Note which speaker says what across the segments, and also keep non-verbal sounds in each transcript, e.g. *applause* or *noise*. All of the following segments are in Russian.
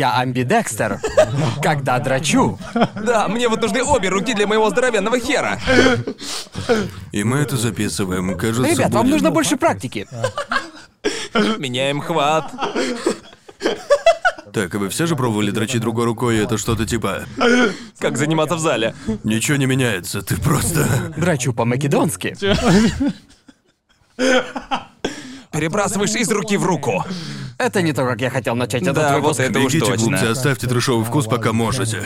Speaker 1: Я амбидекстер. Когда драчу.
Speaker 2: Да, мне вот нужны обе руки для моего здоровенного хера.
Speaker 3: И мы это записываем. Кажется,
Speaker 1: Ребят, вам
Speaker 3: будет-
Speaker 1: нужно больше практики.
Speaker 2: Меняем хват.
Speaker 3: Так, а вы все же пробовали дрочить другой рукой, и это что-то типа...
Speaker 2: Как заниматься в зале.
Speaker 3: Ничего не меняется, ты просто...
Speaker 1: Драчу по-македонски.
Speaker 2: Перебрасываешь из руки в руку.
Speaker 1: Это не то, как я хотел начать этот
Speaker 2: Да,
Speaker 1: выпуск.
Speaker 2: вот это уж
Speaker 3: Бегите,
Speaker 2: точно.
Speaker 3: глупцы, оставьте трешовый вкус, пока можете.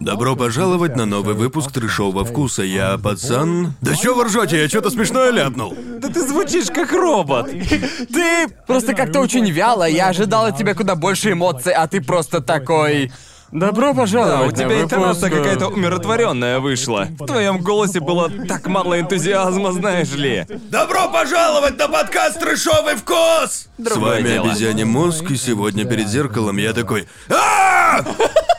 Speaker 3: Добро пожаловать на новый выпуск трешового вкуса. Я пацан. Да чё вы ржете? Я что-то смешное ляпнул.
Speaker 2: Да ты звучишь как робот.
Speaker 1: Ты просто как-то очень вяло. Я ожидал от тебя куда больше эмоций, а ты просто такой... Добро
Speaker 2: Да,
Speaker 1: пожаловать
Speaker 2: у
Speaker 1: на
Speaker 2: тебя интонация какая-то умиротворенная вышла. В твоем голосе было так мало энтузиазма, знаешь ли.
Speaker 3: Добро пожаловать на подкаст «Трешовый вкус!» С вами
Speaker 2: дело.
Speaker 3: обезьяний мозг, и сегодня перед зеркалом я такой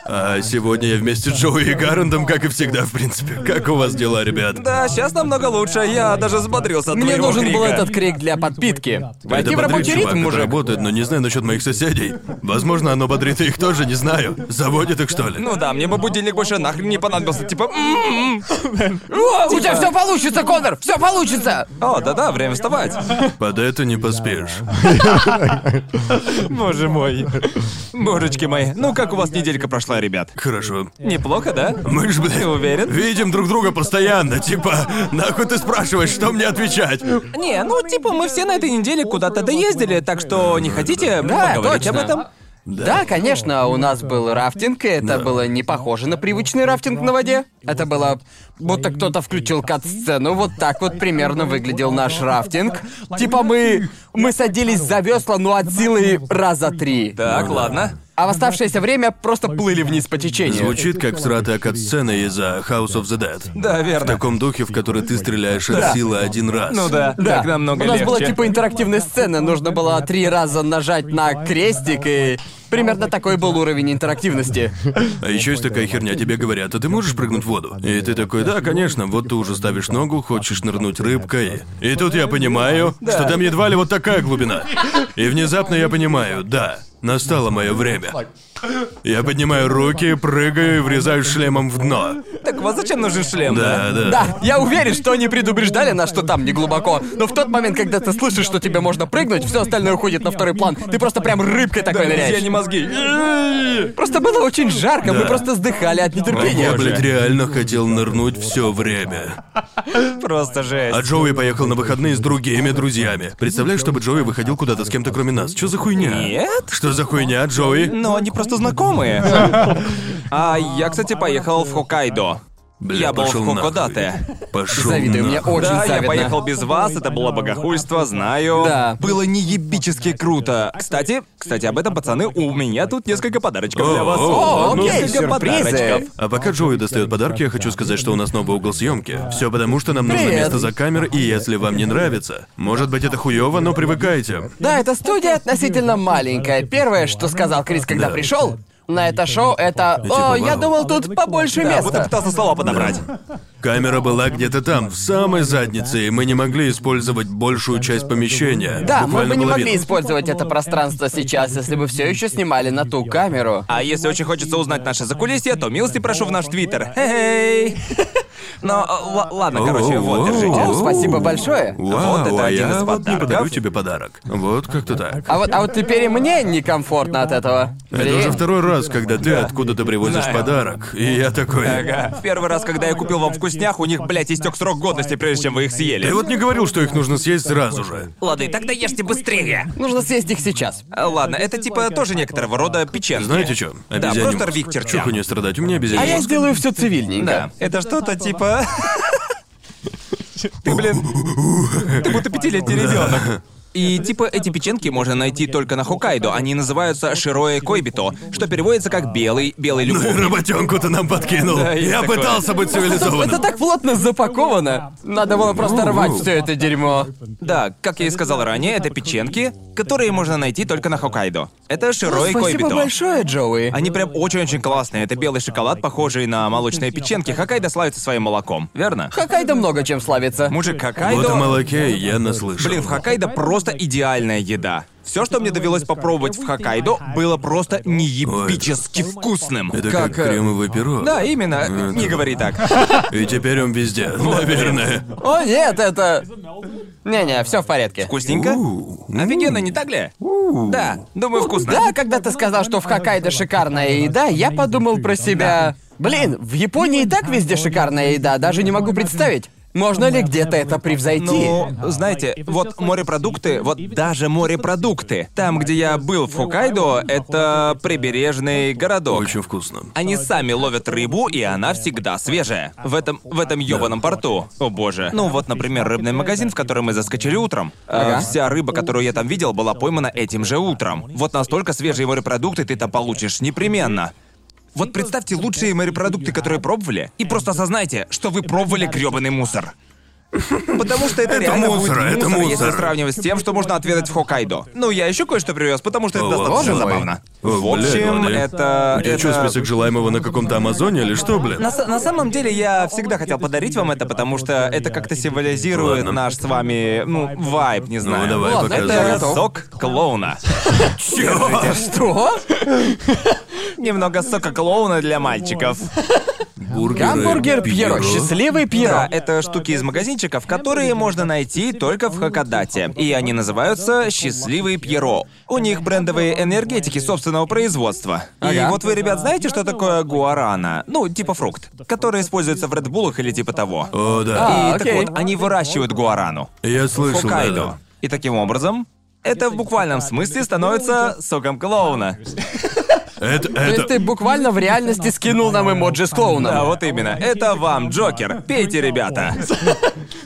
Speaker 3: «А!» Сегодня я вместе с Джоуи и Гаррендом, как и всегда, в принципе. Как у вас дела, ребят?
Speaker 2: Да, сейчас намного лучше. Я даже взбодрился от
Speaker 1: Мне
Speaker 2: твоего
Speaker 1: нужен был
Speaker 2: крика.
Speaker 1: этот крик для подпитки. Войди
Speaker 3: это
Speaker 1: в рабочий ритм, мужик.
Speaker 3: работает, но не знаю насчет моих соседей. Возможно, оно бодрит их тоже, не знаю. Заводит их, что ли?
Speaker 2: Ну да, мне бы будильник больше нахрен не понадобился. Типа... м-м-м.
Speaker 1: О, у тебя все получится, Конор! Все получится!
Speaker 2: О, да-да, время вставать.
Speaker 3: Под это не поспишь.
Speaker 2: Боже мой. Божечки мои. Ну как у вас неделька прошла, ребят?
Speaker 3: Хорошо.
Speaker 2: Неплохо, да?
Speaker 3: Мы ж,
Speaker 2: Ты
Speaker 3: блин,
Speaker 2: уверен?
Speaker 3: видим друг друга постоянно. Типа, нахуй ты спрашиваешь, что мне отвечать?
Speaker 2: Не, ну типа мы все на этой неделе куда-то доездили, так что не хотите
Speaker 1: Да,
Speaker 2: поговорить
Speaker 1: точно.
Speaker 2: об этом?
Speaker 1: Да, конечно, у нас был рафтинг, и это было не похоже на привычный рафтинг на воде. Это было будто кто-то включил кат-сцену, вот так вот примерно выглядел наш рафтинг. Типа мы... мы садились за весла, ну от силы раза три.
Speaker 2: Так, ладно.
Speaker 1: А в оставшееся время просто плыли вниз по течению.
Speaker 3: Звучит как всратая кат-сцена из а, House of the Dead.
Speaker 2: Да,
Speaker 3: В
Speaker 2: верно.
Speaker 3: таком духе, в который ты стреляешь от силы один раз.
Speaker 2: Ну да,
Speaker 1: Да,
Speaker 2: так намного
Speaker 1: у нас
Speaker 2: легче.
Speaker 1: была типа интерактивная сцена, нужно было три раза нажать на крестик, и примерно такой был уровень интерактивности.
Speaker 3: А еще есть такая херня, тебе говорят, а ты можешь прыгнуть в воду? И ты такой, да, конечно, вот ты уже ставишь ногу, хочешь нырнуть рыбкой. И тут я понимаю, что там едва ли вот такая глубина. И внезапно я понимаю, да, настало мое время. Я поднимаю руки, прыгаю и врезаюсь шлемом в дно.
Speaker 2: Так вот зачем нужен шлем,
Speaker 3: Да, да.
Speaker 1: Да, я уверен, что они предупреждали нас, что там не глубоко. Но в тот момент, когда ты слышишь, что тебе можно прыгнуть, все остальное уходит на второй план. Ты просто прям рыбкой такой
Speaker 2: Нельзя
Speaker 1: ныряешь.
Speaker 2: не мозги.
Speaker 1: Просто было очень жарко, мы
Speaker 3: Да.
Speaker 1: просто сдыхали от нетерпения.
Speaker 3: Я, блядь, реально хотел нырнуть все время.
Speaker 2: Просто жесть.
Speaker 3: А Джоуи поехал на выходные с другими друзьями. Представляешь, чтобы Джоуи выходил куда-то с кем-то кроме нас? Что за хуйня?
Speaker 2: Нет?
Speaker 3: Что за хуйня, Джоуи?
Speaker 2: Но они просто знакомые. *laughs* А я, кстати, поехал в Хоккайдо.
Speaker 3: Бля,
Speaker 2: я был в. Хокодате.
Speaker 3: Пошел
Speaker 1: Завидую, мне очень
Speaker 2: Да, я
Speaker 1: завидно.
Speaker 2: поехал без вас, это было богохульство, знаю.
Speaker 1: Да.
Speaker 2: Было неебически круто. Кстати, кстати, об этом, пацаны, у меня тут несколько подарочков для вас.
Speaker 3: О,
Speaker 1: окей,
Speaker 2: несколько
Speaker 1: сюрпризы.
Speaker 2: подарочков.
Speaker 3: А пока Джоуи достает подарки, я хочу сказать, что у нас новый угол съемки. Все потому, что нам нужно
Speaker 1: Привет.
Speaker 3: место за камерой, и если вам не нравится, может быть это хуево, но привыкайте.
Speaker 1: Да, эта студия относительно маленькая. Первое, что сказал Крис, когда
Speaker 3: Да.
Speaker 1: пришел на это шоу, это
Speaker 3: типа,
Speaker 1: «О, я
Speaker 3: вау.
Speaker 1: думал, тут побольше
Speaker 2: Да, будто
Speaker 1: места».
Speaker 2: пытался слова подобрать.
Speaker 3: Камера была где-то там, в самой заднице, и мы не могли использовать большую часть помещения.
Speaker 1: Да, мы
Speaker 3: Буквально
Speaker 1: бы не могли
Speaker 3: половину.
Speaker 1: использовать это пространство сейчас, если бы все еще снимали на ту камеру.
Speaker 2: А если очень хочется узнать наше закулисье, то милости прошу в наш твиттер. Хей! Но, э, л- ладно, короче, вот, держите.
Speaker 1: О, спасибо большое.
Speaker 3: Вау,
Speaker 2: Вот это
Speaker 3: а
Speaker 2: один
Speaker 3: я
Speaker 2: из
Speaker 3: вот не
Speaker 2: подарков.
Speaker 3: подарю тебе подарок. Вот как-то так.
Speaker 1: А вот, а вот теперь и мне некомфортно от этого.
Speaker 3: Это
Speaker 1: Блин.
Speaker 3: уже второй раз, когда ты откуда-то привозишь
Speaker 2: Знаю.
Speaker 3: подарок. И я такой...
Speaker 2: Ага. В первый раз, когда я купил вам вкуснях, у них, блядь, истек срок годности, прежде чем вы их съели.
Speaker 3: Ты вот не говорил, что их нужно съесть сразу же.
Speaker 2: Ладно, тогда ешьте быстрее.
Speaker 1: Нужно съесть их сейчас.
Speaker 2: А, Ладно, это типа тоже некоторого рода печенье.
Speaker 3: Знаете что?
Speaker 2: Да, просто рви к чертям.
Speaker 3: хуйней страдать? У меня
Speaker 1: А
Speaker 3: обезьяний
Speaker 1: я
Speaker 3: мозг.
Speaker 1: сделаю все цивильненько.
Speaker 2: Да, это что-то типа... Ты, блин, ты будто пятилетний ребенок. И типа эти печеньки можно найти только на Хоккайдо. Они называются Широэ Койбито, что переводится как белый, белый
Speaker 3: Ну
Speaker 2: любовник.
Speaker 3: работенку ты нам подкинул.
Speaker 2: Да, есть
Speaker 3: я
Speaker 2: такое.
Speaker 3: пытался быть
Speaker 1: Это
Speaker 3: цивилизованным.
Speaker 1: так плотно запаковано. Надо было просто рвать все это дерьмо.
Speaker 2: Да, как я и сказал ранее, это печеньки, которые можно найти только на Хоккайдо. Это Широэ
Speaker 1: Спасибо
Speaker 2: Койбито.
Speaker 1: большое, Джоуи.
Speaker 2: Они прям очень-очень классные. Это белый шоколад, похожий на молочные печеньки. Хоккайдо славится своим молоком, верно?
Speaker 1: Хоккайдо много чем славится.
Speaker 2: Мужик,
Speaker 3: Вот о
Speaker 2: Хоккайдо...
Speaker 3: молоке я наслышал.
Speaker 2: Блин, в Хоккайдо просто просто идеальная еда. Все, что мне довелось попробовать в Хоккайдо, было просто неебически вкусным.
Speaker 3: Это как,
Speaker 1: Как, э,
Speaker 3: кремовый пирог.
Speaker 2: Да, именно. Не говори так.
Speaker 3: И теперь он везде, *laughs* наверное.
Speaker 1: О, нет, это... Не-не, все в порядке.
Speaker 2: Вкусненько? Офигенно, не так ли? Да, думаю, вкусно.
Speaker 1: Да, когда ты сказал, что в Хоккайдо шикарная еда, я подумал про себя... Блин, в Японии и так везде шикарная еда, даже не могу представить. Можно ли где-то это превзойти?
Speaker 2: Ну, знаете, вот морепродукты, вот даже морепродукты. Там, где я был в Хоккайдо, это прибережный городок.
Speaker 3: Очень вкусно.
Speaker 2: Они сами ловят рыбу, и она всегда свежая. В этом, в этом ёбаном порту. О боже. Ну вот, например, рыбный магазин, в который мы заскочили утром. А,
Speaker 1: Ага.
Speaker 2: Вся рыба, которую я там видел, была поймана этим же утром. Вот настолько свежие морепродукты ты там получишь непременно. Вот представьте лучшие морепродукты, которые пробовали, и просто осознайте, что вы пробовали грёбаный мусор. Потому что это,
Speaker 3: Это
Speaker 2: реально
Speaker 3: мусор,
Speaker 2: будет
Speaker 3: это
Speaker 2: мусор, если
Speaker 3: мусор.
Speaker 2: сравнивать с тем, что можно отведать в Хоккайдо. Ну, я еще кое-что привез, потому что это
Speaker 3: О,
Speaker 2: достаточно забавно.
Speaker 3: О,
Speaker 2: в общем,
Speaker 3: ладно.
Speaker 2: это...
Speaker 3: У тебя
Speaker 2: это...
Speaker 3: что, список желаемого на каком-то Амазоне или что, блин?
Speaker 2: На, на самом деле, я всегда хотел подарить вам это, потому что это как-то символизирует
Speaker 3: Ладно.
Speaker 2: наш с вами, ну, вайб, не знаю.
Speaker 3: Ну, давай,
Speaker 1: Ладно,
Speaker 3: показывай.
Speaker 1: это-
Speaker 2: сок клоуна.
Speaker 1: Что?
Speaker 2: Немного сока клоуна для мальчиков.
Speaker 3: Бургеры,
Speaker 1: Гамбургер Пьеро, счастливый
Speaker 2: Да,
Speaker 1: Пьеро.
Speaker 2: это штуки из магазинчиков, которые можно найти только в Хакодате. И они называются «Счастливый Пьеро». У них брендовые энергетики собственного производства. И
Speaker 1: Ага.
Speaker 2: вот вы, ребят, знаете, что такое гуарана? Ну, типа фрукт, который используется в Редбулах или типа того.
Speaker 3: О, да.
Speaker 1: А,
Speaker 2: И так
Speaker 1: окей.
Speaker 2: вот, они выращивают гуарану.
Speaker 3: Я слышал, да,
Speaker 2: Хоккайдо.
Speaker 3: да.
Speaker 2: И таким образом, это в буквальном смысле становится соком клоуна.
Speaker 3: Это,
Speaker 1: То есть
Speaker 3: это...
Speaker 1: ты буквально в реальности скинул нам эмоджи с клоуном.
Speaker 2: Да, вот именно. Это вам, Джокер. Пейте, ребята.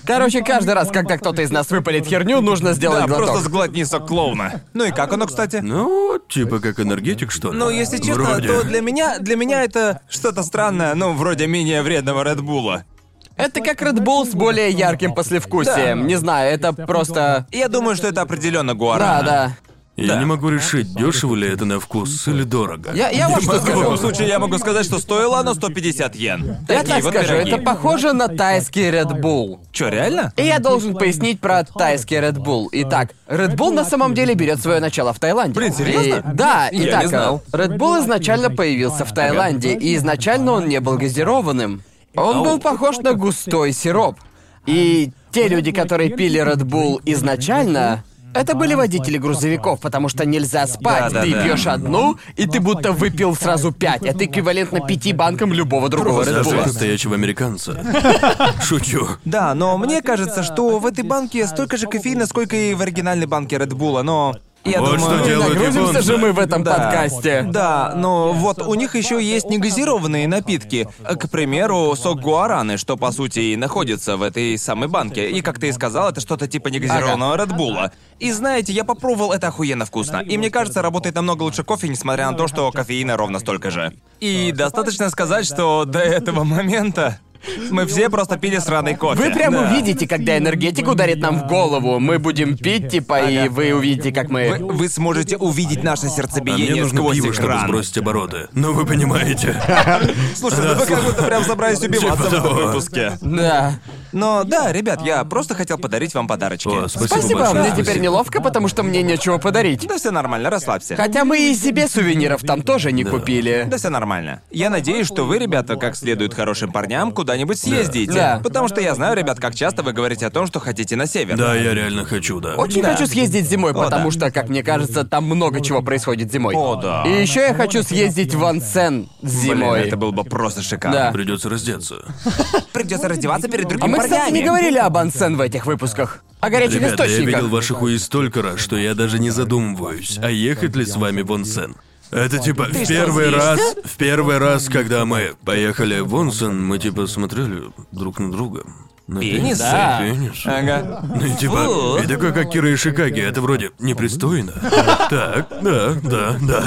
Speaker 1: Короче, каждый раз, когда кто-то из нас выпалит херню, нужно сделать
Speaker 2: Да,
Speaker 1: глоток.
Speaker 2: просто сглотни сок клоуна. Ну и как оно, кстати?
Speaker 3: Ну, типа как энергетик, что ли?
Speaker 2: Ну, если честно,
Speaker 3: Вроде.
Speaker 2: то для меня, для меня это что-то странное, ну, вроде менее вредного Редбула.
Speaker 1: Это как Red Bull с более ярким послевкусием.
Speaker 2: Да.
Speaker 1: Не знаю, это просто...
Speaker 2: Я думаю, что это определенно
Speaker 1: Да,
Speaker 2: гуарана.
Speaker 1: да.
Speaker 3: Я
Speaker 2: Да.
Speaker 3: не могу решить, дешево ли это на вкус или дорого.
Speaker 1: Я, я вот что
Speaker 2: В любом
Speaker 1: скажу.
Speaker 2: случае, я могу сказать, что стоило оно 150 йен.
Speaker 1: Я
Speaker 2: Такие
Speaker 1: так
Speaker 2: вот
Speaker 1: скажу,
Speaker 2: пироги.
Speaker 1: это похоже на тайский Red Bull.
Speaker 2: Чё, реально?
Speaker 1: И я должен пояснить про тайский Red Bull. Итак, Red Bull на самом деле берет свое начало в Таиланде.
Speaker 2: Блин, серьезно?
Speaker 1: И- да,
Speaker 2: Я
Speaker 1: итак,
Speaker 2: не знал.
Speaker 1: Red Bull изначально появился в Таиланде, и изначально он не был газированным. Он был похож на густой сироп. И те люди, которые пили Red Bull изначально, это были водители грузовиков, потому что нельзя спать.
Speaker 2: Да-да-да.
Speaker 1: ты пьешь одну, и ты будто выпил сразу пять. Это эквивалентно пяти банкам любого другого Red Bull.
Speaker 3: настоящего американца. *laughs* Шучу.
Speaker 2: Да, но мне кажется, что в этой банке столько же кофеина, сколько и в оригинальной банке Редбула, но... Я
Speaker 3: Вот
Speaker 2: думаю...
Speaker 3: что делают
Speaker 1: Нагрузимся
Speaker 3: японцы.
Speaker 1: же мы в этом
Speaker 2: Да.
Speaker 1: подкасте.
Speaker 2: Да, но вот у них еще есть негазированные напитки. К примеру, сок гуараны, что по сути и находится в этой самой банке. И как ты и сказал, это что-то типа негазированного Редбула. И знаете, я попробовал это охуенно вкусно. И мне кажется, работает намного лучше кофе, несмотря на то, что кофеина ровно столько же. И достаточно сказать, что до этого момента *laughs* мы все просто пили сраный кофе.
Speaker 1: Вы прям
Speaker 2: Да.
Speaker 1: увидите, когда энергетик ударит нам в голову. Мы будем пить, типа, и вы увидите, как мы...
Speaker 2: Вы, вы сможете увидеть наше
Speaker 3: А мне
Speaker 2: сердцебиение
Speaker 3: нужно
Speaker 2: сквозь
Speaker 3: пиво, чтобы
Speaker 2: экран.
Speaker 3: сбросить обороты. Ну, вы понимаете. *laughs*
Speaker 2: Слушай, ну вы как будто прям собрались *laughs* убиваться в
Speaker 3: Типа
Speaker 2: этом
Speaker 3: того.
Speaker 2: выпуске.
Speaker 1: Да.
Speaker 2: Но да, ребят, я просто хотел подарить вам подарочки.
Speaker 3: О, спасибо,
Speaker 1: Спасибо,
Speaker 3: большое.
Speaker 1: мне теперь неловко, потому что мне нечего подарить.
Speaker 2: Да все нормально, расслабься.
Speaker 1: Хотя мы и себе сувениров там тоже не купили.
Speaker 2: Да все нормально. Я надеюсь, что вы, ребята, как следует хорошим парням, куда-нибудь съездите.
Speaker 1: Да.
Speaker 2: Потому что я знаю, ребят, как часто вы говорите о том, что хотите на север.
Speaker 3: Да, я реально хочу, да.
Speaker 1: Очень
Speaker 2: Да.
Speaker 1: хочу съездить зимой,
Speaker 2: О,
Speaker 1: потому
Speaker 2: да.
Speaker 1: что, как мне кажется, там много чего происходит зимой.
Speaker 2: О, да.
Speaker 1: И еще я хочу съездить в Ансен зимой.
Speaker 2: Блин, это было бы просто шикарно.
Speaker 1: Да.
Speaker 3: Придется раздеться. *laughs*
Speaker 2: Придется раздеваться перед другими
Speaker 1: А мы, кстати, не говорили об Ансен в этих выпусках. О горячих
Speaker 3: Ребята, я
Speaker 1: источниках.
Speaker 3: видел ваши хуи столько раз, что я даже не задумываюсь, а ехать ли с вами в Онсен. Это типа в
Speaker 2: что,
Speaker 3: первый
Speaker 2: здесь?
Speaker 3: раз, в первый раз, когда мы поехали в Онсен, мы типа смотрели друг на друга. На
Speaker 2: Пенисы?
Speaker 1: Да.
Speaker 3: Пенис.
Speaker 2: Ага.
Speaker 3: Ну и типа,
Speaker 2: Фу.
Speaker 3: и такой, как Кира Ишикаги, это вроде непристойно. Так, да, да, да.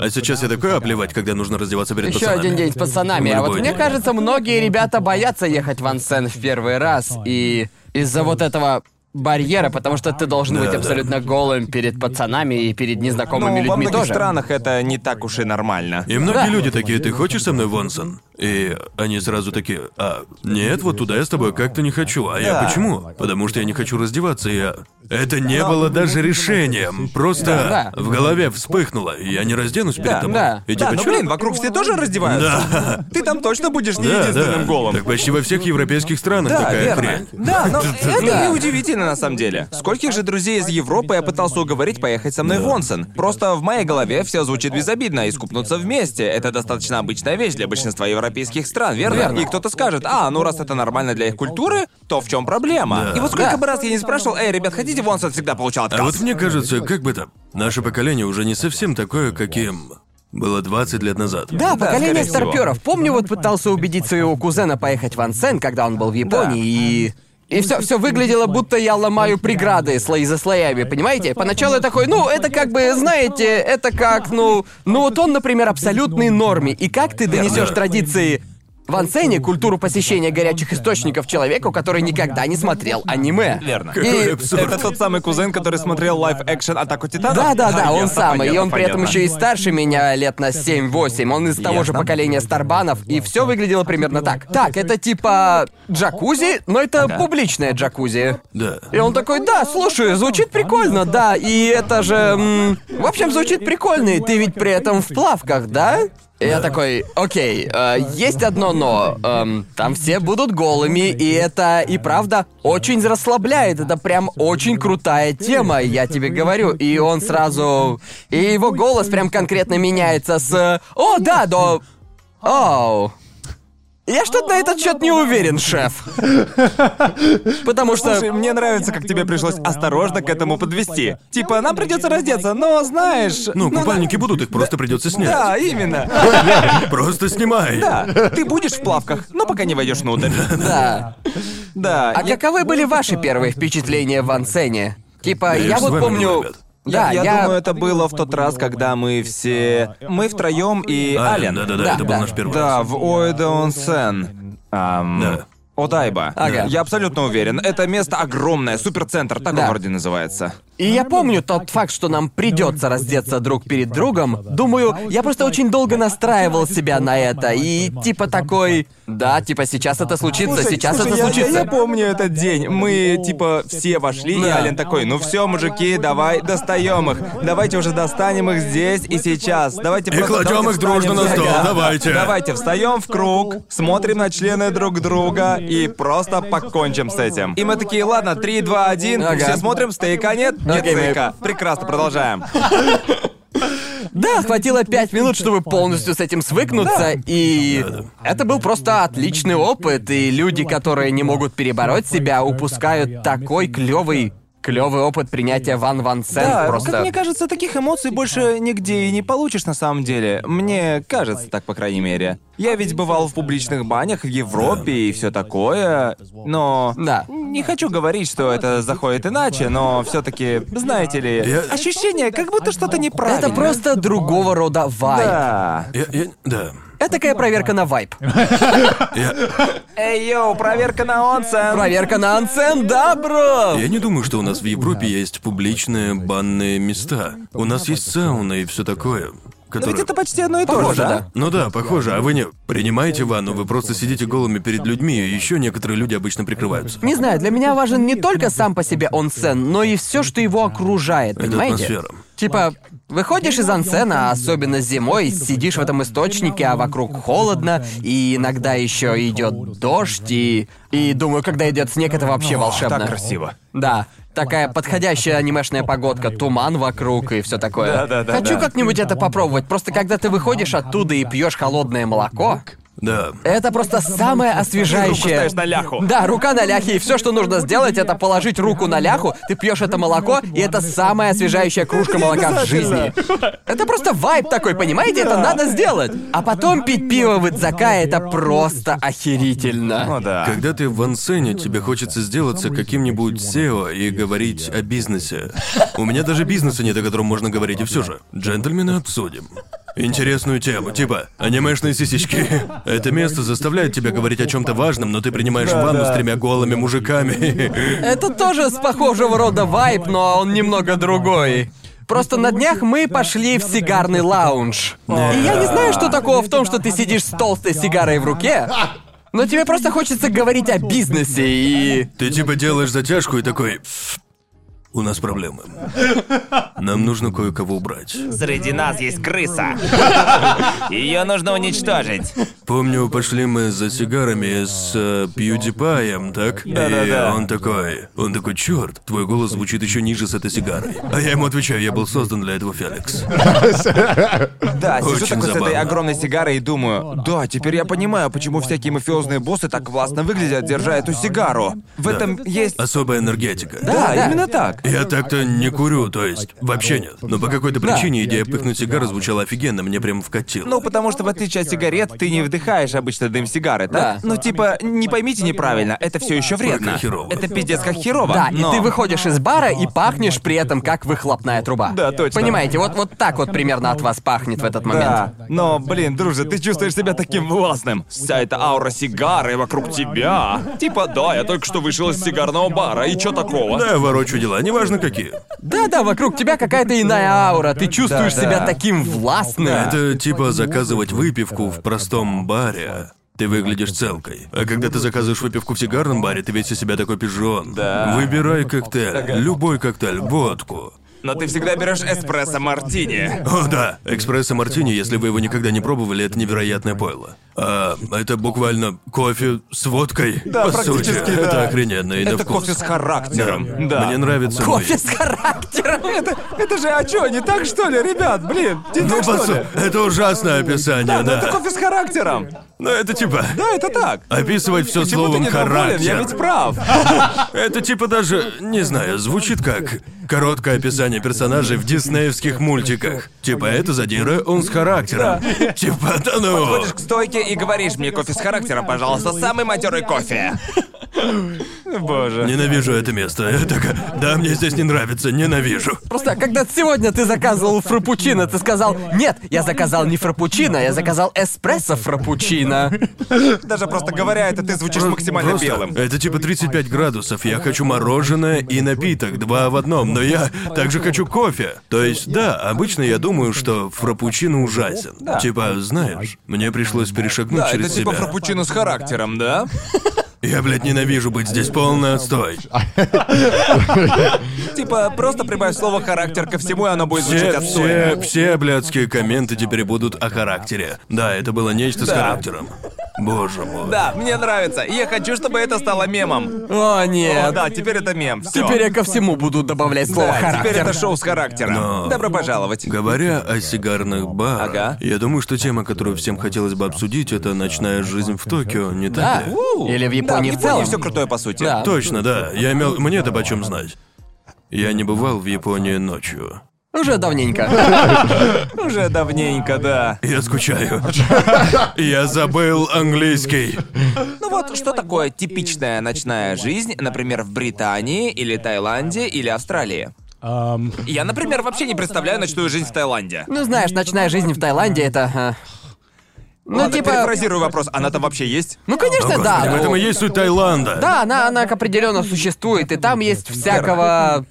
Speaker 3: А сейчас я такой, а плевать, когда нужно раздеваться перед
Speaker 1: Еще
Speaker 3: пацанами.
Speaker 1: один день с пацанами.
Speaker 3: В
Speaker 1: А вот мне кажется, многие ребята боятся ехать в Ансен в первый раз. И из-за вот этого барьера, потому что ты должен
Speaker 3: Да,
Speaker 1: быть
Speaker 3: да.
Speaker 1: абсолютно голым перед пацанами и перед незнакомыми
Speaker 2: Ну, во
Speaker 1: людьми
Speaker 2: многих
Speaker 1: тоже.
Speaker 2: странах это не так уж и нормально.
Speaker 3: И многие
Speaker 1: Да.
Speaker 3: люди такие, ты хочешь со мной в Онсен? И они сразу такие, а, нет, вот туда я с тобой как-то не хочу. А я
Speaker 2: Да.
Speaker 3: почему? Потому что я не хочу раздеваться, и я... Это не было даже решением. Просто
Speaker 1: Да.
Speaker 3: в голове вспыхнуло, я не разденусь перед
Speaker 2: Да,
Speaker 3: тобой.
Speaker 1: да.
Speaker 3: И
Speaker 2: Да,
Speaker 3: типа,
Speaker 2: ну
Speaker 3: чё?
Speaker 2: блин, вокруг все тоже раздеваются.
Speaker 3: Да.
Speaker 2: Ты там точно будешь не
Speaker 3: Да,
Speaker 2: единственным
Speaker 3: да.
Speaker 2: голым.
Speaker 3: Так почти во всех европейских странах
Speaker 2: Да,
Speaker 3: такая
Speaker 2: верно.
Speaker 3: хрень.
Speaker 2: Да, но *laughs* это
Speaker 1: Да.
Speaker 2: не удивительно на самом деле. Скольких же друзей из Европы я пытался уговорить поехать со мной в Онсен. Просто в моей голове все звучит безобидно, и скупнуться вместе — это достаточно обычная вещь для большинства европейских стран, верно?
Speaker 1: Верно.
Speaker 2: И кто-то скажет, а, ну раз это нормально для их культуры, то в чем проблема?
Speaker 3: Да.
Speaker 2: И вот сколько
Speaker 1: Да.
Speaker 2: бы раз я не спрашивал, эй, ребят, хотите в Онсен, всегда получал отказ.
Speaker 3: А вот мне кажется, как бы там, наше поколение уже не совсем такое, каким было 20 лет назад.
Speaker 1: Да, поколение
Speaker 2: скорее всего.
Speaker 1: старперов. Помню, вот пытался убедить своего кузена поехать в Ансен, когда он был в Японии, и... И все, все выглядело, будто я ломаю преграды слои за слоями, понимаете? Поначалу я такой, ну, это как бы, знаете, это как, ну... Ну вот он, например, абсолютной норме. И как ты донесешь традиции в Ансене культуру посещения горячих источников человеку, который никогда не смотрел аниме?
Speaker 2: Верно.
Speaker 1: И-.
Speaker 2: Это тот самый кузен, который смотрел live-action «Атаку Титанов»?
Speaker 1: Да, да, да, он самый. И
Speaker 2: понятно,
Speaker 1: он при этом еще и старше меня лет на 7-8. Он из того же поколения Старбанов, и все выглядело примерно так. Так, это типа джакузи, но это публичное джакузи.
Speaker 3: Да.
Speaker 1: И он такой, да, слушай, звучит прикольно, да, и это же... м, В общем, звучит прикольно, и ты ведь при этом в плавках, да? Я такой, окей, э, есть одно но. Эм, там все будут голыми, и это и правда очень расслабляет. Это прям очень крутая тема, я тебе говорю. И он сразу... И его голос прям конкретно меняется с «О, да, до...» «Оу». Я что-то на этот счет не уверен, шеф. *laughs* Потому что...
Speaker 2: Слушай, мне нравится, как тебе пришлось осторожно к этому подвести. Типа, нам придется раздеться, но знаешь.
Speaker 3: Ну, купальники будут, их просто придется снять.
Speaker 2: Да, именно. *laughs*
Speaker 3: Просто снимай.
Speaker 2: Да, ты будешь в плавках, но пока не войдешь внутрь. *laughs*
Speaker 1: Да.
Speaker 2: Да.
Speaker 1: А
Speaker 2: я-
Speaker 1: каковы были ваши первые впечатления в Ансене? Типа,
Speaker 3: я
Speaker 1: вот помню...
Speaker 3: ребят.
Speaker 1: Да,
Speaker 2: я,
Speaker 1: я...
Speaker 2: думаю, это было в тот раз, когда мы все. Мы втроем и Ален.
Speaker 3: Да-да-да,
Speaker 1: Да,
Speaker 3: это был
Speaker 1: да.
Speaker 3: наш первый
Speaker 2: Да,
Speaker 3: раз.
Speaker 2: в Оэдеонсен. Ам,
Speaker 3: Да.
Speaker 2: Одайба.
Speaker 1: Ага.
Speaker 2: Я абсолютно уверен. Это место огромное, суперцентр, так
Speaker 1: Да.
Speaker 2: он вроде называется.
Speaker 1: И я помню тот факт, что нам придется раздеться друг перед другом. Думаю, я просто очень долго настраивал себя на это. И типа такой... Да, типа сейчас это случится,
Speaker 2: Слушай,
Speaker 1: сейчас
Speaker 2: слушай,
Speaker 1: это
Speaker 2: я-
Speaker 1: случится.
Speaker 2: Я, я помню этот день. Мы, типа, все вошли, и
Speaker 1: Да.
Speaker 2: Ален такой, ну все, мужики, давай достаем их. Давайте уже достанем их здесь и сейчас. Давайте
Speaker 3: И
Speaker 2: просто
Speaker 3: кладем
Speaker 2: давайте
Speaker 3: их дружно на стол,
Speaker 2: Да.
Speaker 3: давайте.
Speaker 2: Давайте встаем в круг, смотрим на члены друг друга и просто покончим с этим. И мы такие, ладно, 3, 2, 1,
Speaker 1: Ага.
Speaker 2: все смотрим, стейка нет, стейка. Прекрасно, продолжаем. *laughs*
Speaker 1: Да, хватило пять минут, чтобы полностью с этим свыкнуться, и это был просто отличный опыт, и люди, которые не могут перебороть себя, упускают такой клевый, клевый опыт принятия Ван Ван Сен
Speaker 2: Да,
Speaker 1: просто.
Speaker 2: как мне кажется, таких эмоций больше нигде и не получишь на самом деле. Мне кажется так, по крайней мере. Я ведь бывал в публичных банях в Европе и все такое, но...
Speaker 1: Да.
Speaker 2: Не хочу говорить, что это заходит иначе, но все-таки, знаете ли,
Speaker 3: Я-
Speaker 2: ощущение, как будто что-то неправильно.
Speaker 1: Это просто другого рода вайб.
Speaker 2: Да.
Speaker 3: Я, я- да.
Speaker 1: Это такая проверка на вайб.
Speaker 3: Я,
Speaker 2: Эй, йоу, проверка на онсен.
Speaker 1: Проверка на ансен, да, бро!
Speaker 3: я не думаю, что у нас в Европе есть публичные банные места. У нас есть сауна и все такое.
Speaker 2: Но ведь это почти одно и то же, да.
Speaker 3: Ну да, похоже, а вы не принимаете ванну, вы просто сидите голыми перед людьми, и еще некоторые люди обычно прикрываются.
Speaker 1: Не знаю, для меня важен не только сам по себе онсен, но и все, что его окружает,
Speaker 3: Это
Speaker 1: понимаете?
Speaker 3: атмосфера.
Speaker 1: Типа, выходишь из ансена, особенно зимой, сидишь в этом источнике, а вокруг холодно, и иногда еще идет дождь, и. И думаю, когда идет снег, это вообще волшебно.
Speaker 2: Так красиво.
Speaker 1: Да. Такая подходящая анимешная погодка, туман вокруг и все такое.
Speaker 2: Да-да-да-да.
Speaker 1: Хочу как-нибудь это попробовать. Просто когда ты выходишь оттуда и пьешь холодное молоко,
Speaker 3: Да.
Speaker 1: это просто самое
Speaker 2: Руку
Speaker 1: освежающее.
Speaker 2: ставишь на ляху.
Speaker 1: Да, рука на ляхе, и все, что нужно сделать, это положить руку на ляху, ты пьешь это молоко, и это самая освежающая кружка молока в жизни. Это просто вайб такой, понимаете? Это надо сделать. А потом пить пиво в Идзака это просто охерительно.
Speaker 2: О, да.
Speaker 3: Когда ты в ансене, тебе хочется сделаться каким-нибудь SEO и говорить о бизнесе. У меня даже бизнеса нет, о котором можно говорить, и все же. Джентльмены, обсудим. Интересную тему, типа анимешные сисечки. *laughs* Это место заставляет тебя говорить о чем-то важном, но ты принимаешь ванну с тремя голыми мужиками. *laughs*
Speaker 1: Это *laughs* тоже с похожего рода вайб, но он немного другой. Просто на днях мы пошли в сигарный лаунж. И я не знаю, что такого в том, что ты сидишь с толстой сигарой в руке, но тебе просто хочется говорить о бизнесе и...
Speaker 3: Ты типа делаешь затяжку и такой... У нас проблемы. Нам нужно кое-кого убрать.
Speaker 2: Среди нас есть крыса. *laughs* Ее нужно уничтожить.
Speaker 3: Помню, пошли мы за сигарами с э, PewDiePie, так?
Speaker 2: Да-да-да.
Speaker 3: И он такой, он такой, черт, твой голос звучит еще ниже с этой сигарой. А я ему отвечаю, я был создан для этого, Феликс.
Speaker 2: Да, сижу
Speaker 3: Очень
Speaker 2: такой с этой
Speaker 3: забавно.
Speaker 2: огромной сигарой и думаю, да, теперь я понимаю, почему всякие мафиозные боссы так классно выглядят, держа эту сигару. В этом есть...
Speaker 3: Особая энергетика.
Speaker 2: Да,
Speaker 1: да.
Speaker 2: именно так.
Speaker 3: Я так-то не курю, то есть вообще нет. Но по какой-то причине идея пыхнуть сигару звучала офигенно, мне прям вкатило.
Speaker 2: Ну, потому что в отличие от сигарет, ты не вдыхаешь обычно дым сигары, так?
Speaker 1: Да.
Speaker 2: Ну, типа, не поймите неправильно, это все еще вредно.
Speaker 3: херово.
Speaker 2: Это пиздец как херово.
Speaker 1: Да,
Speaker 2: но...
Speaker 1: и ты выходишь из бара и пахнешь при этом как выхлопная труба.
Speaker 2: Да, точно.
Speaker 1: Понимаете, вот, вот так вот примерно от вас пахнет в этот момент.
Speaker 2: Да, но, блин, друже, ты чувствуешь себя таким властным. Вся эта аура сигары вокруг тебя. Типа, да, я только что вышел из сигарного бара, и чё такого?
Speaker 3: Да, я ворочу дела, неважно какие.
Speaker 1: Да-да, вокруг тебя какая-то иная аура, ты чувствуешь себя таким властным.
Speaker 3: Это типа заказывать выпивку в простом баре. Ты выглядишь целкой. А когда ты заказываешь выпивку в сигарном баре, ты весь из себя такой пижон.
Speaker 2: Да.
Speaker 3: Выбирай коктейль. Любой коктейль, водку.
Speaker 2: Но ты всегда берешь эспрессо мартини.
Speaker 3: О, да. Экспрессо мартини, если вы его никогда не пробовали, это невероятное пойло. А, это буквально кофе с водкой.
Speaker 2: Да,
Speaker 3: по сути.
Speaker 2: практически, да.
Speaker 3: Это охрененно и на
Speaker 2: Это
Speaker 3: вкус.
Speaker 2: кофе с характером.
Speaker 3: Да.
Speaker 2: Да.
Speaker 3: Мне нравится мой-
Speaker 1: Кофе с характером.
Speaker 2: Это, это же, а чё, не так что ли, ребят? Блин, не
Speaker 3: Ну,
Speaker 2: так что
Speaker 3: су-
Speaker 2: ли?
Speaker 3: это ужасное описание,
Speaker 2: Да,
Speaker 3: да.
Speaker 2: но это кофе с характером.
Speaker 3: Но это типа
Speaker 2: Да, это так.
Speaker 3: описывать все
Speaker 2: Почему ты
Speaker 3: словом
Speaker 2: недоволен?
Speaker 3: характер.
Speaker 2: Я ведь прав.
Speaker 3: Это типа даже, не знаю, звучит как короткое описание персонажей в диснеевских мультиках. Типа, это задира, он с характером. Типа, да ну.
Speaker 2: Подходишь к стойке и говоришь мне кофе с характером, пожалуйста, самый матерый кофе. Боже.
Speaker 3: Ненавижу это место. Я такая, да, мне здесь не нравится, ненавижу.
Speaker 1: Просто когда сегодня ты заказывал фрапучино, ты сказал, нет, я заказал не фрапучино, я заказал эспрессо фрапучино.
Speaker 2: Даже просто говоря это, ты звучишь максимально
Speaker 3: Просто
Speaker 2: белым.
Speaker 3: Это типа 35 градусов. Я хочу мороженое и напиток, два в одном, но я также хочу кофе. То есть, да, обычно я думаю, что фрапучино ужасен. Типа, знаешь, мне пришлось перешагнуть
Speaker 2: Да, это
Speaker 3: через
Speaker 2: типа
Speaker 3: себя.
Speaker 2: фрапучино с характером, да?
Speaker 3: Я, блядь, ненавижу быть здесь полный отстой. *laughs*
Speaker 2: Типа, просто прибавь слово характер ко всему, и оно будет звучать
Speaker 3: Все,
Speaker 2: отстойно.
Speaker 3: все, все блядские комменты теперь будут о характере. Да, это было нечто с
Speaker 2: Да.
Speaker 3: характером. Боже мой.
Speaker 2: Да, мне нравится. И я хочу, чтобы это стало мемом.
Speaker 1: О,
Speaker 2: О,
Speaker 1: нет.
Speaker 2: да, теперь это мем. Всё.
Speaker 1: Теперь я ко всему буду добавлять слово
Speaker 2: Да,
Speaker 1: характер.
Speaker 2: теперь это шоу с характером.
Speaker 3: Но-
Speaker 2: Добро пожаловать.
Speaker 3: Говоря о сигарных барах,
Speaker 2: Ага.
Speaker 3: я думаю, что тема, которую всем хотелось бы обсудить, это ночная жизнь в Токио, не
Speaker 1: Да.
Speaker 3: так ли?
Speaker 1: Или в
Speaker 2: Да,
Speaker 1: Японии
Speaker 2: в
Speaker 1: в целом.
Speaker 2: все крутое по сути.
Speaker 1: Да.
Speaker 3: Точно, да. Я имел... Мне-то почем знать. Я не бывал в Японии ночью.
Speaker 1: Уже давненько.
Speaker 2: Уже давненько, да.
Speaker 3: Я скучаю. Я забыл английский.
Speaker 2: Ну вот, что такое типичная ночная жизнь, например, в Британии, или Таиланде, или Австралии? Я, например, вообще не представляю ночную жизнь в Таиланде.
Speaker 1: Ну, знаешь, ночная жизнь в Таиланде это... Ну,
Speaker 2: Ладно,
Speaker 1: типа...
Speaker 2: перефразирую вопрос, она там вообще есть?
Speaker 1: Ну, конечно,
Speaker 3: О,
Speaker 1: да.
Speaker 3: В
Speaker 1: ну,
Speaker 3: этом и есть суть Таиланда.
Speaker 1: Да, она, она определенно существует, и там есть всякого...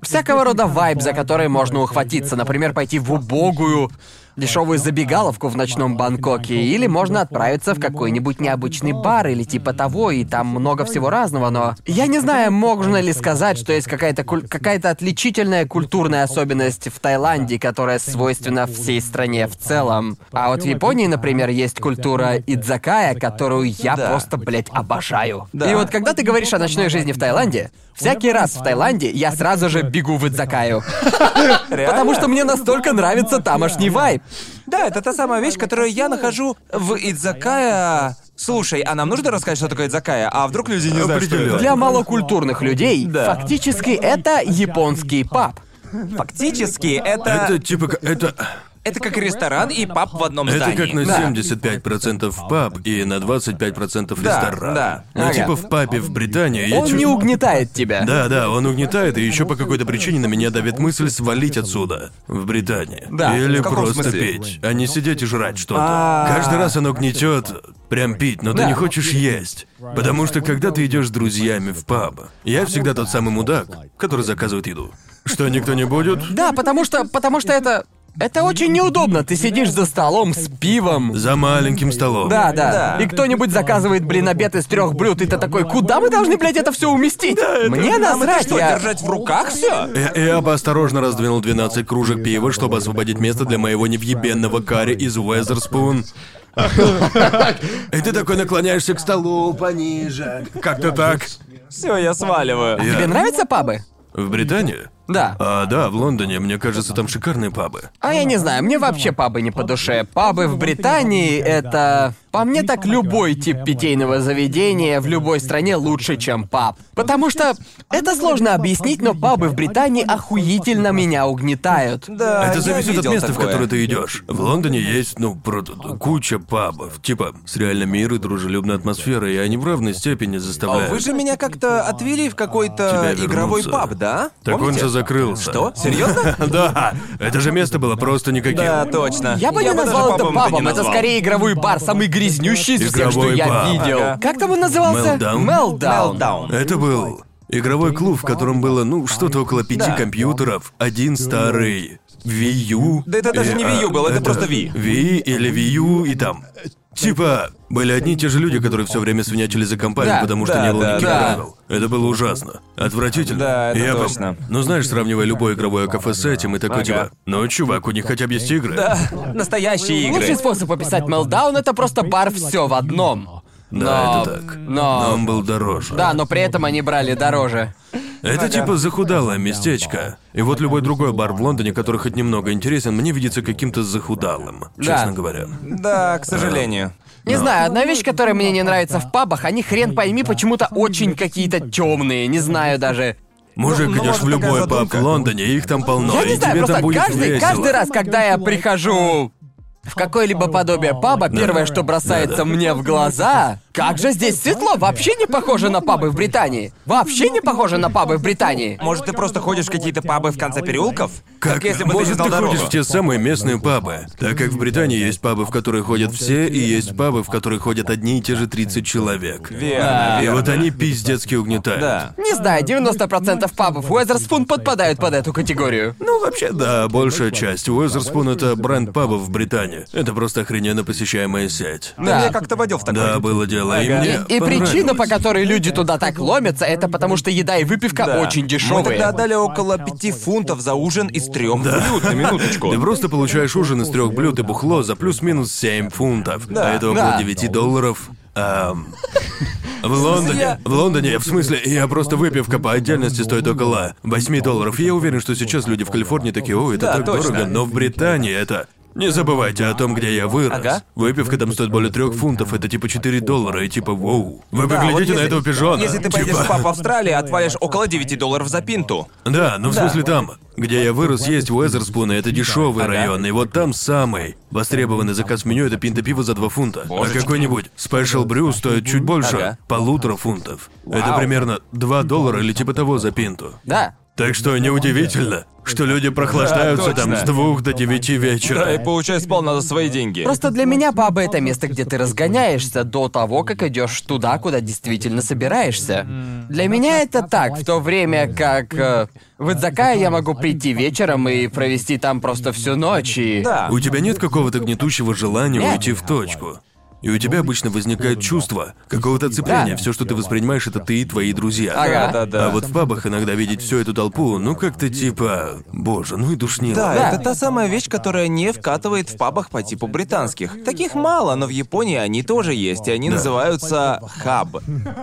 Speaker 1: Всякого рода вайб, за который можно ухватиться. Например, пойти в убогую дешевую забегаловку в ночном Бангкоке, или можно отправиться в какой-нибудь необычный бар или типа того, и там много всего разного, но я не знаю, можно ли сказать, что есть какая-то куль- какая-то отличительная культурная особенность в Таиланде, которая свойственна всей стране в целом. А вот в Японии, например, есть культура идзакая, которую я
Speaker 2: Да.
Speaker 1: просто, блядь, обожаю.
Speaker 2: Да.
Speaker 1: И вот когда ты говоришь о ночной жизни в Таиланде, всякий раз в Таиланде я сразу же бегу в идзакаю. *laughs* Потому что мне настолько нравится тамошний вайб.
Speaker 2: Да, это та самая вещь, которую я нахожу в Идзакая. Слушай, а нам нужно рассказать, что такое Идзакая? А вдруг люди не знают, что это?
Speaker 1: Для малокультурных людей
Speaker 2: Да.
Speaker 1: фактически это японский паб.
Speaker 2: Фактически, это...
Speaker 3: Это типа... Это...
Speaker 2: Это как ресторан и паб в одном
Speaker 3: Это
Speaker 2: здании.
Speaker 3: как на
Speaker 1: Да.
Speaker 3: 75% паб и на 25%
Speaker 2: Да,
Speaker 3: ресторан.
Speaker 2: да.
Speaker 3: Ну,
Speaker 1: Ага.
Speaker 3: типа в пабе в Британии я
Speaker 1: Он
Speaker 3: чувствую-
Speaker 1: не угнетает тебя.
Speaker 3: Да, да, он угнетает, и еще по какой-то причине на меня давит мысль свалить отсюда, в Британии.
Speaker 1: Да,
Speaker 3: Или просто
Speaker 2: смысле?
Speaker 3: петь, а не сидеть и жрать что-то.
Speaker 2: А.
Speaker 3: Каждый раз оно гнетет прям пить, но
Speaker 1: Да.
Speaker 3: ты не хочешь есть. Потому что когда ты идешь с друзьями в паб, я всегда тот самый мудак, который заказывает еду. Что, никто не будет?
Speaker 1: Да, потому что, потому что это... Это очень неудобно. Ты сидишь за столом с пивом.
Speaker 3: За маленьким столом.
Speaker 1: Да, да,
Speaker 2: Да.
Speaker 1: И кто-нибудь заказывает, блин, обед из трех блюд, и ты такой, куда мы должны, блядь, это все уместить? Мне
Speaker 2: Нам это
Speaker 1: насрать,
Speaker 2: что,
Speaker 1: я...
Speaker 2: держать в руках все?
Speaker 3: Я, я бы осторожно раздвинул 12 кружек пива, чтобы освободить место для моего невъебенного карри из Уэзерспун. *laughs* И ты такой наклоняешься к столу пониже. Как-то так.
Speaker 2: Все, я сваливаю.
Speaker 3: Я-
Speaker 1: Тебе нравятся пабы?
Speaker 3: В Британии?
Speaker 1: Да.
Speaker 3: А, да, в Лондоне, мне кажется, там шикарные пабы.
Speaker 1: А я не знаю, мне вообще пабы не по душе. Пабы в Британии это... По мне так любой тип питейного заведения в любой стране лучше, чем паб. Потому что это сложно объяснить, но пабы в Британии охуительно меня угнетают.
Speaker 2: Да,
Speaker 3: Это зависит от места, в которое ты идешь. В Лондоне есть, ну, просто куча пабов. Типа, с реально мир и дружелюбной атмосферой, и они в равной степени
Speaker 2: А
Speaker 3: заставляют.
Speaker 2: Вы же меня как-то отвели в какой-то
Speaker 3: Тебя
Speaker 2: игровой
Speaker 3: вернуться.
Speaker 2: паб, да?
Speaker 3: Так он
Speaker 2: Помните?
Speaker 3: же закрылся.
Speaker 2: Что? Серьезно? *laughs*
Speaker 3: Да, это же место было просто никаким.
Speaker 2: Да, точно.
Speaker 1: Я бы не
Speaker 2: даже
Speaker 1: назвал это
Speaker 2: пабом
Speaker 1: это
Speaker 2: назвал.
Speaker 1: скорее игровой бар, самый грязнющий из всех, что
Speaker 3: Игровой
Speaker 1: я
Speaker 3: паб.
Speaker 1: видел.
Speaker 2: Ага.
Speaker 1: Как там он назывался?
Speaker 3: Meltdown?
Speaker 1: Meltdown.
Speaker 2: Meltdown.
Speaker 3: Это был игровой клуб, в котором было, ну, что-то около пяти
Speaker 2: Да.
Speaker 3: компьютеров, один старый Wii U.
Speaker 2: Да это даже
Speaker 3: И,
Speaker 2: не Wii U
Speaker 3: а,
Speaker 2: был, это просто Wii.
Speaker 3: Wii или Wii U и там. Типа, были одни и те же люди, которые все время свинячили за компанию,
Speaker 1: Да,
Speaker 3: потому что
Speaker 2: да,
Speaker 3: не было
Speaker 2: да,
Speaker 3: никаких
Speaker 1: да.
Speaker 3: правил. Это было ужасно. Отвратительно.
Speaker 2: Да, это
Speaker 3: Я
Speaker 2: точно.
Speaker 3: Ну, знаешь, сравнивая любое игровое кафе с этим, и такой
Speaker 2: Ага.
Speaker 3: типа, ну, чувак, у них хотя бы есть игры.
Speaker 2: Да, настоящие игры.
Speaker 1: Лучший способ описать Meltdown это просто бар все в одном.
Speaker 3: Да,
Speaker 1: Но-
Speaker 3: это так.
Speaker 1: но-
Speaker 3: Но он был дороже.
Speaker 1: Да, но при этом они брали дороже.
Speaker 3: Это типа захудалое местечко. И вот любой другой бар в Лондоне, который хоть немного интересен, мне видится каким-то захудалым, честно
Speaker 1: Да.
Speaker 3: говоря.
Speaker 2: Да, к сожалению.
Speaker 1: Не знаю, одна вещь, которая мне не нравится в пабах, они хрен пойми почему-то очень какие-то темные, не знаю даже.
Speaker 3: Мужик,
Speaker 2: ну,
Speaker 3: идешь
Speaker 2: может,
Speaker 3: в любой паб в Лондоне, их там полно,
Speaker 1: Я
Speaker 3: и
Speaker 1: не знаю,
Speaker 3: тебе
Speaker 1: просто
Speaker 3: там будет
Speaker 1: каждый,
Speaker 3: весело.
Speaker 1: каждый раз, когда я прихожу в какое-либо подобие паба, первое, что бросается мне в глаза, как же здесь светло, вообще не похоже на пабы в Британии. Вообще не похоже на пабы в Британии.
Speaker 2: Может, ты просто ходишь в какие-то пабы в конце переулков?
Speaker 3: Как,
Speaker 2: если бы ты
Speaker 3: может, ты
Speaker 2: дорогу.
Speaker 3: ходишь в те самые местные пабы? Так как в Британии есть пабы, в которые ходят все, и есть пабы, в которые ходят одни и те же 30 человек.
Speaker 2: Верно,
Speaker 3: И
Speaker 2: верно.
Speaker 3: вот они пиздецки угнетают.
Speaker 2: Да.
Speaker 1: Не знаю, 90% пабов Уэзерспун подпадают под эту категорию.
Speaker 3: Ну, вообще, да, большая часть. Уэзерспун — это бренд пабов в Британии. Это просто охрененно посещаемая сеть.
Speaker 1: Да.
Speaker 2: меня как-то водил в такой.
Speaker 3: Да, было дело, и мне
Speaker 1: И причина, по
Speaker 3: понравилось.
Speaker 1: которой люди туда так ломятся, это потому что еда и выпивка
Speaker 2: Да.
Speaker 1: очень
Speaker 2: Мы
Speaker 1: дешевые.
Speaker 2: тогда отдали около пяти фунтов за ужин из трех блюд, на минуточку.
Speaker 3: Ты просто получаешь ужин из трех блюд и бухло за плюс-минус 7 фунтов.
Speaker 2: Да.
Speaker 3: а это около
Speaker 1: Да.
Speaker 3: 9 долларов. Ам, В Лондоне, в Лондоне, в смысле, я просто выпивка по отдельности стоит около 8 долларов. И я уверен, что сейчас люди в Калифорнии такие, о, это
Speaker 2: Да,
Speaker 3: так
Speaker 2: точно.
Speaker 3: дорого, но в Британии это... Не забывайте о том, где я вырос.
Speaker 2: Ага.
Speaker 3: Выпивка там стоит более трех фунтов, это типа 4 доллара, и типа, воу. Вы
Speaker 2: Да,
Speaker 3: поглядите
Speaker 2: вот
Speaker 3: на
Speaker 2: если-
Speaker 3: этого пижона.
Speaker 2: Если ты пойдешь
Speaker 3: Типа-
Speaker 2: в паб Австралии, отвалишь около 9 долларов за пинту.
Speaker 3: Да, ну в смысле там, где я вырос, есть Уэзерспун, и это дешевый
Speaker 2: Ага.
Speaker 3: район, и вот там самый востребованный заказ в меню это пинта пива за 2 фунта.
Speaker 2: Божечки.
Speaker 3: А какой-нибудь Special Brew стоит чуть больше,
Speaker 2: Ага.
Speaker 3: полутора фунтов. Это
Speaker 2: Вау.
Speaker 3: примерно 2 доллара или типа того за пинту.
Speaker 1: Да.
Speaker 3: Так что неудивительно, что люди прохлаждаются
Speaker 2: Да,
Speaker 3: там
Speaker 2: точно.
Speaker 3: с двух до девяти вечера.
Speaker 2: Да, и получай сполна за свои деньги.
Speaker 1: Просто для меня пабы это место, где ты разгоняешься до того, как идешь туда, куда действительно собираешься. Для меня это так, в то время как э, в Идзакае я могу прийти вечером и провести там просто всю ночь и...
Speaker 2: Да.
Speaker 3: У тебя нет какого-то гнетущего желания
Speaker 1: Нет.
Speaker 3: уйти в точку. И у тебя обычно возникает чувство какого-то оцепления.
Speaker 1: Да.
Speaker 3: Все, что ты воспринимаешь, это ты и твои друзья.
Speaker 1: Ага.
Speaker 2: Да, да.
Speaker 3: А вот в пабах иногда видеть всю эту толпу, ну как-то типа, боже, ну и душнило.
Speaker 2: Да,
Speaker 1: Да.
Speaker 2: это та самая вещь, которая не вкатывает в пабах по типу британских. Таких мало, но в Японии они тоже есть, и они называются хаб.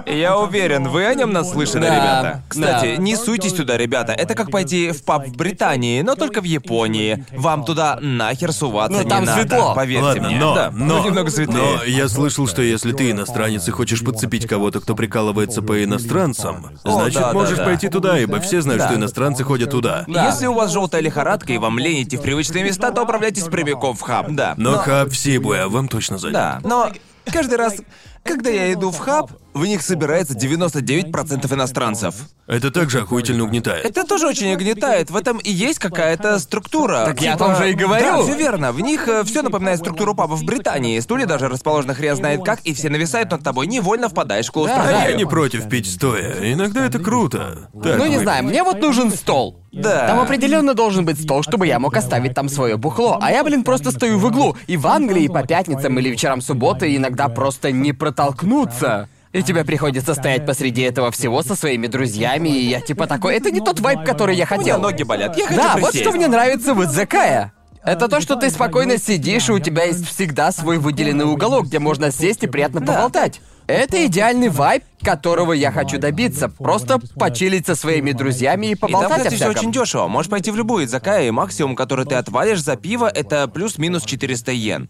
Speaker 2: Я уверен, вы о нем наслышаны,
Speaker 1: Да,
Speaker 2: ребята. Кстати,
Speaker 1: да.
Speaker 2: не суйтесь туда, ребята. Это как пойти в паб в Британии, но только в Японии. Вам туда нахер суваться
Speaker 1: Ну,
Speaker 2: не
Speaker 1: там
Speaker 2: надо.
Speaker 1: светло.
Speaker 2: Поверьте
Speaker 3: Ладно,
Speaker 2: мне.
Speaker 3: но,
Speaker 2: да,
Speaker 3: но,
Speaker 2: немного светлее.
Speaker 3: но я слышал, что если ты иностранец и хочешь подцепить кого-то, кто прикалывается по иностранцам,
Speaker 2: О,
Speaker 3: значит
Speaker 2: да, да,
Speaker 3: можешь
Speaker 2: да.
Speaker 3: пойти туда, ибо все знают,
Speaker 2: Да.
Speaker 3: что иностранцы ходят туда.
Speaker 1: Да.
Speaker 2: Если у вас желтая лихорадка и вам лень идти в привычные места, то отправляйтесь прямиком в хаб. Да.
Speaker 3: Но хаб в Сибуэ вам точно зайдет.
Speaker 2: Да, но каждый раз, когда я иду в хаб, в них собирается 99% иностранцев.
Speaker 3: Это также охуительно угнетает.
Speaker 2: Это тоже очень угнетает. В этом и есть какая-то структура.
Speaker 1: Так я о том же и говорю.
Speaker 2: Да, все верно. В них все напоминает структуру пабов в Британии. Стулья даже расположены хрен знает как, и все нависают над тобой, невольно впадаешь в
Speaker 1: Да,
Speaker 3: Я
Speaker 2: клаустрофобию.
Speaker 3: не против пить стоя. Иногда это круто. Так,
Speaker 1: Ну не
Speaker 3: вы-
Speaker 1: знаю, мне вот нужен стол.
Speaker 2: Да.
Speaker 1: Там определенно должен быть стол, чтобы я мог оставить там свое бухло. А я, блин, просто стою в углу. И в Англии по пятницам или вечерам субботы иногда просто не протолкнуться. И тебе приходится стоять посреди этого всего со своими друзьями, и я типа такой, это не тот вайб, который я
Speaker 2: У меня
Speaker 1: хотел.
Speaker 2: ноги болят. Я хочу
Speaker 1: Да, вот
Speaker 2: присесть.
Speaker 1: что мне нравится в Идзакая. Это то, что ты спокойно сидишь, и у тебя есть всегда свой выделенный уголок, где можно сесть и приятно поболтать. Это идеальный вайб, которого я хочу добиться. Просто почилить со своими друзьями и
Speaker 2: И там,
Speaker 1: поболтать о
Speaker 2: кстати, все
Speaker 1: всяком.
Speaker 2: очень дешево. Можешь пойти в любую изакая, и максимум, который ты отвалишь за пиво, это плюс-минус 400 йен.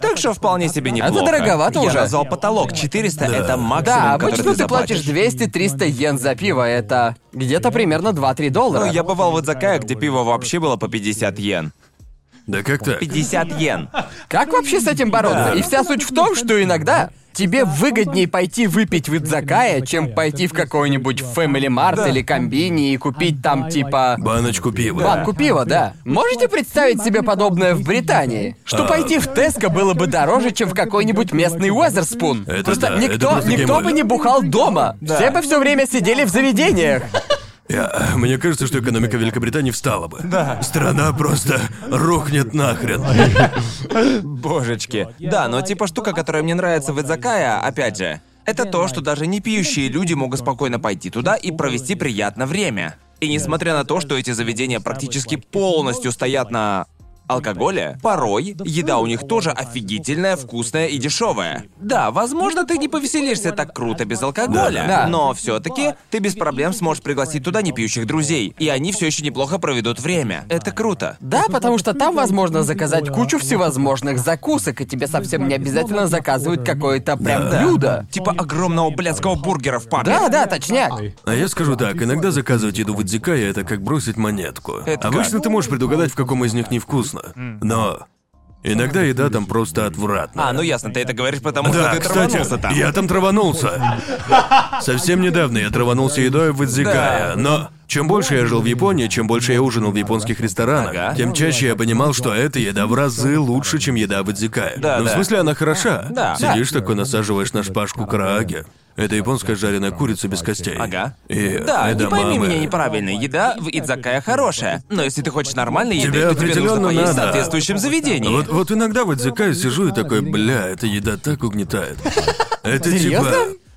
Speaker 2: Так что вполне себе неплохо.
Speaker 1: дороговато
Speaker 2: Я
Speaker 1: уже.
Speaker 2: назвал потолок. 400 это максимум,
Speaker 1: Да,
Speaker 2: который
Speaker 1: обычно
Speaker 2: ты
Speaker 1: ты платишь
Speaker 2: заплатишь.
Speaker 1: 200-300 йен за пиво, это где-то примерно 2-3 доллара.
Speaker 2: Ну, я бывал в Идзакая, где пиво вообще было по 50 йен.
Speaker 3: Да как так?
Speaker 2: 50 йен.
Speaker 1: Как вообще с этим бороться? И вся суть в том, что иногда тебе выгоднее пойти выпить в Идзакая, чем пойти в какой-нибудь Family Mart или Комбини и купить там типа...
Speaker 3: Баночку пива.
Speaker 1: Банку пива, да. Можете представить себе подобное в Британии? Что
Speaker 3: А.
Speaker 1: пойти в Теско было бы дороже, чем в какой-нибудь местный Уэзерспун.
Speaker 3: Это
Speaker 1: Просто
Speaker 3: да, это
Speaker 1: никто,
Speaker 3: просто
Speaker 1: никто бы не бухал дома. Все бы все время сидели в заведениях.
Speaker 3: Я- мне кажется, что экономика Великобритании встала бы. Да. Страна просто рухнет нахрен.
Speaker 2: Божечки. Да, но типа штука, которая мне нравится в Идзакая, опять же, это то, что даже не пьющие люди могут спокойно пойти туда и провести приятно время. И несмотря на то, что эти заведения практически полностью стоят на алкоголе, порой еда у них тоже офигительная, вкусная и дешевая. Да, возможно, ты не повеселишься так круто без алкоголя,
Speaker 1: Да.
Speaker 2: но все-таки ты без проблем сможешь пригласить туда непьющих друзей, и они все еще неплохо проведут время. Это круто.
Speaker 1: Да, потому что там возможно заказать кучу всевозможных закусок, и тебе совсем не обязательно заказывать какое-то прям блюдо.
Speaker 2: Типа огромного блядского бургера в пабе.
Speaker 1: Да, да, точняк.
Speaker 3: А я скажу так, иногда заказывать еду в Идзикае это как бросить монетку.
Speaker 2: Это
Speaker 3: Обычно
Speaker 2: как?
Speaker 3: ты можешь предугадать, в каком из них невкусно. Но иногда еда там просто отвратна.
Speaker 2: А, ну ясно, ты это говоришь, потому
Speaker 3: Да,
Speaker 2: что ты
Speaker 3: кстати,
Speaker 2: траванулся там.
Speaker 3: я там траванулся. Совсем недавно я траванулся едой в Идзикая, но чем больше я жил в Японии, чем больше я ужинал в японских ресторанах,
Speaker 2: Ага.
Speaker 3: тем чаще я понимал, что эта еда в разы лучше, чем еда в Идзикае.
Speaker 2: Да,
Speaker 3: ну, в
Speaker 2: да.
Speaker 3: смысле, она хороша.
Speaker 2: Да.
Speaker 3: Сидишь такой, насаживаешь на шпажку карааге. Это японская жареная курица без костей.
Speaker 2: Ага.
Speaker 3: И
Speaker 2: Да, не пойми
Speaker 3: эдамаме.
Speaker 2: меня неправильно, еда в Идзакая хорошая. Но если ты хочешь нормальной еды,
Speaker 3: Тебе
Speaker 2: то тебе нужно поесть в
Speaker 3: надо.
Speaker 2: соответствующем заведении.
Speaker 3: Вот, вот иногда в Идзикае сижу и такой, бля, эта еда так угнетает. Это типа...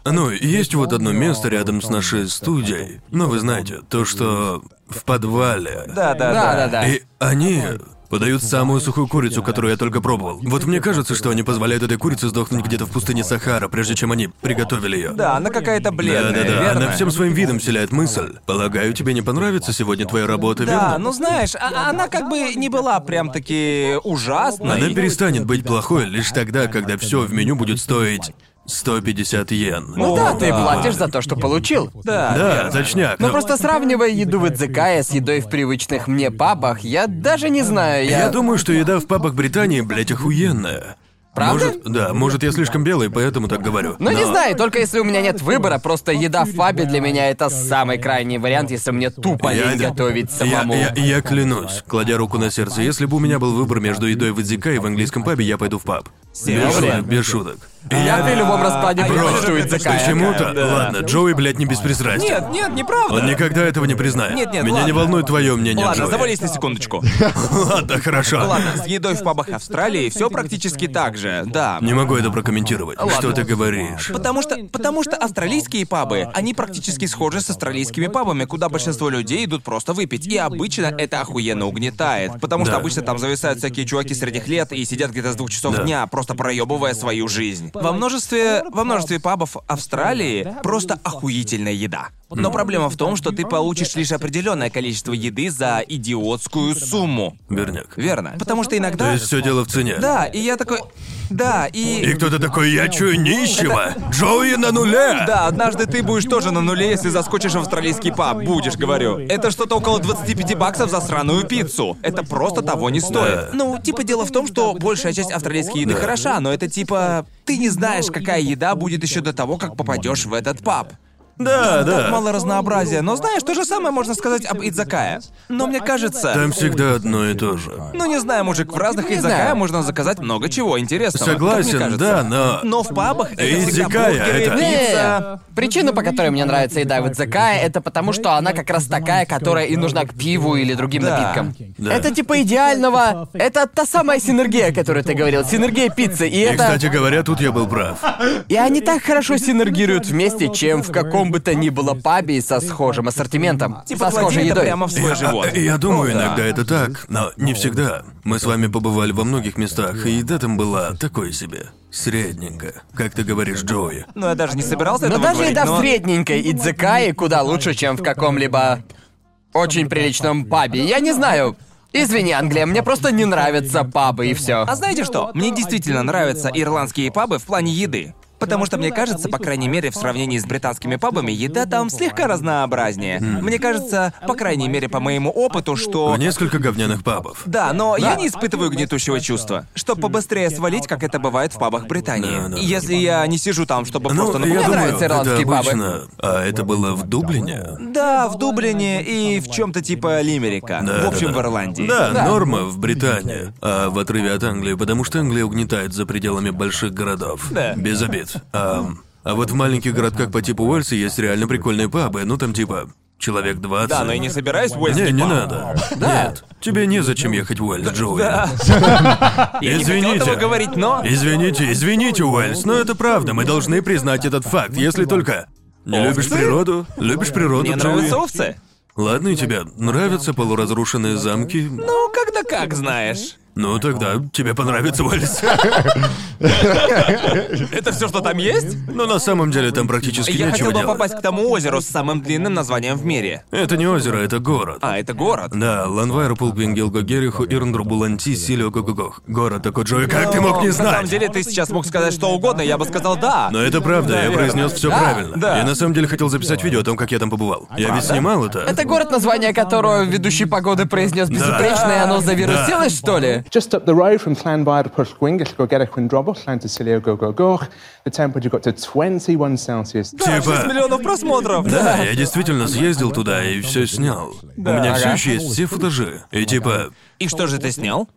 Speaker 3: Ну, есть вот одно место рядом с нашей студией. Ну, вы знаете, то, что в подвале.
Speaker 2: Да, да,
Speaker 1: Да, да, да.
Speaker 3: И они подают самую сухую курицу, которую я только пробовал. Вот мне кажется, что они позволяют этой курице сдохнуть где-то в пустыне Сахара, прежде чем они приготовили ее.
Speaker 2: Да, она какая-то бледная,
Speaker 3: Да-да-да,
Speaker 2: верно?
Speaker 3: она всем своим видом вселяет мысль. Полагаю, тебе не понравится сегодня твоя работа,
Speaker 2: Да,
Speaker 3: верно?
Speaker 2: ну знаешь, а- она как бы не была прям таки ужасной.
Speaker 3: Она перестанет быть плохой лишь тогда, когда все в меню будет стоить 150 йен.
Speaker 1: Ну
Speaker 2: О,
Speaker 1: да, ты платишь за то, что получил.
Speaker 2: Да,
Speaker 3: Да,
Speaker 2: верно.
Speaker 3: точняк.
Speaker 1: Но
Speaker 3: но-
Speaker 1: просто сравнивая еду в Идзакая с едой в привычных мне пабах, я даже не знаю, я...
Speaker 3: Я думаю, что еда в пабах Британии, блядь, охуенная.
Speaker 1: Правда?
Speaker 3: Может, да, может, я слишком белый, поэтому так говорю.
Speaker 1: Ну не знаю, только если у меня нет выбора, просто еда в пабе для меня это самый крайний вариант, если мне тупо
Speaker 3: Я-
Speaker 1: лень готовить самому.
Speaker 3: Я, я, я клянусь, кладя руку на сердце, если бы у меня был выбор между едой в Идзикае и в английском пабе, я пойду в паб. Без шуток, без шуток. И
Speaker 1: Я при любом раскладе
Speaker 2: а я
Speaker 1: предпочту
Speaker 2: тоже
Speaker 1: Идзакая.
Speaker 3: Почему-то,
Speaker 2: Да.
Speaker 3: ладно, Джоуи, блядь, не беспристрастен.
Speaker 2: Нет, нет, неправда.
Speaker 3: Он никогда этого не признает.
Speaker 2: Нет, нет,
Speaker 3: Меня
Speaker 2: ладно.
Speaker 3: не волнует твое мнение,
Speaker 2: Ладно,
Speaker 3: Джоуи.
Speaker 2: завались на секундочку. *laughs*
Speaker 3: Ладно, хорошо.
Speaker 2: Ладно, с едой в пабах Австралии все практически так же, да.
Speaker 3: Не могу это прокомментировать. Что ты говоришь?
Speaker 2: Потому что, потому что австралийские пабы, они практически схожи с австралийскими пабами, куда большинство людей идут просто выпить. И обычно это охуенно угнетает. Потому что
Speaker 3: Да.
Speaker 2: обычно там зависают всякие чуваки средних лет и сидят где-то с двух часов
Speaker 3: Да.
Speaker 2: дня, просто проебывая свою жизнь. Во множестве, во множестве пабов Австралии просто охуительная еда. Но проблема в том, что ты получишь лишь определенное количество еды за идиотскую сумму.
Speaker 3: Верняк.
Speaker 2: Верно. Потому что иногда.
Speaker 3: То есть все дело в цене.
Speaker 2: Да, и я такой. Да, и.
Speaker 3: И кто-то такой, я чую нищего. Джоуи на нуле.
Speaker 2: Да, однажды ты будешь тоже на нуле, если заскочишь в австралийский паб, будешь, говорю. Это что-то около 25 баксов за сраную пиццу. Это просто того не стоит.
Speaker 3: Да.
Speaker 2: Ну, типа дело в том, что большая часть австралийской еды
Speaker 3: Да.
Speaker 2: Хороша, но это типа... ты не знаешь, какая еда будет еще до того, как попадешь в этот паб.
Speaker 3: Да,
Speaker 2: Так
Speaker 3: да.
Speaker 2: мало разнообразия, но знаешь, то же самое можно сказать об Идзакае. Но мне кажется...
Speaker 3: Там всегда одно и то же.
Speaker 2: Ну не знаю, мужик, в разных
Speaker 1: Не
Speaker 2: Идзакае
Speaker 1: знаю.
Speaker 2: можно заказать много чего интересного. как мне
Speaker 3: Согласен,
Speaker 2: кажется.
Speaker 3: да, но...
Speaker 2: Но в пабах это всегда
Speaker 3: Идзакая,
Speaker 2: бургеры,
Speaker 3: это-
Speaker 2: пицца.
Speaker 1: Не, Причина, по которой мне нравится еда в Идзакае, это потому, что она как раз такая, которая и нужна к пиву или другим
Speaker 2: Да.
Speaker 1: напиткам.
Speaker 3: Да.
Speaker 1: Это типа идеального... Это та самая синергия, о которой ты говорил. Синергия пиццы. И
Speaker 3: И,
Speaker 1: это...
Speaker 3: кстати говоря, тут я был прав.
Speaker 1: И они так хорошо синергируют вместе, чем в каком бы то ни было пабе со схожим ассортиментом.
Speaker 2: Типа
Speaker 1: со схожей
Speaker 2: это
Speaker 1: едой.
Speaker 2: прямо в свой живот.
Speaker 3: А, Я думаю,
Speaker 2: О, да.
Speaker 3: иногда это так, но не всегда. Мы с вами побывали во многих местах, и еда там была такой себе. Средненькая. Как ты говоришь, Джоуи.
Speaker 2: Ну, я даже не собирался
Speaker 1: Но
Speaker 2: этого
Speaker 1: даже
Speaker 2: говорить,
Speaker 1: еда
Speaker 2: но...
Speaker 1: в средненькой Идзакае куда лучше, чем в каком-либо очень приличном пабе. Я не знаю. Извини, Англия, мне просто не нравятся пабы и все.
Speaker 2: А знаете что? Мне действительно нравятся ирландские пабы в плане еды. Потому что мне кажется, по крайней мере, в сравнении с британскими пабами, еда там слегка разнообразнее. Мне кажется, по крайней мере, по моему опыту, что...
Speaker 3: В несколько говняных пабов.
Speaker 2: Да, но я не испытываю гнетущего чувства. Чтобы побыстрее свалить, как это бывает в пабах Британии.
Speaker 3: Да, да.
Speaker 2: Если я не сижу там, чтобы
Speaker 3: Ну,
Speaker 2: просто...
Speaker 3: я
Speaker 2: например,
Speaker 3: думаю,
Speaker 1: нравятся
Speaker 3: это
Speaker 1: ирландские пабы.
Speaker 3: обычно... А это было в Дублине?
Speaker 2: Да, в Дублине и в чем-то типа Лимерика.
Speaker 3: Да,
Speaker 2: в общем,
Speaker 3: да, да.
Speaker 2: в Ирландии.
Speaker 3: Да,
Speaker 1: Да.
Speaker 3: норма в Британии, а в отрыве от Англии, потому что Англия угнетает за пределами больших городов.
Speaker 2: Да.
Speaker 3: Без обид. А, а вот в маленьких городках по типу Уэльса есть реально прикольные пабы, ну там типа человек 20.
Speaker 2: Да, но я не собираюсь в Уэльский
Speaker 3: Не, не надо. Нет, тебе незачем ехать в Уэльс, Джоуи.
Speaker 2: Да. *laughs* Я не хотел
Speaker 3: Извините.
Speaker 2: говорить, но...
Speaker 3: Извините, извините, Уэльс, но это правда, мы должны признать этот факт, если только... Не
Speaker 2: Овцы?
Speaker 3: любишь природу? Любишь природу,
Speaker 2: Мне
Speaker 3: Джоуи?
Speaker 2: нравятся овцы.
Speaker 3: Ладно, и тебе нравятся полуразрушенные замки?
Speaker 2: Ну, когда как, знаешь.
Speaker 3: Ну тогда тебе понравится Уэльс. *laughs*
Speaker 2: Это все, что там есть?
Speaker 3: Но на самом деле там практически
Speaker 2: Я
Speaker 3: нечего
Speaker 2: хотел бы
Speaker 3: делать.
Speaker 2: попасть к тому озеру с самым длинным названием в мире.
Speaker 3: Это не озеро, это город.
Speaker 2: А, это город.
Speaker 3: Да, Ланвайр, Пулквингел, Гогериху, Ирндру, Буланти, Силио, Гогогох. Город такой, Джои, как ты мог не
Speaker 2: На самом
Speaker 3: знать?
Speaker 2: деле, ты сейчас мог сказать что угодно, я бы сказал да.
Speaker 3: Но это правда, я произнес все
Speaker 1: Да,
Speaker 3: правильно.
Speaker 2: да.
Speaker 3: Я на самом деле хотел записать видео о том, как я там побывал. Я ведь снимал это.
Speaker 1: Это город, название которого ведущий погоды произнес безупречно, и оно завирусилось, что ли?
Speaker 4: Just up the road from Llanfair to Pwllgwyngyll, go get a Quindrobos, Llan to Silio, go go goch. The temperature got to 21 Celsius.
Speaker 2: Да,
Speaker 3: Типа-
Speaker 2: 6 миллионов просмотров.
Speaker 3: Да, я действительно съездил туда и все снял. У меня все еще есть все футажи. И типа,
Speaker 2: И что же ты снял?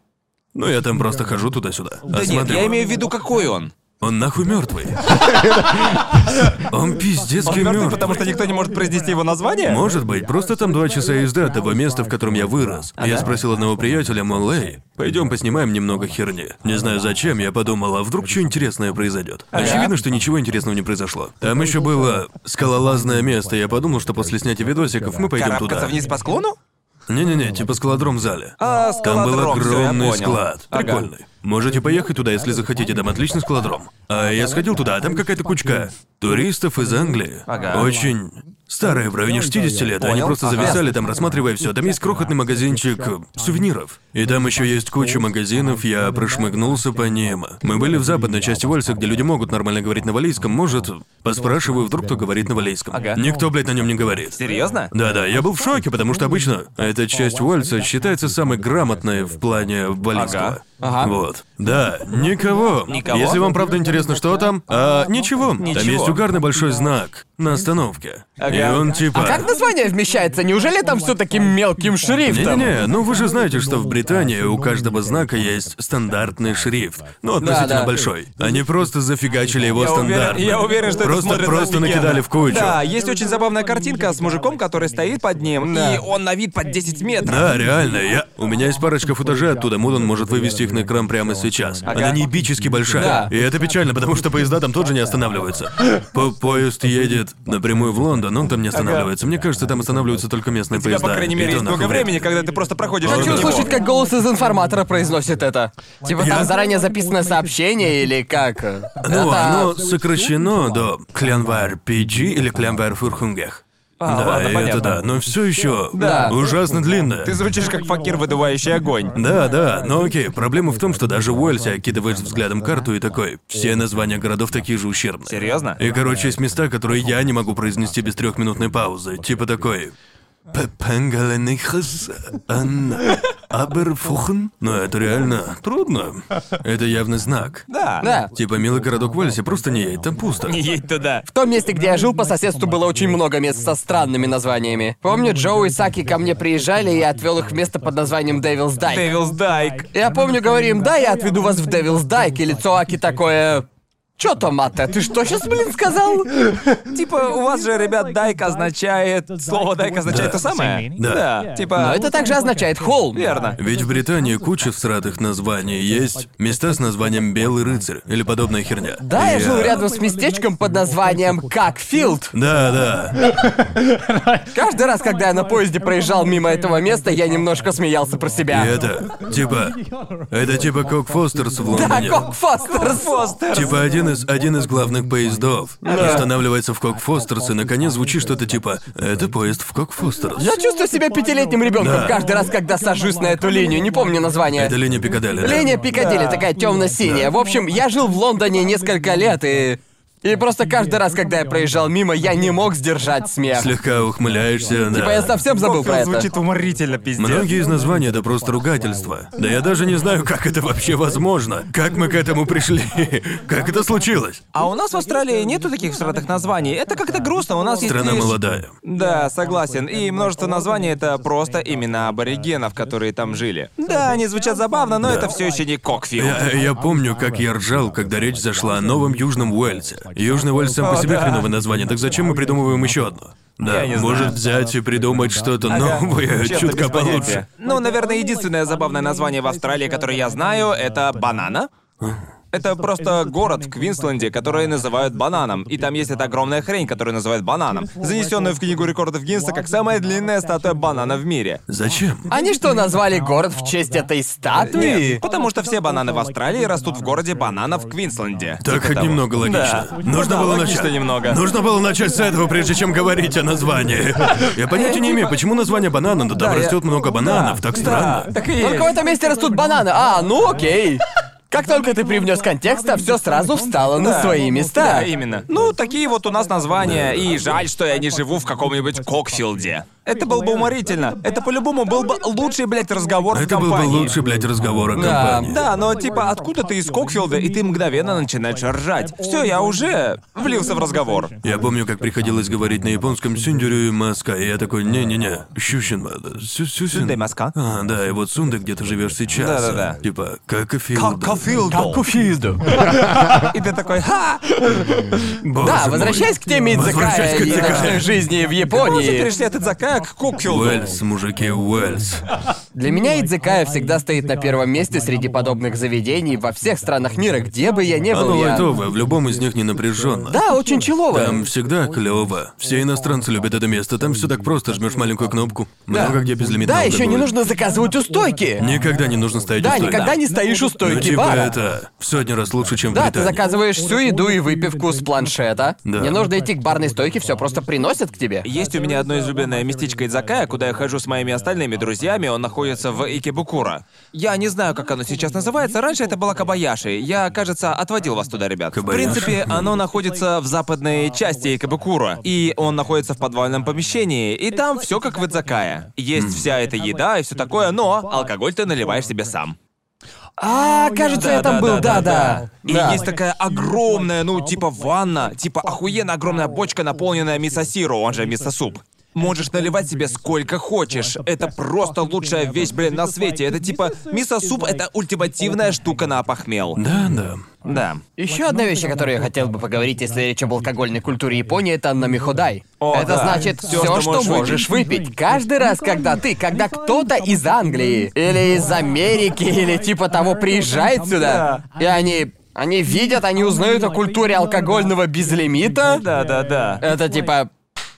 Speaker 3: ну я там просто хожу туда-сюда.
Speaker 2: Да нет, я имею в виду, какой он.
Speaker 3: Он нахуй мертвый. *laughs* Он пиздецкий
Speaker 2: Мертвый, потому что никто не может произнести его название?
Speaker 3: Может быть, просто там два часа езды от того места, в котором я вырос. Я спросил одного приятеля, мол, эй, пойдем поснимаем немного херни. Не знаю зачем, я подумал, а вдруг что интересное произойдет. Очевидно, что ничего интересного не произошло. Там еще было скалолазное место, я подумал, что после снятия видосиков мы пойдем туда.
Speaker 2: вниз по склону?
Speaker 3: Не-не-не, типа скалодром в зале.
Speaker 2: А,
Speaker 3: Там был
Speaker 2: скалодром, всё, я
Speaker 3: огромный
Speaker 2: понял.
Speaker 3: склад.
Speaker 2: Ага.
Speaker 3: Прикольный. Можете поехать туда, если захотите, там отличный скалодром. А я сходил туда, а там какая-то кучка туристов из Англии.
Speaker 2: Ага.
Speaker 3: Очень старые, в районе 60 лет. Они просто зависали там, рассматривая все. Там есть крохотный магазинчик э, сувениров. И там еще есть куча магазинов, я прошмыгнулся по ним. Мы были в западной части Вальса, где люди могут нормально говорить на валийском. Может, поспрашиваю, вдруг кто говорит на валийском.
Speaker 2: Ага.
Speaker 3: Никто, блядь, на нем не говорит.
Speaker 2: Серьезно?
Speaker 3: Да-да, я был в шоке, потому что обычно эта часть Уэльса считается самой грамотной в плане валийского.
Speaker 2: Ага.
Speaker 1: Ага.
Speaker 3: Вот. Да, никого.
Speaker 2: Никого?
Speaker 3: Если вам правда интересно, что там, а ничего. Там
Speaker 2: Ничего.
Speaker 3: есть угарный большой знак на остановке. И
Speaker 2: Ага.
Speaker 3: он типа.
Speaker 1: А как название вмещается? Неужели там все таким мелким шрифтом?
Speaker 3: Не-не-не, ну вы же знаете, что в Британии у каждого знака есть стандартный шрифт. Ну, относительно
Speaker 1: Да, да.
Speaker 3: большой. Они просто зафигачили его
Speaker 2: Я уверен,
Speaker 3: стандартно.
Speaker 2: я уверен, что
Speaker 3: просто,
Speaker 2: это
Speaker 3: Просто накидали в кучу.
Speaker 2: Да, есть очень забавная картинка с мужиком, который стоит под ним,
Speaker 1: Да.
Speaker 2: и он на вид под 10 метров.
Speaker 3: Да, реально, я... У меня есть парочка футажей оттуда, Мудон может вывести их на экран прямо сейчас. Она не эпически большая.
Speaker 1: Да.
Speaker 3: И это печально, потому что поезда там тоже не останавливаются. По поезд едет напрямую в Лондон, он там не останавливается. Мне кажется, там останавливаются только местные
Speaker 2: У тебя,
Speaker 3: поезда.
Speaker 2: по крайней мере, есть много времени, когда ты просто проходишь
Speaker 1: Хочу
Speaker 2: мимо него.
Speaker 1: услышать, как голос из информатора произносит это. Типа
Speaker 3: Я-
Speaker 1: там заранее записанное сообщение или как?
Speaker 3: Ну,
Speaker 1: Это-
Speaker 3: оно сокращено до Клянвар PG или Клянвар Фурхунгех.
Speaker 2: А,
Speaker 3: да,
Speaker 2: ладно,
Speaker 3: и
Speaker 2: понятно.
Speaker 3: это да, но все еще
Speaker 1: Да.
Speaker 3: ужасно длинно.
Speaker 2: Ты звучишь как факир, выдувающий огонь.
Speaker 3: Да, да, но окей, проблема в том, что даже в Уэльсе окидываешь взглядом карту и такой, все названия городов такие же ущербные.
Speaker 2: Серьезно?
Speaker 3: И, короче, есть места, которые я не могу произнести без трехминутной паузы. Типа такой. П- Пенгаленихас ан Аберфухен? Но это реально трудно. Это явный знак.
Speaker 2: Да.
Speaker 1: Да.
Speaker 3: Типа, милый городок в Уэльсе, просто не едь, там пусто.
Speaker 2: Не едь туда.
Speaker 1: В том месте, где я жил, по соседству было очень много мест со странными названиями. Помню, Джоуи с Аки ко мне приезжали, и я отвел их в место под названием Devil's Dyke.
Speaker 2: Devil's Dyke.
Speaker 1: Я помню, говорим, да, я отведу вас в Devil's Dyke, и лицо Аки такое... ちょっと待って, ты что сейчас, блин, сказал?
Speaker 2: Типа, у вас же, ребят, дайк означает... Слово дайк означает то самое.
Speaker 3: Да.
Speaker 2: Типа...
Speaker 1: Но это также означает холм.
Speaker 2: Верно.
Speaker 3: Ведь в Британии куча всратых названий. Есть места с названием Белый рыцарь или подобная херня.
Speaker 1: Да, я
Speaker 3: И,
Speaker 1: жил
Speaker 3: а,
Speaker 1: рядом с местечком под названием Какфилд.
Speaker 3: Да, да.
Speaker 1: Каждый раз, когда я на поезде проезжал мимо этого места, я немножко смеялся про
Speaker 3: И
Speaker 1: себя.
Speaker 3: это, типа, это типа Кок Фостерс в
Speaker 1: Да,
Speaker 3: Лондоне.
Speaker 1: Кок Фостерс.
Speaker 2: Фостер.
Speaker 3: Типа один из, один из главных поездов останавливается в Кок Фостерс, и наконец звучит что-то типа «Это поезд в Кок Фостерс».
Speaker 1: Я чувствую себя пятилетним ребенком
Speaker 3: Да.
Speaker 1: каждый раз, когда сажусь на эту линию. Не помню название.
Speaker 3: Это линия Пикадилли, да?
Speaker 1: Линия Пикадилли такая темно-синяя. В общем, я жил в Лондоне несколько лет и. И просто каждый раз, когда я проезжал мимо, я не мог сдержать смех.
Speaker 3: Слегка ухмыляешься, да.
Speaker 1: Типа я совсем забыл про это.
Speaker 2: Звучит уморительно, пиздец.
Speaker 3: Многие из названий это просто ругательство. Да я даже не знаю, как это вообще возможно. Как мы к этому пришли? *laughs* Как это случилось?
Speaker 2: А у нас в Австралии нету таких всратых названий. Это как-то грустно. У нас
Speaker 3: Страна
Speaker 2: есть лишь-
Speaker 3: молодая.
Speaker 2: Да, согласен. И множество названий это просто имена аборигенов, которые там жили. Да, они звучат забавно, но это все еще не Кокфилд.
Speaker 3: Я, я помню, как я ржал, когда речь зашла о новом Южном Уэльсе. Южный Уэльс сам по себе хреновое название, так зачем мы придумываем еще одно? Да,
Speaker 2: Я не
Speaker 3: может
Speaker 2: знаю.
Speaker 3: взять и придумать что-то
Speaker 2: Ага,
Speaker 3: новое,
Speaker 2: честно,
Speaker 3: чутка получше.
Speaker 2: Ну, наверное, единственное забавное название в Австралии, которое я знаю, это банана. Это просто город в Квинсленде, который называют бананом. И там есть эта огромная хрень, которую называют бананом. Занесенную в книгу рекордов Гиннесса как самая длинная статуя банана в мире.
Speaker 3: Зачем?
Speaker 1: Они что, назвали город в честь этой статуи?
Speaker 2: Нет, потому что все бананы в Австралии растут в городе бананов в Квинсленде.
Speaker 3: Так
Speaker 2: Типа
Speaker 3: хоть
Speaker 2: того.
Speaker 3: немного логично.
Speaker 2: Да.
Speaker 3: Нужно
Speaker 2: Да,
Speaker 3: было
Speaker 2: логично
Speaker 3: начать.
Speaker 2: немного.
Speaker 3: Нужно было начать с этого, прежде чем говорить о названии. Я понятия не имею, почему название банана, но там
Speaker 2: Да, я-
Speaker 3: растет много бананов, так странно.
Speaker 2: Да, так и
Speaker 1: Только в этом месте растут бананы. А, ну окей. Как только ты привнес контекста, все сразу встало на свои места.
Speaker 2: Да, именно. Ну, такие вот у нас названия, и жаль, что я не живу в каком-нибудь Кокфилде. Это было бы уморительно. Это по-любому был бы лучший, блядь, разговор в
Speaker 3: Это был бы
Speaker 2: компании.
Speaker 3: лучший, блядь, разговор о
Speaker 1: Да.
Speaker 3: компании.
Speaker 2: Да, но типа откуда ты из Кокфилда, и ты мгновенно начинаешь ржать. Все, я уже влился в разговор.
Speaker 3: Я помню, как приходилось говорить на японском сюндерю и маска, и я такой, не-не-не, щущин, сю сюсин.
Speaker 2: Сюндэ маска?
Speaker 3: А, да, и вот сунда, где ты живешь сейчас.
Speaker 2: Да-да-да.
Speaker 3: Типа, как и
Speaker 2: Кокфилду. И ты такой, ха!
Speaker 1: Да, возвращаясь к теме Идзакая и ночной жизни в Японии.
Speaker 2: перешли от Идзакая к Кокфилду.
Speaker 3: Уэльс, мужики, Уэльс.
Speaker 1: Для меня Идзакая всегда стоит на первом месте среди подобных заведений во всех странах мира, где бы я ни был.
Speaker 3: Оно
Speaker 1: я-
Speaker 3: лайтовое, в любом из них не напряженно.
Speaker 1: Да, очень человое.
Speaker 3: Там всегда клево. Все иностранцы любят это место. Там все так просто, жмешь маленькую кнопку. Много где безлимитного
Speaker 1: Да, еще не нужно заказывать у стойки.
Speaker 3: Никогда не нужно стоять у
Speaker 1: Да,
Speaker 3: стойки.
Speaker 1: никогда не стоишь у
Speaker 3: Ну,
Speaker 1: стойки
Speaker 3: типа
Speaker 1: бара.
Speaker 3: это в сотни раз лучше, чем в
Speaker 1: Да, ты
Speaker 3: Британии.
Speaker 1: заказываешь всю еду и выпивку с планшета.
Speaker 3: Да.
Speaker 1: Не нужно идти к барной стойке, все просто приносят к тебе.
Speaker 2: Есть у меня одно излюбленное местечко Идзакая, куда я хожу с моими остальными друзьями, он находится в Икебукура. Я не знаю, как оно сейчас называется, раньше это была Кабаяши. Я, кажется, отводил вас туда, ребят.
Speaker 3: Кабаяши?
Speaker 2: В принципе, оно находится в западной части Икебукура, и он находится в подвальном помещении, и там все как в Идзакая. Есть вся эта еда и все такое, но алкоголь ты наливаешь себе сам.
Speaker 1: А, кажется, я там был, да-да.
Speaker 2: И есть такая огромная, ну, типа ванна, типа охуенно огромная бочка, наполненная мисосиру, он же мисосуп. Можешь наливать себе сколько хочешь. Это просто лучшая вещь, блин, на свете. Это типа мисо-суп — это ультимативная штука на опохмел.
Speaker 3: Да, да.
Speaker 2: Да.
Speaker 1: Еще одна вещь, о которой я хотел бы поговорить, если речь об алкогольной культуре Японии, это намиходай.
Speaker 2: О,
Speaker 1: это
Speaker 2: да.
Speaker 1: значит все,
Speaker 2: что
Speaker 1: что,
Speaker 2: можешь
Speaker 1: можешь выпить. Каждый раз, когда ты, когда кто-то из Англии или из Америки или типа того приезжает сюда, и они они видят, они узнают о культуре алкогольного безлимита.
Speaker 2: Да-да-да.
Speaker 1: Это типа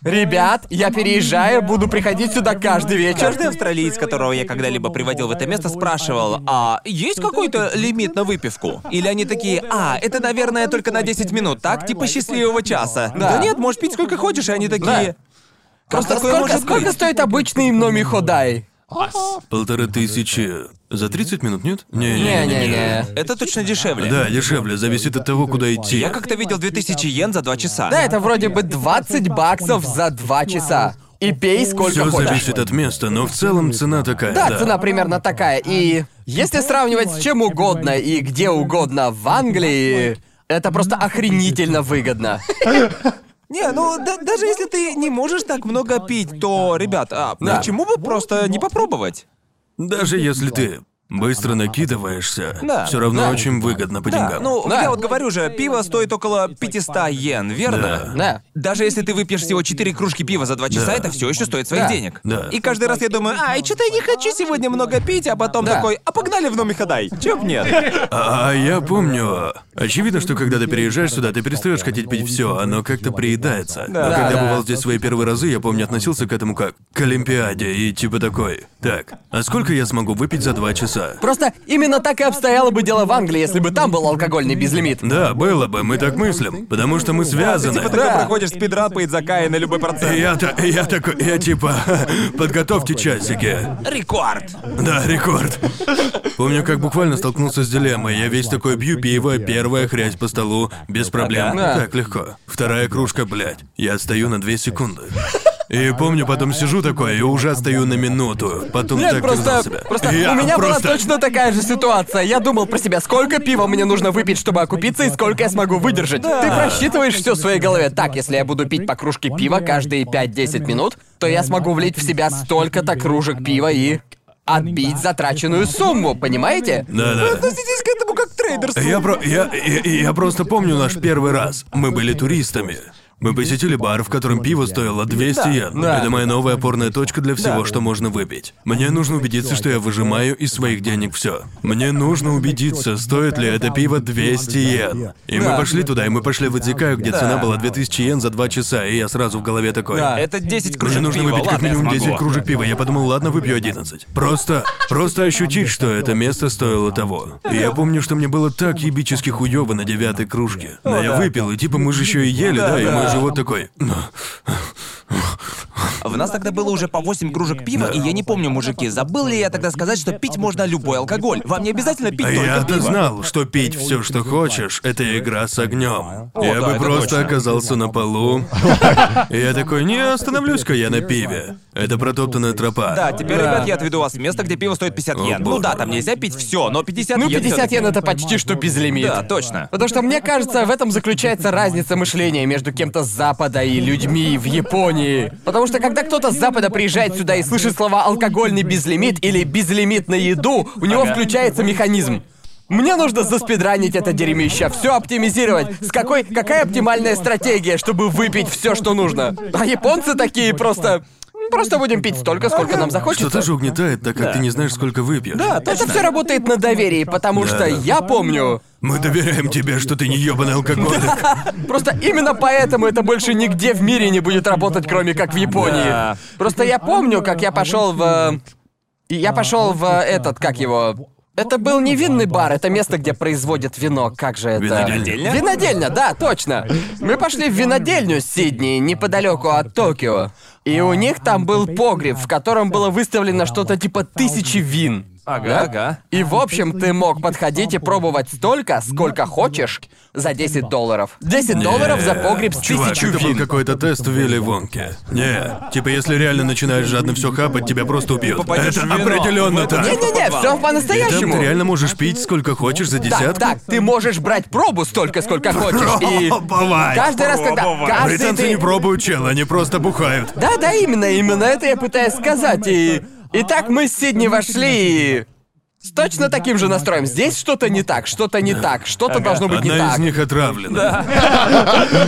Speaker 1: Ребят, я переезжаю, буду приходить сюда каждый вечер.
Speaker 2: Каждый австралиец, которого я когда-либо приводил в это место, спрашивал, а есть какой-то лимит на выпивку? Или они такие, а, это, наверное, только на 10 минут, так? Типа счастливого часа.
Speaker 1: Да.
Speaker 2: нет, можешь пить сколько хочешь, и они такие...
Speaker 1: Просто
Speaker 2: такое
Speaker 1: сколько,
Speaker 2: может
Speaker 1: сколько
Speaker 2: быть?
Speaker 1: стоит обычный номиходай?
Speaker 3: Полторы тысячи. За 30 минут, нет? Не-не-не.
Speaker 1: Не-не-не.
Speaker 2: Это точно дешевле.
Speaker 3: Да, дешевле, зависит от того, куда идти.
Speaker 2: Я как-то видел 2000 йен за 2 часа.
Speaker 1: Да, это вроде бы 20 баксов за 2 часа. и пей сколько
Speaker 3: Все
Speaker 1: хочешь.
Speaker 3: зависит от места, но в целом цена такая.
Speaker 1: Да, цена примерно такая. И если сравнивать с чем угодно и где угодно в Англии, это просто охренительно выгодно. *laughs*
Speaker 2: Не, ну да- даже если ты не можешь так много пить, то, ребят, а
Speaker 1: Да.
Speaker 2: почему бы просто не попробовать?
Speaker 3: Даже если ты быстро накидываешься,
Speaker 2: Да,
Speaker 3: все равно
Speaker 1: да.
Speaker 3: очень выгодно по
Speaker 2: Да,
Speaker 3: деньгам.
Speaker 2: ну
Speaker 1: Да.
Speaker 2: я вот говорю же, пиво стоит около 500 йен, верно?
Speaker 1: Да.
Speaker 2: Даже если ты выпьешь всего 4 кружки пива за 2 часа,
Speaker 3: Да.
Speaker 2: это все еще стоит своих
Speaker 1: Да.
Speaker 2: денег.
Speaker 3: Да.
Speaker 2: И каждый раз я думаю, ай, что-то я не хочу сегодня много пить, а потом
Speaker 1: Да.
Speaker 2: такой, а погнали в Номихадай. Чё б нет?
Speaker 3: А я помню. Очевидно, что когда ты переезжаешь сюда, ты перестаешь хотеть пить все, оно как-то приедается. Но
Speaker 1: Да,
Speaker 3: когда
Speaker 1: да.
Speaker 3: бывал здесь свои первые разы, я помню, относился к этому как к Олимпиаде и типа такой. Так, а сколько я смогу выпить за два часа?
Speaker 1: Просто именно так и обстояло бы дело в Англии, если бы там был алкогольный безлимит.
Speaker 3: Да, было бы, мы так мыслим, потому что мы связаны.
Speaker 2: Типа такой проходишь спидран по Идзакае на любой процент.
Speaker 3: и я такой, я типа, *laughs* подготовьте часики.
Speaker 2: Рекорд!
Speaker 3: Да, рекорд. Помню, как буквально столкнулся с дилеммой. Я весь такой пью пиво, первая хрясь по столу, без проблем.
Speaker 1: Ага.
Speaker 3: Так легко. Вторая кружка, блядь. Я отстаю на две секунды. И помню, потом сижу такой и уже отстаю на минуту. Потом
Speaker 1: Нет,
Speaker 3: так
Speaker 1: просто,
Speaker 3: себя.
Speaker 1: просто
Speaker 3: я
Speaker 1: у меня
Speaker 3: просто...
Speaker 1: была точно такая же ситуация. Я думал про себя, сколько пива мне нужно выпить, чтобы окупиться, и сколько я смогу выдержать. Ты просчитываешь все в своей голове. Так, если я буду пить по кружке пива каждые 5-10 минут, то я смогу влить в себя столько-то кружек пива и отбить затраченную сумму, понимаете?
Speaker 3: Да-да.
Speaker 2: Относитесь к этому как к трейдерству.
Speaker 3: Я, про... я, я, я просто помню наш первый раз. Мы были туристами. Мы посетили бар, в котором пиво стоило 200 йен.
Speaker 1: да.
Speaker 3: Это моя новая опорная точка для всего,
Speaker 2: Да.
Speaker 3: что можно выпить. Мне нужно убедиться, что я выжимаю из своих денег все. Мне нужно убедиться, стоит ли это пиво 200 йен. И мы пошли туда, и мы пошли в Идзикаю, где
Speaker 2: Да.
Speaker 3: цена была 2000 йен за 2 часа, и я сразу в голове такой...
Speaker 1: Да.
Speaker 2: Это 10
Speaker 3: Мне
Speaker 2: кружек
Speaker 3: нужно
Speaker 2: пива,
Speaker 3: выпить как минимум
Speaker 2: смогу.
Speaker 3: 10 кружек пива. Я подумал, ладно, выпью 11. Просто, просто ощутить, что это место стоило того. И я помню, что мне было так ебически хуёво на девятой кружке. Но я выпил, и типа мы же еще и ели, да, и мой живот такой. «Ну,
Speaker 2: В нас тогда было уже по 8 кружек пива, и я не помню, мужики, забыл ли я тогда сказать, что пить можно любой алкоголь. Вам не обязательно пить
Speaker 3: А
Speaker 2: только
Speaker 3: я-то
Speaker 2: пиво.
Speaker 3: знал, что пить все, что хочешь, это игра с огнем.
Speaker 2: О,
Speaker 3: я
Speaker 2: да,
Speaker 3: бы просто
Speaker 2: точно.
Speaker 3: оказался на полу. Я такой, не остановлюсь-ка я на пиве. Это протоптанная тропа.
Speaker 2: Да, теперь, ребят, я отведу вас в место, где пиво стоит 50
Speaker 3: О,
Speaker 2: йен. Ну да, там нельзя пить все, но 50
Speaker 1: Ну,
Speaker 2: йен
Speaker 1: 50
Speaker 2: всё-таки.
Speaker 1: йен это почти что безлимит.
Speaker 2: Да, точно.
Speaker 1: Потому что мне кажется, в этом заключается разница мышления между кем-то с Запада и людьми в Японии. Потому что когда кто-то с Запада приезжает сюда и слышит слова алкогольный безлимит или безлимит на еду, у него включается механизм. Мне нужно заспидранить это дерьмище, все оптимизировать. С какой, какая оптимальная стратегия, чтобы выпить все, что нужно? А японцы такие просто... Просто будем пить столько, сколько нам захочется.
Speaker 3: Что-то же угнетает, так как ты не знаешь, сколько выпьешь.
Speaker 2: Да,
Speaker 1: Это
Speaker 2: точно.
Speaker 1: все работает на доверии, потому
Speaker 3: Да.
Speaker 1: что я помню,
Speaker 3: Мы доверяем тебе, что ты не ебаный алкоголик. *laughs*
Speaker 1: Просто именно поэтому это больше нигде в мире не будет работать, кроме как в Японии.
Speaker 2: Да.
Speaker 1: Просто я помню, как я пошел в. э, Я пошел в э, этот, как его. Это был не винный бар, это место, где производят вино. Как же это?
Speaker 3: Винодельня?
Speaker 1: Винодельня, да, точно. Мы пошли в винодельню Сидни, неподалеку от Токио. И у них там был погреб, в котором было выставлено что-то типа тысячи вин.
Speaker 2: Ага,
Speaker 1: Да?
Speaker 2: ага.
Speaker 1: И в общем, ты мог подходить и пробовать столько, сколько хочешь, за 10 долларов. 10 долларов за погреб с
Speaker 3: Чувак,
Speaker 1: тысячу
Speaker 3: это был
Speaker 1: вин.
Speaker 3: какой-то тест в Вилли Вонке. Не, типа если реально начинаешь жадно все хапать, тебя просто убьют.
Speaker 2: Попадешь
Speaker 3: это
Speaker 2: вино.
Speaker 3: определенно так.
Speaker 2: нет
Speaker 1: Не-не-не, все
Speaker 3: И там
Speaker 1: по-настоящему.
Speaker 3: ты реально можешь пить сколько хочешь за
Speaker 1: Так,
Speaker 3: десятку.
Speaker 1: так, ты можешь брать пробу столько, сколько хочешь. И
Speaker 3: Пробовать.
Speaker 1: каждый раз, когда...
Speaker 2: Пробовать.
Speaker 1: Каждый
Speaker 3: Британцы
Speaker 1: ты-
Speaker 3: не пробуют чел, они просто бухают.
Speaker 1: Да, да, именно, именно это я пытаюсь сказать. И... Итак, мы с Сидни вошли и... С точно таким же настроем. Здесь что-то не так, что-то не так, что-то должно быть не
Speaker 3: Одна из
Speaker 1: так.
Speaker 3: них отравлена.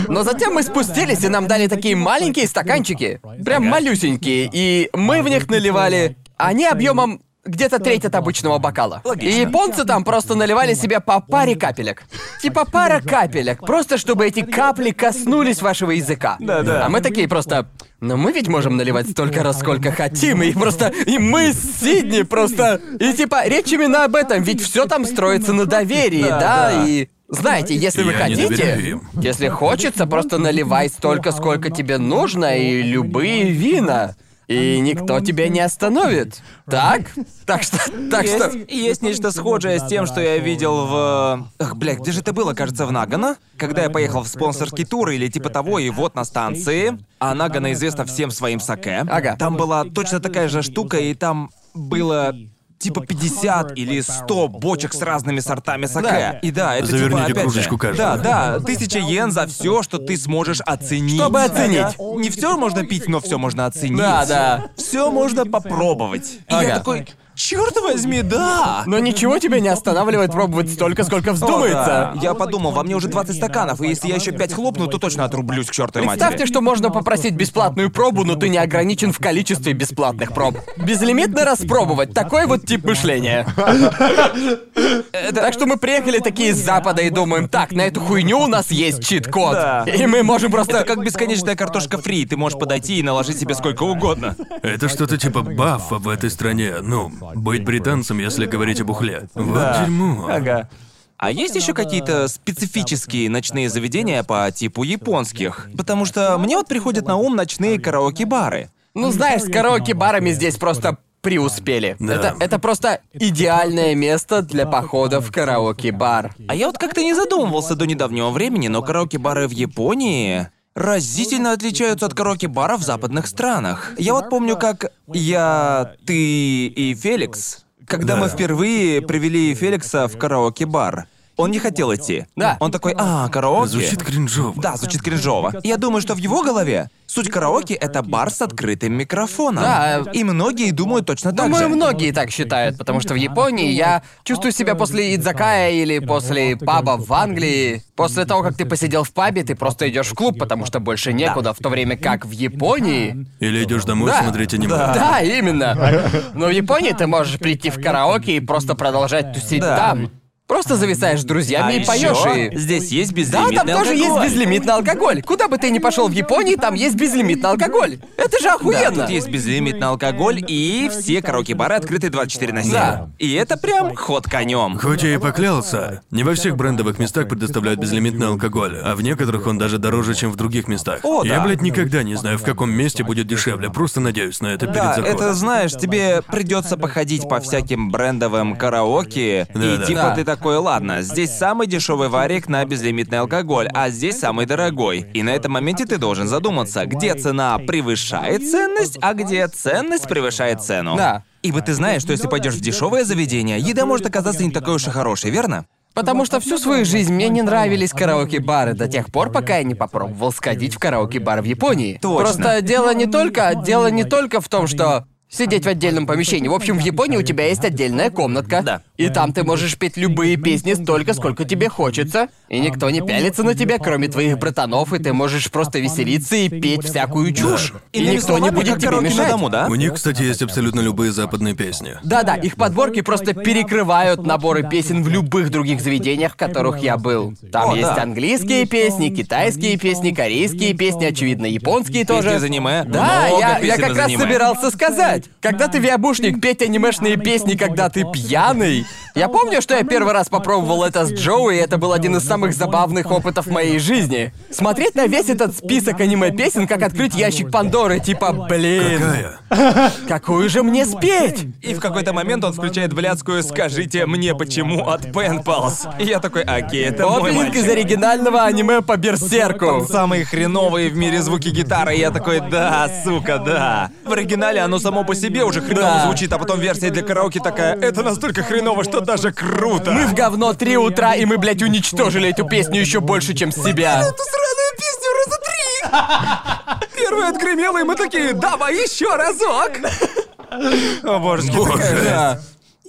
Speaker 1: Но затем мы спустились, и нам дали такие маленькие стаканчики. Прям малюсенькие. И мы в них наливали... Они объемом где-то треть от обычного бокала.
Speaker 2: Логично.
Speaker 1: И японцы там просто наливали себе по паре капелек. Типа пара капелек, просто чтобы эти капли коснулись вашего языка.
Speaker 2: Да-да.
Speaker 1: А мы такие просто... Но мы ведь можем наливать столько раз, сколько хотим, и просто... И мы с Сидни просто... И типа, речь именно об этом, ведь все там строится на доверии, да,
Speaker 2: да.
Speaker 1: и... Знаете, если вы
Speaker 3: Я
Speaker 1: хотите, если хочется, просто наливай столько, сколько тебе нужно, и любые вина. И никто тебя не остановит. Так? *laughs* Так что... Так что...
Speaker 2: Есть, есть нечто схожее с тем, что я видел в... Ах, блядь, где же это было? Кажется, в Нагано? Когда я поехал в спонсорский тур или типа того, и вот на станции, а Нагано известна всем своим саке.
Speaker 1: Ага.
Speaker 2: Там была точно такая же штука, и там было типа 50 или 100 бочек с разными сортами саке.
Speaker 1: Да.
Speaker 2: И да, это
Speaker 3: Заверните
Speaker 2: типа, опять
Speaker 3: кружечку
Speaker 2: же,
Speaker 3: каждого.
Speaker 2: Да, да, тысяча йен за все, что ты сможешь оценить.
Speaker 1: Чтобы оценить.
Speaker 2: Не все можно пить, но все можно оценить.
Speaker 1: Да, да.
Speaker 2: Все можно попробовать. И
Speaker 1: Ага.
Speaker 2: я такой, черт возьми, да!
Speaker 1: Но ничего тебя не останавливает пробовать столько, сколько вздумается.
Speaker 2: О, да. Я подумал, во мне уже 20 стаканов, и если я еще 5 хлопну, то точно отрублюсь к чертовой
Speaker 1: Представьте,
Speaker 2: матери.
Speaker 1: что можно попросить бесплатную пробу, но ты не ограничен в количестве бесплатных проб. Безлимитно распробовать. Такой вот тип мышления. Так что мы приехали такие с запада и думаем, так, на эту хуйню у нас есть чит-код. И мы можем просто...
Speaker 2: Это как бесконечная картошка фри, ты можешь подойти и наложить себе сколько угодно.
Speaker 3: Это что-то типа бафа в этой стране. Ну, быть британцем, если говорить об ухле. Вот
Speaker 2: Да.
Speaker 3: дерьмо.
Speaker 2: Ага. А есть еще какие-то специфические ночные заведения по типу японских? Потому что мне вот приходят на ум ночные караоке-бары.
Speaker 1: Ну, знаешь, с караоке-барами здесь просто преуспели.
Speaker 3: Да.
Speaker 1: Это, это просто идеальное место для похода в караоке-бар.
Speaker 2: А я вот как-то не задумывался до недавнего времени, но караоке-бары в Японии разительно отличаются от караоке-баров в западных странах. Я вот помню, как я, ты и Феликс, когда
Speaker 3: Да.
Speaker 2: мы впервые привели Феликса в караоке-бар, он не хотел идти.
Speaker 1: Да.
Speaker 2: Он такой, а, караоке.
Speaker 3: Звучит кринжово.
Speaker 2: Да, звучит кринжово. Я думаю, что в его голове суть караоке — это бар с открытым микрофоном.
Speaker 1: Да.
Speaker 2: И многие думают точно так
Speaker 1: Думаю,
Speaker 2: же.
Speaker 1: многие так считают, потому что в Японии я чувствую себя после идзакая или после паба в Англии. После того, как ты посидел в пабе, ты просто идешь в клуб, потому что больше некуда, в то время как в Японии...
Speaker 3: Или идешь домой
Speaker 1: Да.
Speaker 3: смотреть аниме.
Speaker 1: Да, именно. Но в Японии ты можешь прийти в караоке и просто продолжать тусить
Speaker 2: Да.
Speaker 1: там. Просто зависаешь с друзьями
Speaker 2: А
Speaker 1: и поешь и...
Speaker 2: здесь есть
Speaker 1: Да,
Speaker 2: безлимитный
Speaker 1: там тоже есть
Speaker 2: алкоголь.
Speaker 1: безлимитный алкоголь. Куда бы ты ни пошел в Японии, там есть безлимитный алкоголь. Это же
Speaker 2: Да,
Speaker 1: охуенно.
Speaker 2: тут есть безлимитный алкоголь, и все караоке-бары открыты 24 на 7.
Speaker 1: Да.
Speaker 2: И это прям ход конем.
Speaker 3: Хоть я и поклялся, не во всех брендовых местах предоставляют безлимитный алкоголь, а в некоторых он даже дороже, чем в других местах.
Speaker 2: О,
Speaker 3: я,
Speaker 2: да.
Speaker 3: блядь, никогда не знаю, в каком месте будет дешевле, просто надеюсь на это перед
Speaker 2: Да,
Speaker 3: заходом.
Speaker 2: это знаешь, тебе придется походить по всяким брендовым караоке, и
Speaker 3: Да-да.
Speaker 2: типа
Speaker 1: Да.
Speaker 2: ты такой, ладно, здесь самый дешевый варик на безлимитный алкоголь, а здесь самый дорогой. И на этом моменте ты должен задуматься, где цена превышает ценность, а где ценность превышает цену.
Speaker 1: Да.
Speaker 2: Ибо ты знаешь, что если пойдешь в дешевое заведение, еда может оказаться не такой уж и хорошей, верно?
Speaker 1: Потому что всю свою жизнь мне не нравились караоке-бары до тех пор, пока я не попробовал сходить в караоке-бар в Японии.
Speaker 2: Точно.
Speaker 1: Просто дело не только, дело не только в том, что сидеть в отдельном помещении. В общем, в Японии у тебя есть отдельная комнатка.
Speaker 2: Да.
Speaker 1: И там ты можешь петь любые песни столько, сколько тебе хочется. И никто не пялится на тебя, кроме твоих братанов, и ты можешь просто веселиться и петь всякую чушь. И
Speaker 2: Иными
Speaker 1: никто не будет тебе мешать.
Speaker 2: дому, да?
Speaker 3: У них, кстати, есть абсолютно любые западные песни.
Speaker 1: Да-да, их подборки просто перекрывают наборы песен в любых других заведениях, в которых я был. Там
Speaker 2: О,
Speaker 1: есть
Speaker 2: да.
Speaker 1: английские песни, китайские песни, корейские песни, очевидно, японские тоже.
Speaker 2: из аниме?
Speaker 1: Да,
Speaker 2: Много
Speaker 1: я, я как раз
Speaker 2: аниме.
Speaker 1: собирался сказать. Когда ты виабушник петь анимешные песни, когда ты пьяный. Я помню, что я первый раз попробовал это с Джоуи, и это был один из самых забавных опытов моей жизни. Смотреть на весь этот список аниме-песен, как открыть ящик Пандоры, типа, блин,
Speaker 3: Какая?
Speaker 1: какую же мне спеть?
Speaker 2: И в какой-то момент он включает блядскую «Скажите мне почему» от. И я такой, окей, это мой
Speaker 1: Опенинг из
Speaker 2: мальчик.
Speaker 1: оригинального аниме по Берсерку.
Speaker 2: Самые хреновые в мире звуки гитары, и я такой, да, сука, да. В оригинале оно само по себе уже хреново
Speaker 1: Да.
Speaker 2: звучит, а потом версия для караоке такая, это настолько хреново, что даже круто.
Speaker 1: Мы в говно три утра, и мы, блядь, уничтожили эту песню еще больше, чем себя.
Speaker 2: Эту сраную песню раза три! Первая отгремела, и мы такие, давай еще разок! О, божечки,
Speaker 3: Боже.
Speaker 2: такая, да.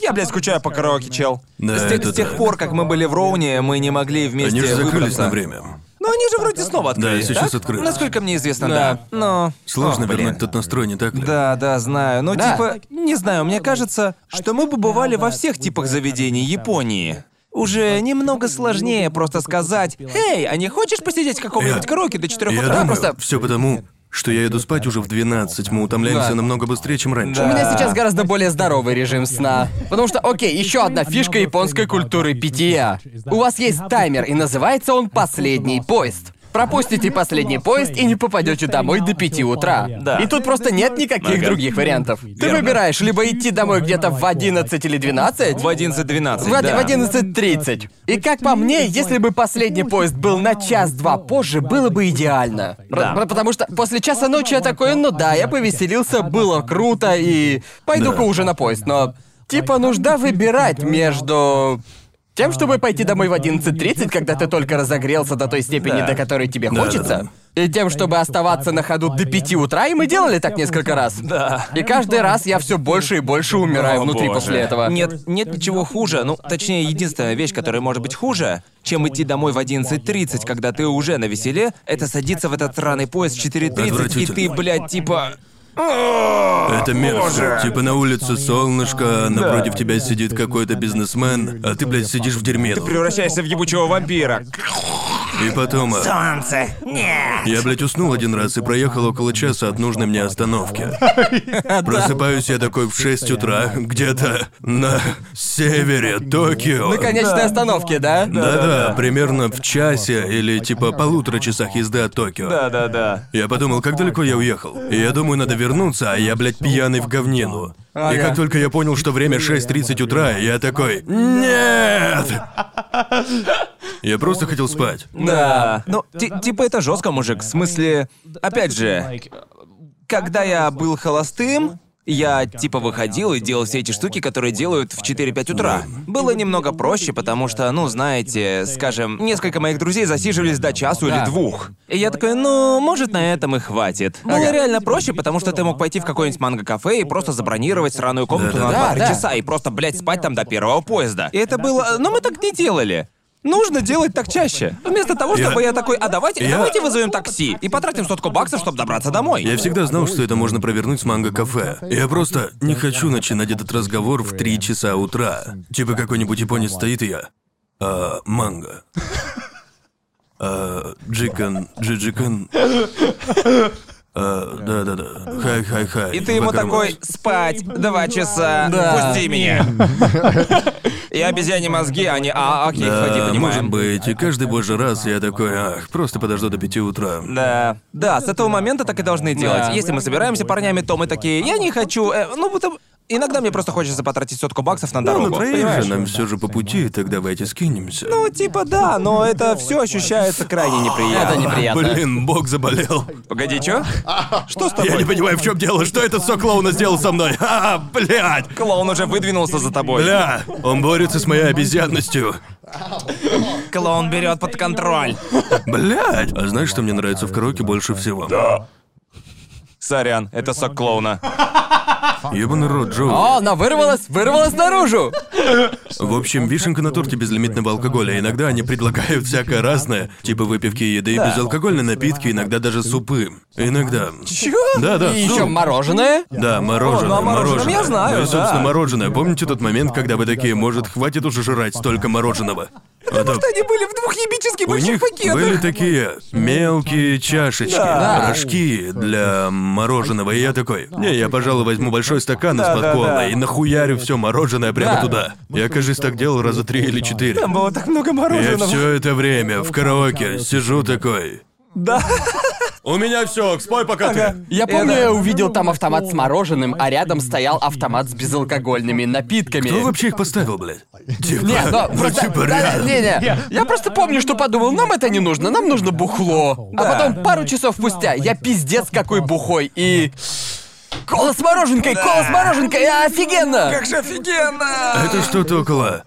Speaker 2: Я, блядь, скучаю по караоке, чел.
Speaker 3: Да,
Speaker 2: с, тех,
Speaker 3: это
Speaker 2: с тех
Speaker 3: так.
Speaker 2: пор, как мы были в Роуне, мы не могли вместе
Speaker 3: Они же закрылись
Speaker 2: выбраться.
Speaker 3: на время.
Speaker 2: Но они же вроде снова открылись,
Speaker 3: сейчас
Speaker 2: так?
Speaker 3: открылись.
Speaker 2: Насколько мне известно,
Speaker 1: Да.
Speaker 2: да. Но...
Speaker 3: Сложно
Speaker 2: О, блин.
Speaker 3: вернуть тот настрой, не так ли?
Speaker 2: Да, да, знаю. Но
Speaker 1: Да.
Speaker 2: типа, не знаю, мне кажется, что мы бы бывали во всех типах заведений Японии. Уже немного сложнее просто сказать, «Эй, а не хочешь посидеть в каком-нибудь
Speaker 3: Я-
Speaker 2: караоке до 4
Speaker 3: Я
Speaker 2: утра?»
Speaker 3: думаю,
Speaker 1: просто-
Speaker 3: все потому, что я иду спать уже в 12, мы утомляемся
Speaker 1: Да.
Speaker 3: намного быстрее, чем раньше.
Speaker 1: У меня сейчас гораздо более здоровый режим сна. Потому что, окей, еще одна фишка японской культуры питья. У вас есть таймер, и называется он «Последний поезд». Пропустите последний поезд и не попадете домой до 5 утра.
Speaker 2: Да.
Speaker 1: И тут просто нет никаких
Speaker 2: Ага.
Speaker 1: других вариантов. Ты
Speaker 2: Верно.
Speaker 1: выбираешь либо идти домой где-то в 11 или 12,
Speaker 2: В 11-12,
Speaker 1: в,
Speaker 2: да.
Speaker 1: в 11.30. И как по мне, если бы последний поезд был на час-два позже, было бы идеально.
Speaker 2: Да.
Speaker 1: р- Потому что после часа ночи я такой, ну да, я повеселился, было круто, и пойду-ка
Speaker 3: Да.
Speaker 1: уже на поезд. Но, типа, нужда выбирать между... Тем, чтобы пойти домой в 11.30, когда ты только разогрелся до той степени,
Speaker 2: Да.
Speaker 1: до которой тебе
Speaker 3: Да,
Speaker 1: хочется,
Speaker 3: да,
Speaker 1: и тем, чтобы оставаться на ходу до 5 утра, и мы делали так несколько раз.
Speaker 2: Да.
Speaker 1: И каждый раз я все больше и больше умираю
Speaker 2: О,
Speaker 1: внутри
Speaker 2: боже.
Speaker 1: после этого.
Speaker 2: Нет, нет ничего хуже. Ну, точнее, единственная вещь, которая может быть хуже, чем идти домой в 11.30, когда ты уже на веселе, это садиться в этот сраный поезд в 4.30, и ты, блядь, типа...
Speaker 3: Это мерзко. Типа на улице солнышко, напротив тебя сидит какой-то бизнесмен, а ты, блядь, сидишь в дерьме.
Speaker 2: Превращаешься в ебучего вампира.
Speaker 3: И потом... а,
Speaker 2: Солнце! Нет!
Speaker 3: Я, блядь, уснул один раз и проехал около часа от нужной мне остановки. *laughs* Просыпаюсь я такой в 6 утра, где-то на севере Токио.
Speaker 1: На конечной остановке, да?
Speaker 3: Да-да, примерно в часе или типа полутора часах езды от Токио.
Speaker 2: Да-да-да.
Speaker 3: Я подумал, как далеко я уехал. И я думаю, надо вернуться, а я, блядь, пьяный в говнину. И как только я понял, что время 6.30 утра, я такой «Нет!» Я просто хотел спать.
Speaker 2: Да. Ну, ти- типа это жестко, мужик. В смысле, опять же, когда я был холостым, я типа выходил и делал все эти штуки, которые делают в 4-5 утра. Было немного проще, потому что, ну, знаете, скажем, несколько моих друзей засиживались до часу
Speaker 1: Да.
Speaker 2: или двух. И я такой, ну, может, на этом и хватит. Было
Speaker 1: Ага.
Speaker 2: реально проще, потому что ты мог пойти в какое-нибудь манго-кафе и просто забронировать сраную комнату на
Speaker 3: Да-да-да.
Speaker 2: 2
Speaker 1: Да, да.
Speaker 2: часа и просто, блядь, спать там до первого поезда. И это было... Но мы так не делали. Нужно делать так чаще. Вместо того, чтобы я, такой, а давайте,
Speaker 3: Я-
Speaker 2: давайте вызовем такси и потратим сотку баксов, чтобы добраться домой.
Speaker 3: Я всегда знал, что это можно провернуть с манга-кафе. Я просто не хочу начинать этот разговор в 3 часа утра. Типа какой-нибудь японец стоит и я. А, манга. А, 時間, 二時間. А, да-да-да. Хай-хай-хай.
Speaker 2: И ты ему такой, спать, два часа,
Speaker 1: Да.
Speaker 2: пусти меня. *laughs* И обезьяне мозги, они, а, окей,
Speaker 3: Да,
Speaker 2: ходи,
Speaker 3: может
Speaker 2: понимаем.
Speaker 3: быть. И каждый божий раз я такой, ах, просто подожду до пяти утра.
Speaker 2: Да. Да, с этого момента так и должны делать.
Speaker 1: Да.
Speaker 2: Если мы собираемся парнями, то мы такие, я не хочу, э, ну, потому... Иногда мне просто хочется потратить сотку баксов на
Speaker 3: Ну,
Speaker 2: дорогу.
Speaker 3: на троих
Speaker 2: понимаешь?
Speaker 3: же нам все же по пути, так давайте скинемся.
Speaker 2: Ну, типа, да, но это все ощущается крайне неприятно.
Speaker 1: Это неприятно.
Speaker 3: Блин, бог заболел.
Speaker 2: Погоди, чё? Что с
Speaker 3: Я
Speaker 2: тобой?
Speaker 3: не понимаю, в чем дело. Что этот сок клоуна сделал со мной? *laughs* А, блядь!
Speaker 2: Клоун уже выдвинулся за тобой.
Speaker 3: Бля, он борется с моей обезьянностью.
Speaker 2: Клоун берет под контроль.
Speaker 3: Блядь! А знаешь, что мне нравится в караоке больше всего? Да.
Speaker 2: Сорян, это сок клоуна.
Speaker 3: Ебаный рот, Джоу.
Speaker 1: О, она вырвалась, вырвалась наружу!
Speaker 3: В общем, вишенка на торте безлимитного алкоголя. Иногда они предлагают всякое разное, типа выпивки и еды, безалкогольные напитки, иногда даже супы. Иногда.
Speaker 2: Чё?
Speaker 3: Да, да,
Speaker 1: И
Speaker 3: суп.
Speaker 1: еще мороженое.
Speaker 3: Да, мороженое,
Speaker 2: ну, о мороженом
Speaker 3: мороженое.
Speaker 2: я знаю,
Speaker 3: Ну и, собственно,
Speaker 2: да.
Speaker 3: мороженое. Помните тот момент, когда вы такие, может, хватит уже жрать столько мороженого? А то
Speaker 2: Они были в двух ебически
Speaker 3: у
Speaker 2: больших
Speaker 3: них
Speaker 2: пакетах.
Speaker 3: были такие мелкие чашечки,
Speaker 2: Да.
Speaker 3: рожки для мороженого. И я такой, не, я, пожалуй, возьму большой стакан
Speaker 2: Да,
Speaker 3: из-под
Speaker 2: да, да.
Speaker 3: и нахуярю все мороженое прямо
Speaker 1: Да.
Speaker 3: туда. Я, кажется, так делал раза три или четыре.
Speaker 2: Там было так много
Speaker 3: Я
Speaker 2: мороженого.
Speaker 3: все это время в караоке сижу такой.
Speaker 2: Да.
Speaker 3: У меня все, спой пока ты.
Speaker 1: Я помню,
Speaker 2: Это-
Speaker 1: я увидел там автомат с мороженым, а рядом стоял автомат с безалкогольными напитками.
Speaker 3: Кто вообще их поставил, блядь? Типа,
Speaker 1: Не,
Speaker 3: ну,
Speaker 1: просто...
Speaker 3: типа,
Speaker 1: да,
Speaker 3: реально.
Speaker 1: Не-не, я просто помню, что подумал, нам это не нужно, нам нужно бухло. А
Speaker 2: Да.
Speaker 1: потом пару часов спустя я пиздец какой бухой и... Кола с мороженкой, кола с мороженкой, офигенно!
Speaker 2: Как же офигенно!
Speaker 3: Это что-то около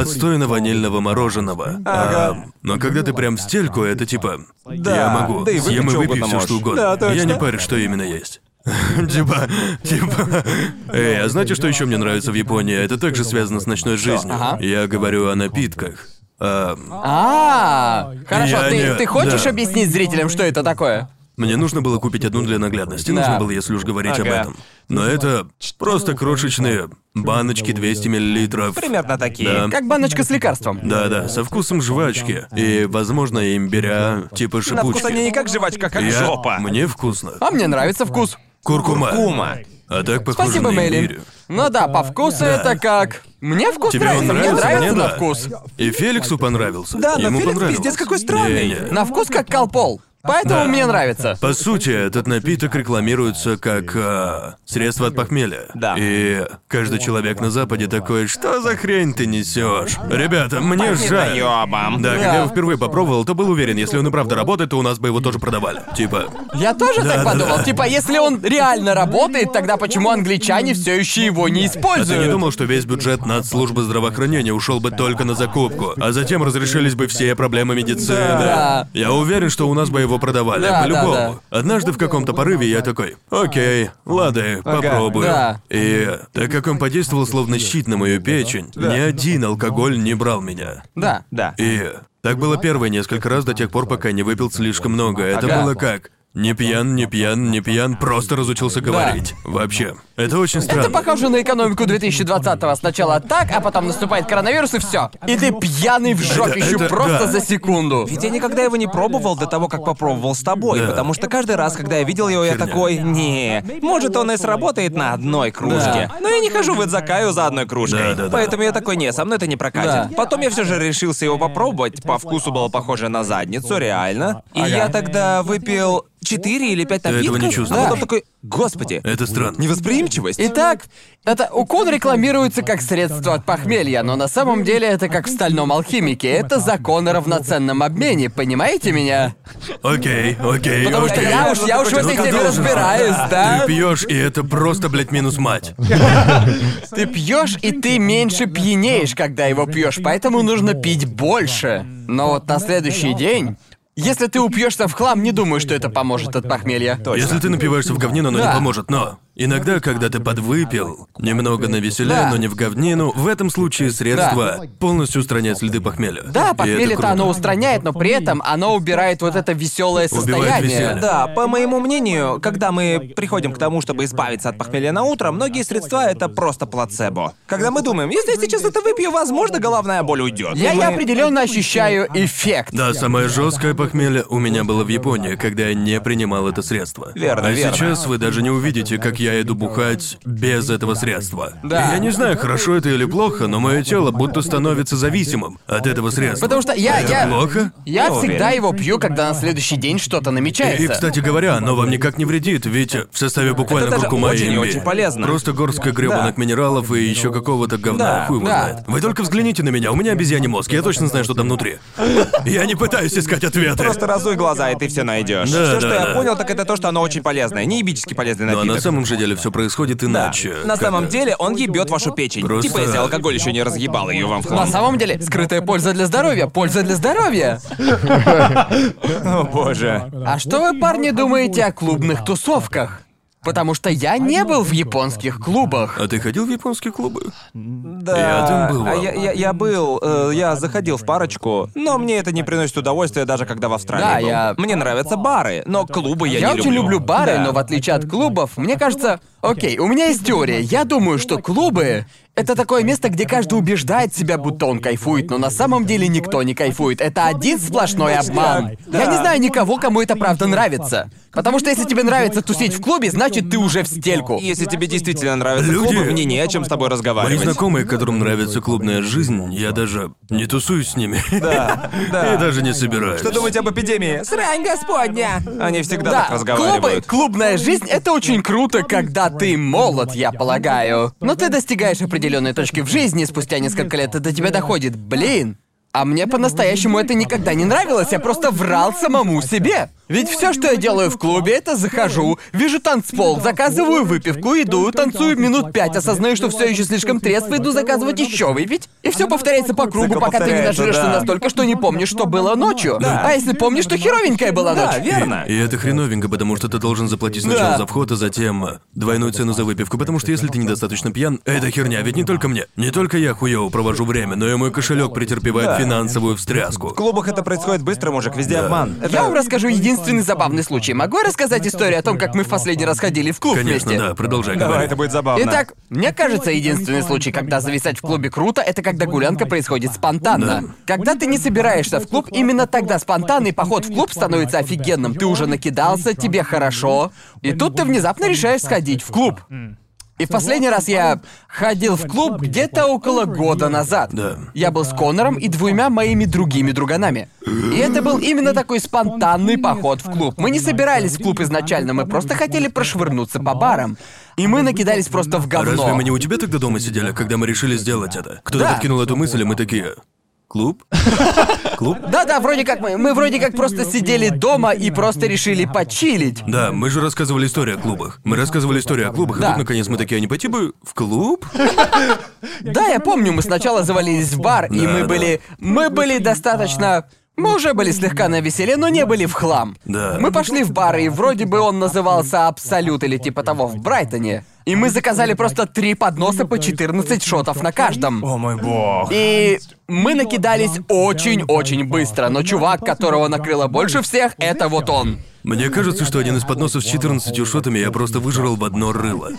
Speaker 3: отстойно-ванильного мороженого. А, но когда ты прям в стельку, это типа...
Speaker 2: Да,
Speaker 3: я могу.
Speaker 2: да и
Speaker 3: Съем и выпью все, что угодно.
Speaker 2: Да, точно.
Speaker 3: Я не парюсь, что именно есть. *laughs* Типа, типа... Эй, а знаете, что еще мне нравится в Японии? Это также связано с ночной жизнью.
Speaker 1: Ага.
Speaker 3: Я говорю о напитках. А,
Speaker 1: А, хорошо, ты,
Speaker 3: не-
Speaker 1: ты хочешь
Speaker 3: да.
Speaker 1: объяснить зрителям, что это такое?
Speaker 3: Мне нужно было купить одну для наглядности,
Speaker 1: Да.
Speaker 3: нужно было, если уж говорить об
Speaker 2: Ага.
Speaker 3: этом. Но это просто крошечные баночки 200 миллилитров.
Speaker 2: Примерно такие.
Speaker 3: Да.
Speaker 1: Как баночка с лекарством.
Speaker 3: Да-да, со вкусом жвачки. И, возможно, имбиря, типа
Speaker 2: На
Speaker 3: шипучки.
Speaker 2: вкус они не как жвачка, как
Speaker 3: Я-
Speaker 2: жопа.
Speaker 3: Мне вкусно.
Speaker 1: А мне нравится вкус.
Speaker 3: Куркума.
Speaker 2: Кума.
Speaker 3: А так похоже
Speaker 1: Спасибо,
Speaker 3: на
Speaker 1: Мэйли.
Speaker 3: имбирь.
Speaker 1: Ну да, по вкусу это как... Мне вкус
Speaker 3: Тебе он
Speaker 1: нравится, мне
Speaker 3: нравится?
Speaker 1: нравится
Speaker 3: Мне
Speaker 1: на
Speaker 3: да.
Speaker 1: вкус.
Speaker 3: И Феликсу понравился.
Speaker 2: Да, но
Speaker 3: Ему
Speaker 2: Феликс
Speaker 3: понравился.
Speaker 2: пиздец какой странный.
Speaker 3: Не-не.
Speaker 1: На вкус как колпол. Поэтому
Speaker 3: Да.
Speaker 1: мне нравится.
Speaker 3: По сути, этот напиток рекламируется как а, средство от похмелья.
Speaker 2: Да.
Speaker 3: И каждый человек на Западе такой, что за хрень ты несешь? Ребята, мне жаль.
Speaker 2: Доёбам.
Speaker 3: Да,
Speaker 1: Да.
Speaker 3: когда я его впервые попробовал, то был уверен, если он и правда работает, то у нас бы его тоже продавали. Типа,
Speaker 1: Я тоже так
Speaker 3: да,
Speaker 1: подумал.
Speaker 3: да.
Speaker 1: Типа, если он реально работает, тогда почему англичане все еще его не
Speaker 3: а ты
Speaker 1: используют?
Speaker 3: не думал, что весь бюджет над службы здравоохранения ушел бы только на закупку, а затем разрешились бы все проблемы медицины?
Speaker 1: Да.
Speaker 3: Я уверен, что у нас бы его продавали,
Speaker 1: Да,
Speaker 3: по-любому.
Speaker 1: да,
Speaker 3: Однажды в каком-то порыве я такой, окей, ладно, попробую.
Speaker 1: да.
Speaker 3: И так как он подействовал словно щит на мою печень, ни один алкоголь не брал меня.
Speaker 1: Да.
Speaker 2: Да.
Speaker 3: И так было первые несколько раз до тех пор, пока не выпил слишком много. Это
Speaker 1: Ага.
Speaker 3: было как? Не пьян, не пьян, не пьян, просто разучился говорить. Вообще. Это очень странно.
Speaker 1: Это похоже на экономику 2020-го. Сначала так, а потом наступает коронавирус и все. И ты пьяный в жопищу
Speaker 3: Это-
Speaker 1: просто
Speaker 3: да.
Speaker 1: за секунду.
Speaker 2: Ведь я никогда его не пробовал до того, как попробовал с тобой,
Speaker 3: Да.
Speaker 2: потому что каждый раз, когда я видел его, я
Speaker 3: Херня.
Speaker 2: такой, не, может он и сработает на одной кружке,
Speaker 1: Да.
Speaker 2: но я не хожу в Идзакаю за одной кружкой,
Speaker 3: Да, да, да.
Speaker 2: поэтому я такой, не, со мной это не прокатит.
Speaker 1: Да.
Speaker 2: Потом я все же решился его попробовать, по вкусу было похоже на задницу, реально, и я тогда выпил четыре или пять
Speaker 3: Ты этого
Speaker 2: напитков,
Speaker 3: не чувствовал?
Speaker 2: а потом такой, господи,
Speaker 3: Это странно.
Speaker 2: невосприимчивость.
Speaker 1: Итак, это укон рекламируется как средство от похмелья, но на самом деле это как в стальном алхимике. Это закон о равноценном обмене, понимаете меня?
Speaker 3: Окей, окей.
Speaker 1: Потому что
Speaker 3: окей.
Speaker 1: я уж, я уж в этой
Speaker 3: Ну, ты
Speaker 1: теме
Speaker 3: должен
Speaker 1: разбираюсь, да?
Speaker 3: Ты пьешь, и это просто, блядь, минус мать. *laughs*
Speaker 1: Ты пьешь, и ты меньше пьянеешь, когда его пьешь, поэтому нужно пить больше. Но вот на следующий день. Если ты упьешься в хлам, не думаю, что это поможет от похмелья.
Speaker 3: Если ты напиваешься в говнину, оно
Speaker 1: Да.
Speaker 3: не поможет, но иногда, когда ты подвыпил, немного навеселее,
Speaker 1: Да.
Speaker 3: но не в говнину, в этом случае средство полностью устраняет следы похмелья.
Speaker 1: Да, похмелье-то оно устраняет, но при этом оно убирает вот это веселое состояние.
Speaker 3: веселье.
Speaker 2: Да, по моему мнению, когда мы приходим к тому, чтобы избавиться от похмелья на утро, многие средства это просто плацебо. Когда мы думаем, если я сейчас это выпью, возможно, головная боль уйдет.
Speaker 1: Я,
Speaker 2: И
Speaker 1: я
Speaker 2: мы-
Speaker 1: определенно ощущаю эффект.
Speaker 3: Да, самое жесткое похмелье у меня было в Японии, когда я не принимал это средство.
Speaker 2: Верно,
Speaker 3: а
Speaker 2: верно.
Speaker 3: сейчас вы даже не увидите, как я иду бухать без этого средства.
Speaker 1: Да.
Speaker 3: Я не знаю, хорошо это или плохо, но мое тело будто становится зависимым от этого средства.
Speaker 1: Потому что я-
Speaker 3: Это
Speaker 1: я-
Speaker 3: плохо?
Speaker 1: Я
Speaker 2: Я
Speaker 1: всегда
Speaker 2: уверен.
Speaker 1: его пью, когда на следующий день что-то намечается.
Speaker 3: И, кстати говоря, оно вам никак не вредит, ведь в составе буквально
Speaker 2: Это даже
Speaker 3: куркума
Speaker 2: очень и
Speaker 3: и имбирь.
Speaker 2: очень полезно.
Speaker 3: Просто горстка гребаных
Speaker 2: Да.
Speaker 3: минералов и еще какого-то говна,
Speaker 2: Да,
Speaker 3: хуй его
Speaker 1: да.
Speaker 3: знает. Вы только взгляните на меня, у меня обезьяний мозг, я точно знаю, что там внутри. Я не пытаюсь искать ответы.
Speaker 2: Просто разуй глаза, и ты все найдешь.
Speaker 3: Да,
Speaker 2: все,
Speaker 3: да,
Speaker 2: что я
Speaker 3: да.
Speaker 2: понял, так это то, что оно очень полезное. Неебически полезный
Speaker 3: Но
Speaker 2: напиток.
Speaker 3: на самом же деле все происходит
Speaker 2: Да.
Speaker 3: иначе.
Speaker 2: На
Speaker 3: Как-
Speaker 2: самом деле он ебет вашу печень.
Speaker 3: Просто-
Speaker 2: Типа, если алкоголь еще не разъебал ее вам в
Speaker 1: На
Speaker 2: хлам.
Speaker 1: самом деле, скрытая польза для здоровья, польза для здоровья. *laughs*
Speaker 2: О боже.
Speaker 1: А что вы, парни, думаете о клубных тусовках? Потому что я не был в японских клубах.
Speaker 3: А ты ходил в японские клубы?
Speaker 2: Да.
Speaker 3: Я там был.
Speaker 2: А я, я- я был, э, я заходил в парочку, но мне это не приносит удовольствия даже когда в Австралии
Speaker 1: Да,
Speaker 2: был.
Speaker 1: я-
Speaker 2: Мне нравятся бары, но клубы я,
Speaker 1: Я
Speaker 2: не
Speaker 1: очень люблю бары,
Speaker 2: Да.
Speaker 1: но в отличие от клубов, мне кажется... Окей, у меня есть теория. Я думаю, что клубы — это такое место, где каждый убеждает себя, будто он кайфует, но на самом деле никто не кайфует. Это один сплошной обман. Я не знаю никого, кому это правда нравится. Потому что если тебе нравится тусить в клубе, значит ты уже в стельку.
Speaker 2: Если тебе действительно нравятся
Speaker 3: Люди-
Speaker 2: клубы, мне не о чем с тобой
Speaker 3: Мои
Speaker 2: разговаривать.
Speaker 3: знакомые, которым нравится клубная жизнь, я даже не тусуюсь с ними.
Speaker 2: Да, да. *laughs*
Speaker 3: И даже не собираюсь.
Speaker 2: Что думаете об эпидемии? Срань господня! Они всегда
Speaker 1: Да,
Speaker 2: так разговаривают.
Speaker 1: клубы, клубная жизнь — это очень круто, когда ты молод, я полагаю. Но ты достигаешь определенной точки в жизни, спустя несколько лет это тебе доходит. Блин, а мне по-настоящему это никогда не нравилось, я просто врал самому себе. Ведь все, что я делаю в клубе, это захожу, вижу танцпол, заказываю выпивку, иду, танцую минут пять, осознаю, что все еще слишком трезво, иду заказывать еще выпить. И все повторяется по кругу,
Speaker 2: Цикл
Speaker 1: пока ты не нажрешься
Speaker 2: да.
Speaker 1: настолько, что не помнишь, что было ночью.
Speaker 2: Да.
Speaker 1: А если помнишь, что херовенькая была ночь.
Speaker 2: Да, верно.
Speaker 3: И это хреновенько, потому что ты должен заплатить сначала
Speaker 1: Да.
Speaker 3: за вход, а затем э, двойную цену за выпивку, потому что если ты недостаточно пьян, это херня, ведь не только мне. Не только я хуёво провожу время, но и мой кошелек претерпевает
Speaker 2: Да.
Speaker 3: Финансовую встряску.
Speaker 2: В клубах это происходит быстро, мужик, везде
Speaker 3: Да.
Speaker 2: обман. Это-
Speaker 1: Я вам расскажу единственный забавный случай. Могу я рассказать историю о том, как мы в последний раз ходили в клуб
Speaker 3: Конечно,
Speaker 1: вместе?
Speaker 3: да, продолжай
Speaker 2: Давай,
Speaker 3: говорить.
Speaker 2: это будет забавно.
Speaker 1: Итак, мне кажется, единственный случай, когда зависать в клубе круто, это когда гулянка происходит спонтанно. Когда ты не собираешься в клуб, именно тогда спонтанный поход в клуб становится офигенным. Ты уже накидался, тебе хорошо, и тут ты внезапно решаешь сходить в клуб. И в последний раз я ходил в клуб где-то около года назад.
Speaker 3: Да.
Speaker 1: Я был с Конором и двумя моими другими друганами. И это был именно такой спонтанный поход в клуб. Мы не собирались в клуб изначально, мы просто хотели прошвырнуться по барам. И мы накидались просто в
Speaker 3: А
Speaker 1: говно.
Speaker 3: разве мы не у тебя тогда дома сидели, когда мы решили сделать это? Кто-то
Speaker 1: Да.
Speaker 3: подкинул эту мысль, и мы такие... Клуб? *laughs* Клуб?
Speaker 1: Да-да, вроде как мы, мы вроде как просто сидели дома и просто решили почилить.
Speaker 3: Да, мы же рассказывали историю о клубах. Мы рассказывали историю о клубах,
Speaker 1: Да.
Speaker 3: и тут наконец мы такие, а не пойти бы в клуб? *laughs*
Speaker 1: Да, я помню, мы сначала завалились в бар, и
Speaker 3: Да,
Speaker 1: мы
Speaker 3: да.
Speaker 1: были... Мы были достаточно... Мы уже были слегка на веселе, но не были в хлам.
Speaker 3: Да.
Speaker 1: Мы пошли в бар, и вроде бы он назывался Абсолют или типа того в Брайтоне. И мы заказали просто три подноса по 14 шотов на каждом.
Speaker 2: О мой бог.
Speaker 1: И мы накидались очень-очень быстро, но чувак, которого накрыло больше всех, это вот он.
Speaker 3: Мне кажется, что один из подносов с 14 шотами я просто выжрал в одно рыло.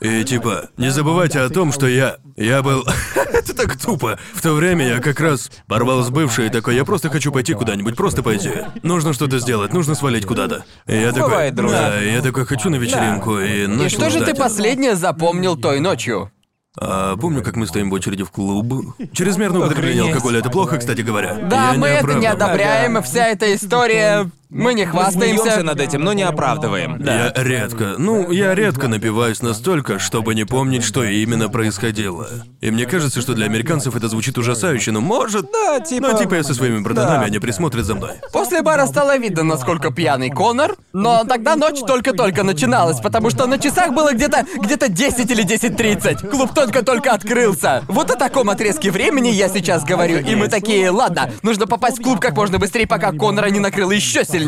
Speaker 3: И типа, не забывайте о том, что я... Я был... *laughs* Это так тупо. В то время я как раз порвал с бывшей и такой, я просто хочу пойти куда-нибудь, просто пойти. Нужно что-то сделать, нужно свалить куда-то. И я такой...
Speaker 2: Бывает, друг.
Speaker 3: Да, и я такой, хочу на вечеринку, и
Speaker 1: И
Speaker 3: начал
Speaker 1: что же ты последнее запомнил той ночью?
Speaker 3: А, помню, как мы стоим в очереди в клуб. Чрезмерное употребление алкоголя это плохо, кстати говоря.
Speaker 1: Да,
Speaker 3: Я
Speaker 1: мы это не
Speaker 3: оправдываю.
Speaker 1: одобряем, и вся эта история... Мы не
Speaker 2: Мы
Speaker 1: хвастаемся.
Speaker 2: над этим, но не оправдываем.
Speaker 3: Я редко, ну, я редко напиваюсь настолько, чтобы не помнить, что именно происходило. И мне кажется, что для американцев это звучит ужасающе, но может...
Speaker 2: Да, типа-
Speaker 3: Ну, типа я со своими братанами,
Speaker 2: Да.
Speaker 3: они присмотрят за мной.
Speaker 1: После бара стало видно, насколько пьяный Конор, но тогда ночь только-только начиналась, потому что на часах было где-то где-то 10 или 10.30. Клуб только-только открылся. Вот о таком отрезке времени я сейчас говорю, и мы такие, ладно, нужно попасть в клуб как можно быстрее, пока Конора не накрыло еще сильнее.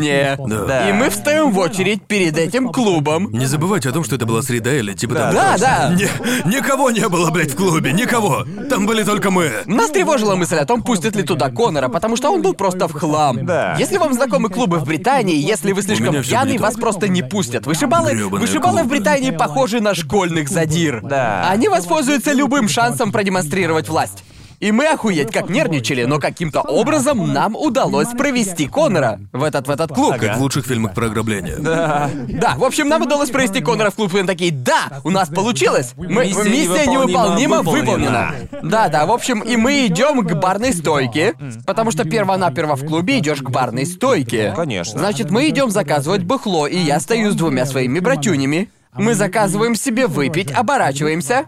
Speaker 3: Да.
Speaker 1: И мы встаем в очередь перед этим клубом.
Speaker 3: Не забывайте о том, что это была среда или типа
Speaker 2: Да,
Speaker 3: того.
Speaker 1: Да, да.
Speaker 3: Ни- никого не было, блядь, в клубе, никого. Там были только мы.
Speaker 1: Нас тревожила мысль о том, пустят ли туда Конора, потому что он был просто в хлам.
Speaker 2: Да.
Speaker 1: Если вам знакомы клубы в Британии, если вы слишком
Speaker 3: меня всё
Speaker 1: пьяный,
Speaker 3: не
Speaker 1: вас
Speaker 3: так.
Speaker 1: просто не пустят. Вышибалы,
Speaker 3: Грёбаные
Speaker 1: вышибалы в
Speaker 3: клубы.
Speaker 1: Британии похожи на школьных задир.
Speaker 2: Да.
Speaker 1: Они воспользуются любым шансом продемонстрировать власть. И мы охуеть как нервничали, но каким-то образом нам удалось провести Конора в этот в этот клуб.
Speaker 3: Как в лучших фильмах про ограбление.
Speaker 2: Да.
Speaker 1: Да, в общем, нам удалось провести Конора в клуб, и мы такие, да, у нас получилось. Мы,
Speaker 2: Миссия
Speaker 1: миссия,
Speaker 2: невыполнима
Speaker 1: невыполнима
Speaker 2: выполнена.
Speaker 1: выполнена. Да, да, в общем, и мы идем к барной стойке, потому что перво-наперво в клубе идешь к барной стойке.
Speaker 2: Конечно.
Speaker 1: Значит, мы идем заказывать бухло, и я стою с двумя своими братюнями. Мы заказываем себе выпить, оборачиваемся.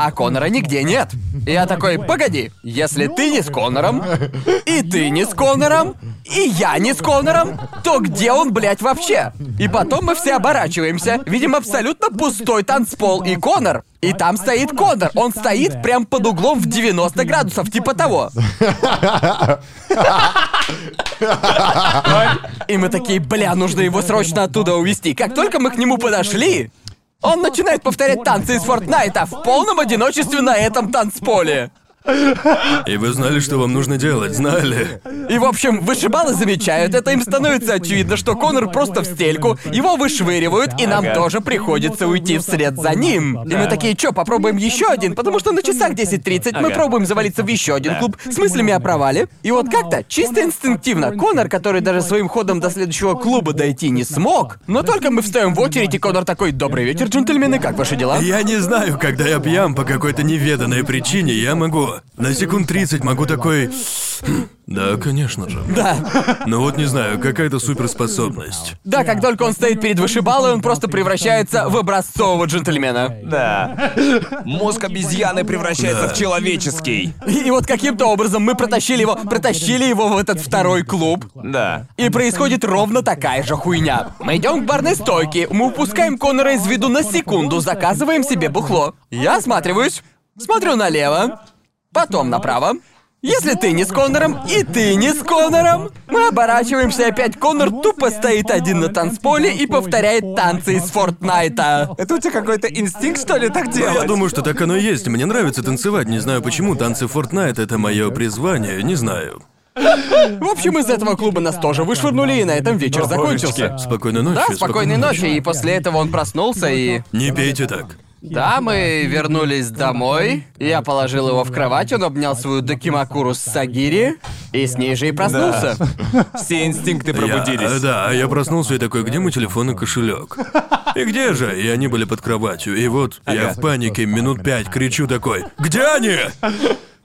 Speaker 1: А Конора нигде нет. Я такой, погоди, если ты не с Конором, и ты не с Конором, и я не с Конором, то где он, блядь, вообще? И потом мы все оборачиваемся, видим абсолютно пустой танцпол и Конор. И там стоит Конор, он стоит прям под углом в 90 градусов, типа того. И мы такие, бля, нужно его срочно оттуда увезти. Как только мы к нему подошли, он начинает повторять танцы из Фортнайта в полном одиночестве на этом танцполе.
Speaker 3: И вы знали, что вам нужно делать, знали?
Speaker 1: И, в общем, вышибалы замечают это, им становится очевидно, что Конор просто в стельку, его вышвыривают, и нам
Speaker 2: Ага.
Speaker 1: тоже приходится уйти вслед за ним. И мы такие, чё, попробуем еще один? Потому что на часах 10.30 мы
Speaker 2: Ага.
Speaker 1: пробуем завалиться в еще один клуб с мыслями о провале. И вот как-то, чисто инстинктивно, Конор, который даже своим ходом до следующего клуба дойти не смог, но только мы встаем в очередь, и Конор такой, «Добрый вечер, джентльмены, как ваши дела?»
Speaker 3: Я не знаю, когда я пьян по какой-то неведанной причине, я могу... На секунд 30 могу такой... «Хм, Да, конечно же.
Speaker 1: Да.
Speaker 3: Но вот не знаю, какая-то суперспособность.
Speaker 1: Да, как только он стоит перед вышибалой, он просто превращается в образцового джентльмена.
Speaker 2: Да. Мозг обезьяны превращается
Speaker 3: Да.
Speaker 2: в человеческий.
Speaker 1: И, и вот каким-то образом мы протащили его, протащили его в этот второй клуб.
Speaker 2: Да.
Speaker 1: И происходит ровно такая же хуйня. Мы идем к барной стойке, мы упускаем Конора из виду на секунду, заказываем себе бухло. Я осматриваюсь, смотрю налево, потом направо. Если ты не с Конором, и ты не с Конором, мы оборачиваемся, и опять Конор тупо стоит один на танцполе и повторяет танцы из Фортнайта.
Speaker 2: Это у тебя какой-то инстинкт, что ли, так делать?
Speaker 3: я думаю, что так оно и есть. Мне нравится танцевать. Не знаю почему. Танцы Fortnite это мое призвание. Не знаю.
Speaker 1: В общем, из этого клуба нас тоже вышвырнули, и на этом вечер закончился.
Speaker 3: Спокойной ночи.
Speaker 1: Да, спокойной ночи. И после этого он проснулся и...
Speaker 3: Не пейте так.
Speaker 1: Да, мы вернулись домой. Я положил его в кровать, он обнял свою Докимакуру с Сагири, и с ней же и проснулся. *laughs*
Speaker 2: Все инстинкты
Speaker 3: Я-
Speaker 2: пробудились.
Speaker 3: да, а я проснулся и такой, где мой телефон и кошелек? И где же? И они были под кроватью. И вот я в панике минут пять кричу такой, где они?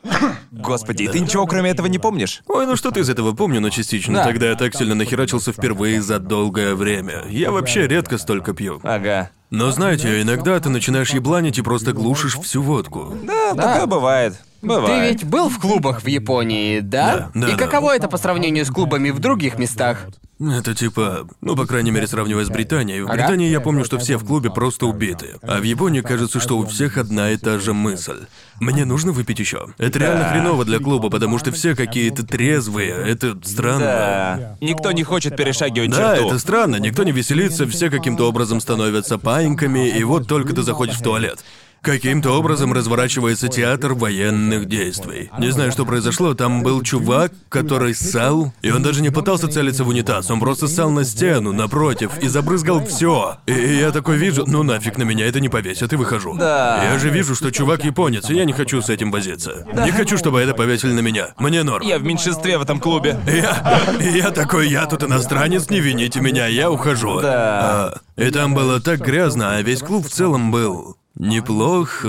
Speaker 3: *laughs*
Speaker 2: Господи, ты ничего кроме этого не помнишь?
Speaker 3: Ой, ну что ты из этого помню, но частично.
Speaker 1: Да.
Speaker 3: Тогда я так сильно нахерачился впервые за долгое время. Я вообще редко столько пью.
Speaker 2: Ага.
Speaker 3: Но знаете, иногда ты начинаешь ебланить и просто глушишь всю водку.
Speaker 2: Да, такое бывает.
Speaker 1: Ты
Speaker 2: Бывает.
Speaker 1: ведь был в клубах в Японии, да?
Speaker 3: Да, да,
Speaker 1: И
Speaker 3: да.
Speaker 1: каково это по сравнению с клубами в других местах?
Speaker 3: Это типа, ну, по крайней мере, сравнивая с Британией. В
Speaker 1: Ага.
Speaker 3: Британии я помню, что все в клубе просто убиты. А в Японии кажется, что у всех одна и та же мысль. Мне нужно выпить еще. Это реально хреново для клуба, потому что все какие-то трезвые. Это странно.
Speaker 2: Да. Никто не хочет перешагивать
Speaker 3: Да,
Speaker 2: черту.
Speaker 3: это странно, никто не веселится, все каким-то образом становятся паиньками, и вот только ты заходишь в туалет. Каким-то образом разворачивается театр военных действий. Не знаю, что произошло, там был чувак, который ссал, и он даже не пытался целиться в унитаз, он просто ссал на стену, напротив, и забрызгал все. И, я такой вижу, ну нафиг на меня это не повесят, и выхожу.
Speaker 2: Да.
Speaker 3: Я же вижу, что чувак японец, и я не хочу с этим возиться. Не хочу, чтобы это повесили на меня. Мне норм.
Speaker 2: Я в меньшинстве в этом клубе.
Speaker 3: Я, я такой, я тут иностранец, не вините меня, я ухожу.
Speaker 2: Да.
Speaker 3: А, и там было так грязно, а весь клуб в целом был неплох.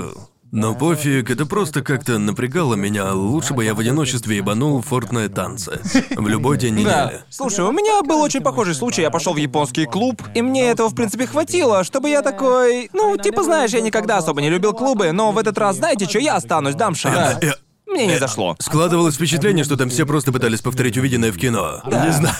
Speaker 3: Но пофиг, это просто как-то напрягало меня. Лучше бы я в одиночестве ебанул в фортные танцы. В любой день
Speaker 1: Да.
Speaker 3: недели.
Speaker 2: Слушай, у меня был очень похожий случай. Я пошел в японский клуб, и мне этого, в принципе, хватило, чтобы я такой... Ну, типа, знаешь, я никогда особо не любил клубы, но в этот раз, знаете что, я останусь, дам шанс.
Speaker 3: Я-
Speaker 2: Мне не зашло.
Speaker 3: Складывалось впечатление, что там все просто пытались повторить увиденное в кино. Не знаю.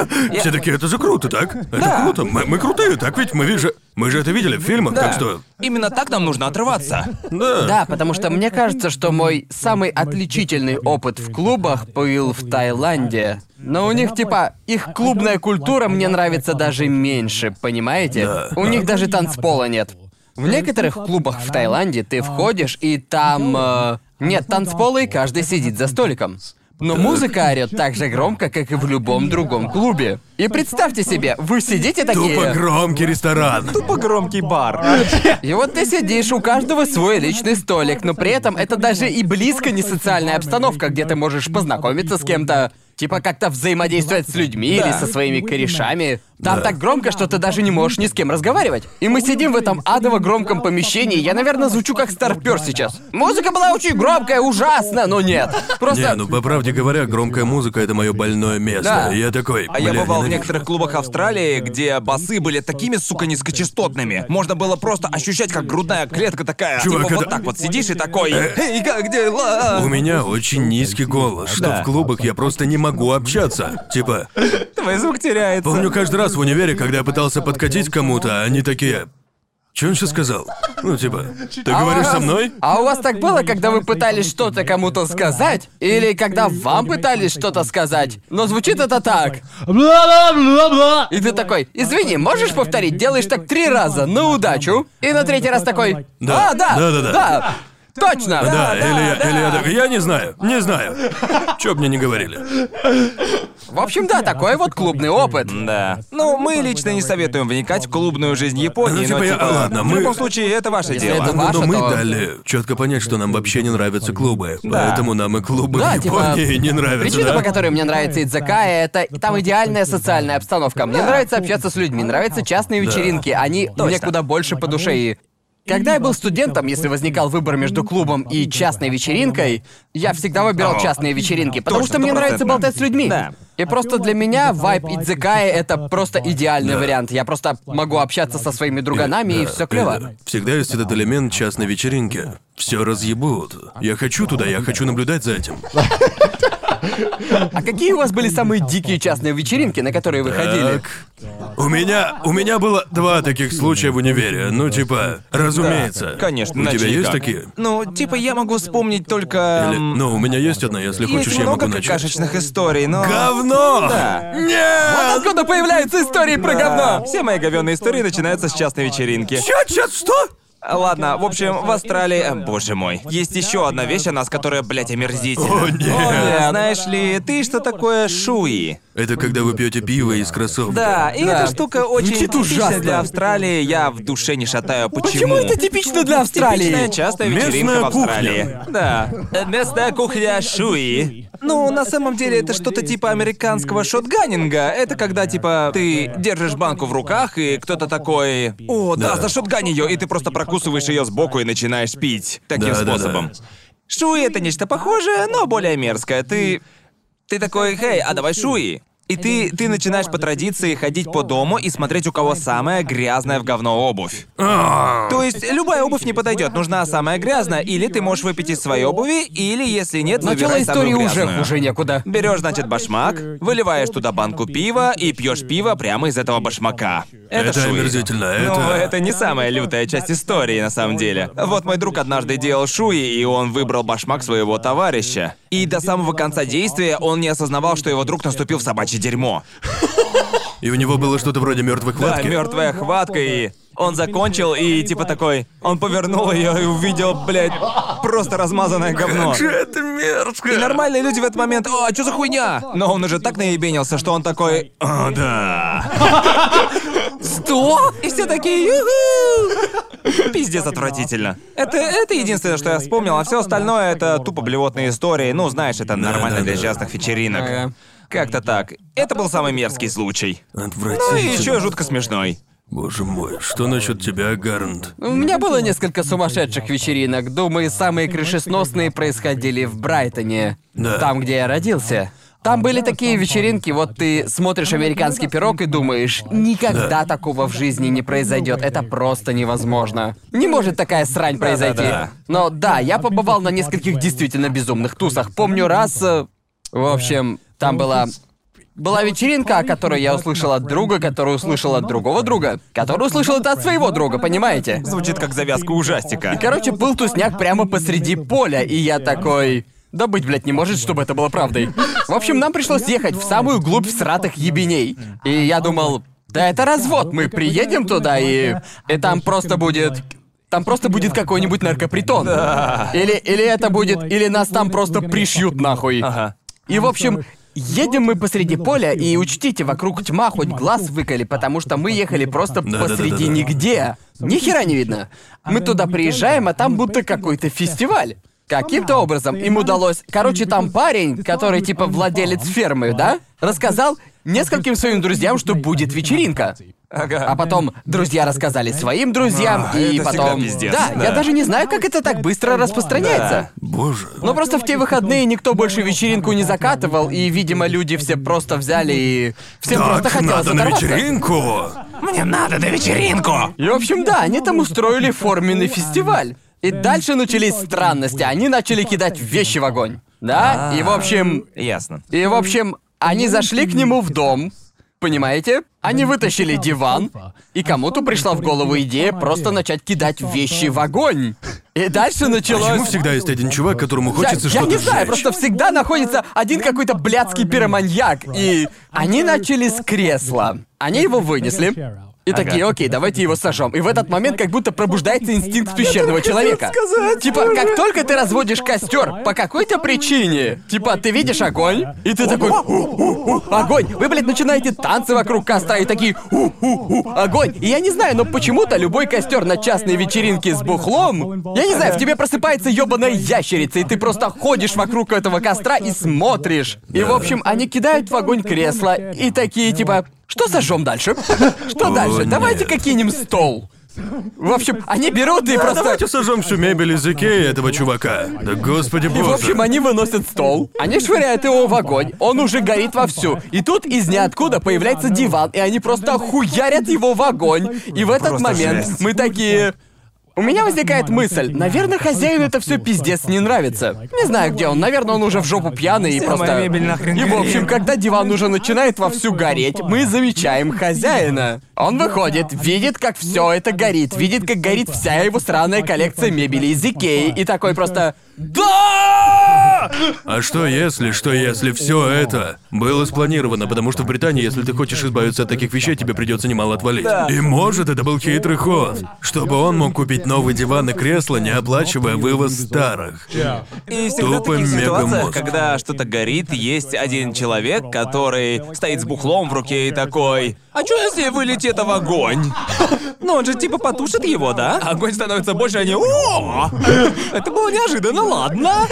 Speaker 3: *laughs* Все такие, это же круто, так? Это круто. Мы, мы крутые, так ведь? Мы же, мы же это видели в фильмах, так что...
Speaker 2: Именно так нам нужно отрываться.
Speaker 3: Да.
Speaker 1: Да, потому что мне кажется, что мой самый отличительный опыт в клубах был в Таиланде. Но у них, типа, их клубная культура мне нравится даже меньше, понимаете?
Speaker 3: Да.
Speaker 1: У них даже танцпола нет. В некоторых клубах в Таиланде ты входишь, и там... э, нет танцпола, и каждый сидит за столиком. Но музыка орёт так же громко, как и в любом другом клубе. И представьте себе, вы сидите такие...
Speaker 3: Тупо громкий ресторан.
Speaker 2: Тупо громкий бар.
Speaker 1: И вот ты сидишь, у каждого свой личный столик, но при этом это даже и близко не социальная обстановка, где ты можешь познакомиться с кем-то, типа как-то взаимодействовать с людьми или со своими корешами. Там
Speaker 3: Да.
Speaker 1: так громко, что ты даже не можешь ни с кем разговаривать. И мы сидим в этом адово громком помещении, я, наверное, звучу как старпер сейчас. Музыка была очень громкая, ужасно, но нет. Просто...
Speaker 3: Не, ну по правде говоря, громкая музыка это мое больное место.
Speaker 1: Да.
Speaker 3: И Я такой.
Speaker 2: А я
Speaker 3: «Бля,
Speaker 2: бывал
Speaker 3: ненавижу».
Speaker 2: Некоторых клубах Австралии, где басы были такими, сука, низкочастотными. Можно было просто ощущать, как грудная клетка такая.
Speaker 3: Чувак,
Speaker 2: типа вот
Speaker 3: это-
Speaker 2: так вот сидишь и такой. Эй, как дела?
Speaker 3: У меня очень низкий голос, что
Speaker 2: Да.
Speaker 3: в клубах я просто не могу общаться. Типа,
Speaker 2: Твой звук теряется.
Speaker 3: помню каждый раз в универе, когда я пытался подкатить кому-то, они такие. Че он сейчас сказал? Ну, типа, ты говоришь со мной?
Speaker 1: А у вас так было, когда вы пытались что-то кому-то сказать? Или когда вам пытались что-то сказать? Но звучит это так. И ты такой, извини, можешь повторить? Делаешь так три раза, на удачу. И на третий раз такой,
Speaker 3: Да.
Speaker 1: а, да,
Speaker 3: Да-да-да.
Speaker 1: да, точно.
Speaker 3: Да, или, я, или я такой, я не знаю, не знаю. Чё мне не говорили.
Speaker 1: В общем, да, такой вот клубный опыт.
Speaker 2: Да. Ну, мы лично не советуем вникать в клубную жизнь Японии,
Speaker 3: Ну, типа,
Speaker 2: но
Speaker 3: я-
Speaker 2: типа,
Speaker 3: ладно,
Speaker 2: в
Speaker 3: мы-
Speaker 2: любом случае, это ваше дело.
Speaker 1: это
Speaker 3: Ну,
Speaker 1: ваше,
Speaker 3: но мы
Speaker 1: то-
Speaker 3: дали четко понять, что нам вообще не нравятся клубы.
Speaker 2: Да.
Speaker 3: Поэтому нам и клубы
Speaker 1: Да,
Speaker 3: в
Speaker 1: типа,
Speaker 3: Японии не нравятся.
Speaker 1: Причина,
Speaker 3: да?
Speaker 1: по которой мне нравится Идзакая, это там идеальная социальная обстановка. Мне нравится общаться с людьми, нравятся частные вечеринки. Они мне куда больше по душе. И когда я был студентом, если возникал выбор между клубом и частной вечеринкой, я всегда выбирал
Speaker 2: О,
Speaker 1: частные вечеринки, потому
Speaker 2: точно,
Speaker 1: что мне нравится болтать с людьми.
Speaker 2: Да.
Speaker 1: И просто для меня вайб Идзакая это просто идеальный вариант. Я просто могу общаться со своими друганами, и
Speaker 3: Да,
Speaker 1: все клево.
Speaker 3: да. Всегда есть этот элемент частной вечеринки. Все разъебут. Я хочу туда, я хочу наблюдать за этим. *laughs*
Speaker 1: А какие у вас были самые дикие частные вечеринки, на которые вы ходили?
Speaker 3: Так. У меня, у меня было два таких случая в универе. Ну, типа, разумеется.
Speaker 2: Конечно,
Speaker 3: У тебя есть
Speaker 2: никак.
Speaker 3: такие?
Speaker 2: Ну, типа, я могу вспомнить только...
Speaker 3: Или-
Speaker 2: м,
Speaker 3: ну, у меня есть одна, если
Speaker 2: Есть
Speaker 3: хочешь, я
Speaker 2: много
Speaker 3: могу начать.
Speaker 2: какашечных историй, но...
Speaker 3: Говно!
Speaker 2: Да.
Speaker 3: Нет!
Speaker 1: Откуда появляются истории про
Speaker 2: Да.
Speaker 1: говно?
Speaker 2: Все мои говёные истории начинаются с частной вечеринки.
Speaker 3: Чё, чё, что?
Speaker 2: Ладно, в общем, в Австралии... э, Боже мой. Есть еще одна вещь о нас, которая, блядь, омерзительна.
Speaker 3: О, нет.
Speaker 2: Э, Знаешь ли, ты что такое шуи?
Speaker 3: Это когда вы пьете пиво из кроссовка.
Speaker 2: Да, и
Speaker 1: Да.
Speaker 2: эта штука очень
Speaker 1: Звучит
Speaker 2: типична
Speaker 1: ужасно.
Speaker 2: для Австралии. Я в душе не шатаю. Почему?
Speaker 1: Почему это типично для Австралии?
Speaker 2: Типичная частая
Speaker 3: Местная
Speaker 2: вечеринка в Австралии.
Speaker 3: кухня.
Speaker 2: Да. Э, Местная кухня шуи. Ну, на самом деле, это что-то типа американского шотганинга. Это когда, типа, ты держишь банку в руках, и кто-то такой... О, да,
Speaker 3: Да.
Speaker 2: зашотгань ее, и ты просто прокусываешь ее сбоку и начинаешь пить. Таким
Speaker 3: Да, да, да.
Speaker 2: способом. Шуи — это нечто похожее, но более мерзкое. Ты... Ты такой, хей, а давай шуи. И ты, ты начинаешь по традиции ходить по дому и смотреть, у кого самая грязная в говно обувь. То есть любая обувь не подойдет, нужна самая грязная, или ты можешь выпить из своей обуви, или если нет,
Speaker 1: Начало
Speaker 2: выбирай
Speaker 1: истории
Speaker 2: самую
Speaker 1: уже
Speaker 2: грязную.
Speaker 1: хуже некуда.
Speaker 2: Берешь, значит, башмак, выливаешь туда банку пива и пьешь пиво прямо из этого башмака. Это,
Speaker 3: Это
Speaker 2: шуи.
Speaker 3: омерзительно, это-
Speaker 2: это не самая лютая часть истории, на самом деле. Вот мой друг однажды делал шуи, и он выбрал башмак своего товарища. И до самого конца действия он не осознавал, что его друг наступил в собачье дерьмо.
Speaker 3: И у него было что-то вроде мертвой
Speaker 2: Да,
Speaker 3: хватки.
Speaker 2: мертвая хватка, и он закончил, и типа такой, он повернул ее и увидел, блядь, просто размазанное говно.
Speaker 3: Это мерзко.
Speaker 2: И нормальные люди в этот момент, о, что за хуйня? Но он уже так наебенился, что он такой, о, да.
Speaker 1: Что?
Speaker 2: И все такие, «Юху!» Пиздец отвратительно. Это, это единственное, что я вспомнил, а все остальное это тупо блевотные истории. Ну, знаешь, это нормально для частных вечеринок. Как-то так. Это был самый мерзкий случай. Ну и еще жутко смешной.
Speaker 3: Боже мой, что насчет тебя, Гарнт?
Speaker 1: У меня было несколько сумасшедших вечеринок. Думаю, самые крышесносные происходили в Брайтоне.
Speaker 3: Да.
Speaker 1: Там, где я родился. Там были такие вечеринки, вот ты смотришь американский пирог и думаешь, никогда такого в жизни не произойдет. Это просто невозможно. Не может такая срань произойти.
Speaker 2: Да-да-да.
Speaker 1: Но да, я побывал на нескольких действительно безумных тусах. Помню раз. э, В общем, там была. Была вечеринка, о которой я услышал от друга, который услышал от другого друга, который услышал это от своего друга, понимаете?
Speaker 2: Звучит как завязка ужастика.
Speaker 1: Короче, был тусняк прямо посреди поля, и я такой... Да быть, блядь, не может, чтобы это было правдой. В общем, нам пришлось ехать в самую глубь всратых ебеней. И я думал, да это развод, мы приедем туда, и... И там просто будет... Там просто будет какой-нибудь наркопритон. Или, или это будет... Или нас там просто пришьют нахуй.
Speaker 2: Ага.
Speaker 1: И, в общем, едем мы посреди поля, и учтите, вокруг тьма, хоть глаз выколи, потому что мы ехали просто
Speaker 3: Да-да-да-да-да.
Speaker 1: посреди нигде. Ни хера не видно. Мы туда приезжаем, а там будто какой-то фестиваль. Каким-то образом им удалось... Короче, там парень, который типа владелец фермы, да? Рассказал нескольким своим друзьям, что будет вечеринка.
Speaker 2: Ага.
Speaker 1: А потом друзья рассказали своим друзьям,
Speaker 2: А,
Speaker 1: и
Speaker 2: это
Speaker 1: потом...
Speaker 2: пиздец,
Speaker 1: да, я
Speaker 2: да.
Speaker 1: даже не знаю, как это так быстро распространяется.
Speaker 3: Боже.
Speaker 1: Но просто в те выходные никто больше вечеринку не закатывал, и, видимо, люди все просто взяли и... Всем просто
Speaker 3: Так,
Speaker 1: хотелось
Speaker 3: надо на вечеринку.
Speaker 2: Мне надо на вечеринку!
Speaker 1: И, в общем, да, они там устроили форменный фестиваль. И дальше начались странности. Они начали кидать вещи в огонь. Да? И, в общем...
Speaker 2: Ясно.
Speaker 1: И, в общем, они зашли к нему в дом. Понимаете? Они вытащили диван, и кому-то пришла в голову идея просто начать кидать вещи в огонь. И дальше началось...
Speaker 3: Почему всегда есть один чувак, которому
Speaker 1: Я,
Speaker 3: хочется
Speaker 1: я
Speaker 3: что-то
Speaker 1: не знаю,
Speaker 3: сжечь?
Speaker 1: просто всегда находится один какой-то блядский пироманьяк. И они начали с кресла. Они его вынесли. И такие, окей, давайте его сожжем. И в этот момент как будто пробуждается инстинкт пещерного человека. Типа, как только ты разводишь костер по какой-то причине, типа, ты видишь огонь, и ты такой, «У-у-у, огонь. Вы, блядь, начинаете танцы вокруг костра и такие, «У-у-у, огонь. И я не знаю, но почему-то любой костер на частной вечеринке с бухлом, я не знаю, в тебе просыпается ёбаная ящерица, и ты просто ходишь вокруг этого костра и смотришь. И, в общем, они кидают в огонь кресло и такие, типа, что сожжем дальше? *laughs* Что дальше? Давайте каким стол. В общем, они берут и просто...
Speaker 3: Давайте сожжем всю мебель из Икеи этого чувака. Да господи
Speaker 1: И, в
Speaker 3: боже.
Speaker 1: общем, они выносят стол, они швыряют его в огонь, он уже горит вовсю. И тут из ниоткуда появляется диван, и они просто хуярят его в огонь. И в этот
Speaker 2: Просто
Speaker 1: момент
Speaker 2: жесть.
Speaker 1: мы такие... У меня возникает мысль, наверное, хозяину это все пиздец не нравится. Не знаю, где он, наверное, он уже в жопу пьяный и просто... И, в общем, когда диван уже начинает вовсю гореть, мы замечаем хозяина. Он выходит, видит, как все это горит, видит, как горит вся его сраная коллекция мебели из Икеи, и такой просто...
Speaker 2: Да!
Speaker 3: А что если, что если все это было спланировано, потому что в Британии, если ты хочешь избавиться от таких вещей, тебе придется немало отвалить. И может, это был хитрый ход, чтобы он мог купить новый диван и кресло, не оплачивая вывоз старых.
Speaker 2: И всегда
Speaker 3: Тупо
Speaker 2: таких ситуациях, когда что-то горит, есть один человек, который стоит с бухлом в руке и такой... А чё если вылетит в огонь? Ну он же типа потушит его, да? Огонь становится больше, они... О! Это было неожиданно, ладно?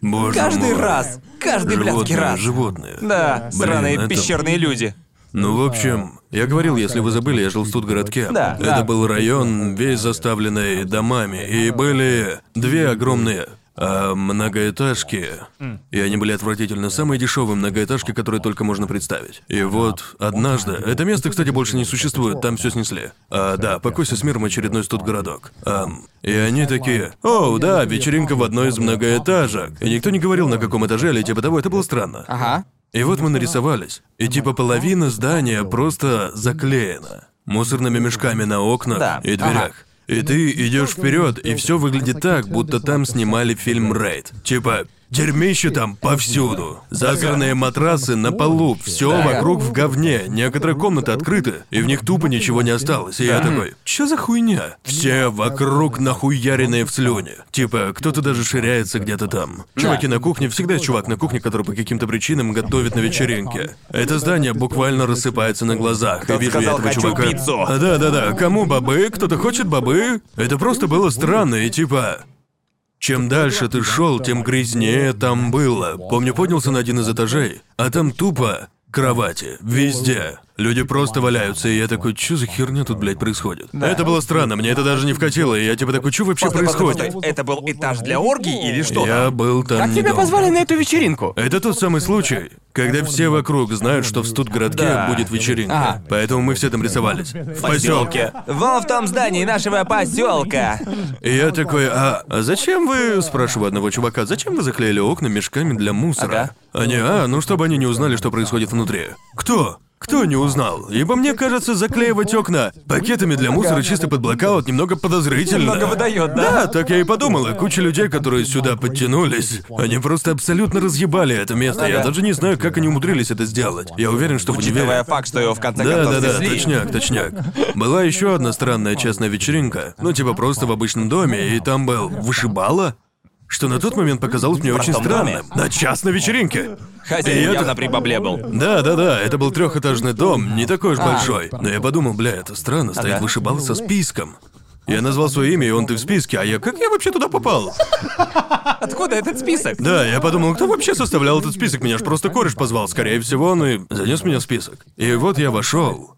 Speaker 3: Боже
Speaker 2: Каждый
Speaker 3: мой.
Speaker 2: раз. Каждый блядский
Speaker 3: Животные,
Speaker 2: раз.
Speaker 3: животные.
Speaker 2: Да,
Speaker 3: Блин,
Speaker 2: сраные
Speaker 3: это-
Speaker 2: пещерные люди.
Speaker 3: Ну, в общем, я говорил, если вы забыли, я жил в студгородке.
Speaker 2: Да,
Speaker 3: Это
Speaker 2: да.
Speaker 3: был район, весь заставленный домами, и были две огромные а, многоэтажки. И они были отвратительно самые дешевые многоэтажки, которые только можно представить. И вот однажды. Это место, кстати, больше не существует, там все снесли. А, да, покойся с миром очередной студгородок. Ам, и они такие. О, да, вечеринка в одной из многоэтажек. И никто не говорил, на каком этаже или типа того, это было странно.
Speaker 1: Ага.
Speaker 3: И вот мы нарисовались. И типа половина здания просто заклеена. Мусорными мешками на окнах
Speaker 2: Да.
Speaker 3: и дверях. И ты идешь вперед, и все выглядит так, будто там снимали фильм Рейд. Типа, дерьмище там повсюду. Засранные матрасы на полу, все вокруг в говне. Некоторые комнаты открыты, и в них тупо ничего не осталось. И я такой, что за хуйня? Все вокруг нахуяренные в слюне. Типа, кто-то даже ширяется где-то там. Чуваки на кухне, всегда есть чувак на кухне, который по каким-то причинам готовит на вечеринке. Это здание буквально рассыпается на глазах. И вижу я этого
Speaker 2: «Хочу
Speaker 3: чувака.
Speaker 2: пиццу».
Speaker 3: А, да, да, да. Кому бобы? Кто-то хочет бобы? Это просто было странно, и типа. Чем дальше ты шел, тем грязнее там было. Помню, поднялся на один из этажей, а там тупо кровати. Везде. Люди просто валяются, и я такой, что за херня тут, блядь, происходит? Это было странно, мне это даже не вкатило, и я типа такой, что вообще
Speaker 2: Постой,
Speaker 3: происходит?
Speaker 2: постой. Это был этаж для оргий или что?
Speaker 3: Я был там
Speaker 1: Как тебя
Speaker 3: недолго.
Speaker 1: позвали на эту вечеринку?
Speaker 3: Это тот самый случай, когда все вокруг знают, что в студгородке
Speaker 2: Да.
Speaker 3: будет вечеринка.
Speaker 1: Ага.
Speaker 3: Поэтому мы все там рисовались. В поселке.
Speaker 2: Вон в том здании нашего поселка.
Speaker 3: И я такой, а, а зачем вы, спрашиваю одного чувака, зачем вы заклеили окна мешками для мусора? Они, а, ну чтобы они не узнали, что происходит внутри. Кто? Кто не узнал? Ибо мне кажется, заклеивать окна пакетами для мусора чисто под блокаут немного подозрительно.
Speaker 2: Немного выдает, да?
Speaker 3: Да, так я и подумал. И куча людей, которые сюда подтянулись, они просто абсолютно разъебали это место. Я даже не знаю, как они умудрились это сделать. Я уверен, что в
Speaker 2: Учитывая
Speaker 3: универе...
Speaker 2: факт, что его в конце
Speaker 3: Да,
Speaker 2: концов
Speaker 3: да, да,
Speaker 2: снесли.
Speaker 3: точняк, точняк. Была еще одна странная частная вечеринка. Ну, типа просто в обычном доме, и там был вышибала. Что на тот момент показалось мне очень странным. На частной вечеринке.
Speaker 2: Хозяин
Speaker 3: И это-
Speaker 2: явно при бабле был.
Speaker 3: Да, да, да, это был трехэтажный дом, не такой уж большой. Но я подумал, бля, это странно, стоит
Speaker 2: Ага.
Speaker 3: вышибал со списком. Я назвал свое имя, и он ты в списке, а я как я вообще туда попал? *laughs*
Speaker 2: Откуда этот список?
Speaker 3: Да, я подумал, кто вообще составлял этот список? Меня ж просто кореш позвал, скорее всего, он и занес меня в список. И вот я вошел.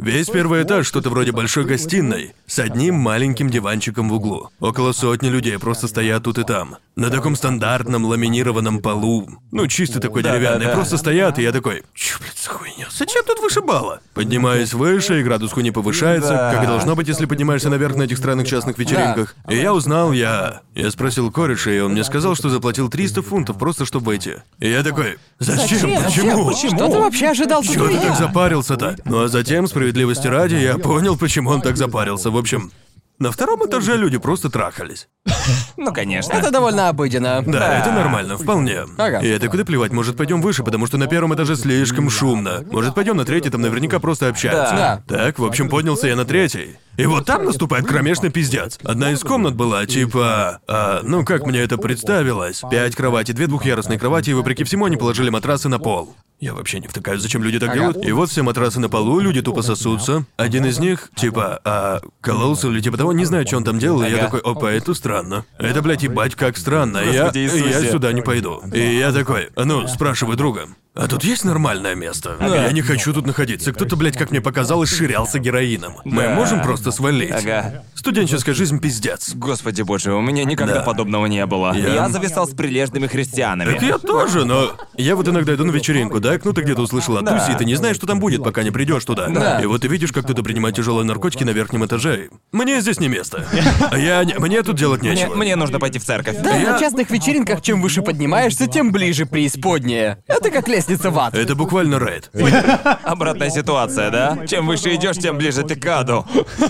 Speaker 3: Весь первый этаж что-то вроде большой гостиной, с одним маленьким диванчиком в углу. Около сотни людей просто стоят тут и там. На таком стандартном ламинированном полу. Ну, чисто такой деревянный.
Speaker 2: да.
Speaker 3: Просто стоят, и я такой, чё, блядь, за хуйня? Зачем тут вышибало? Поднимаюсь выше, и градус хуйни повышается,
Speaker 2: Да.
Speaker 3: как и должно быть, если поднимаешься наверх на этих странных частных вечеринках. И я узнал, я... Я спросил кореша, и он мне сказал, что заплатил 300 фунтов просто, чтобы войти. И я такой, зачем? Почему?
Speaker 1: Что ты вообще ожидал
Speaker 3: Чего ты так запарился-то? Ну а затем, справедливости ради, я понял, почему он так запарился. В общем, на втором этаже люди просто трахались. *laughs*
Speaker 2: Ну, конечно.
Speaker 1: Это довольно обыденно.
Speaker 3: Да, это нормально, вполне.
Speaker 1: Ага.
Speaker 3: И это куда плевать, может пойдем выше, потому что на первом этаже слишком шумно. Может пойдем на третий, там наверняка просто общаются.
Speaker 1: Да.
Speaker 3: Так, в общем, поднялся я на третий. И вот там наступает кромешный пиздец. Одна из комнат была типа... а, ну, как мне это представилось? Пять кроватей, две двухъярусные кровати, и вопреки всему они положили матрасы на пол. Я вообще не втыкаюсь, зачем люди так делают. И вот все матрасы на полу, люди тупо сосутся. Один из них, типа, а, кололся или типа того, не знаю, что он там делал, и я такой, опа, это странно. Это, блядь, ебать, как странно. Я, я сюда не пойду. И я такой, ну, спрашиваю друга. А тут есть нормальное место? Я не хочу тут находиться. Кто-то, блядь, как мне показалось, ширялся героином. Мы
Speaker 2: Да.
Speaker 3: можем просто свалить.
Speaker 2: Ага.
Speaker 3: Студенческая жизнь пиздец.
Speaker 2: Господи боже, у меня никогда
Speaker 3: Да.
Speaker 2: подобного не было.
Speaker 3: Я-
Speaker 2: Я зависал с прилежными христианами.
Speaker 3: Так я тоже, но я вот иногда иду на вечеринку, да, ну ты где-то услышал о
Speaker 2: Да.
Speaker 3: тусе, и ты не знаешь, что там будет, пока не придешь туда.
Speaker 1: Да.
Speaker 3: И вот ты видишь, как кто-то принимает тяжелые наркотики на верхнем этаже. Мне здесь не место. А я не- мне тут делать
Speaker 2: Мне,
Speaker 3: нечего.
Speaker 2: мне нужно пойти в церковь.
Speaker 1: Да,
Speaker 3: Я-
Speaker 1: на частных вечеринках чем выше поднимаешься, тем ближе преисподняя. Это как лестница лестница в ад.
Speaker 3: Это буквально рейд. *laughs*
Speaker 2: Обратная ситуация, да? Чем выше идешь, тем ближе ты к аду.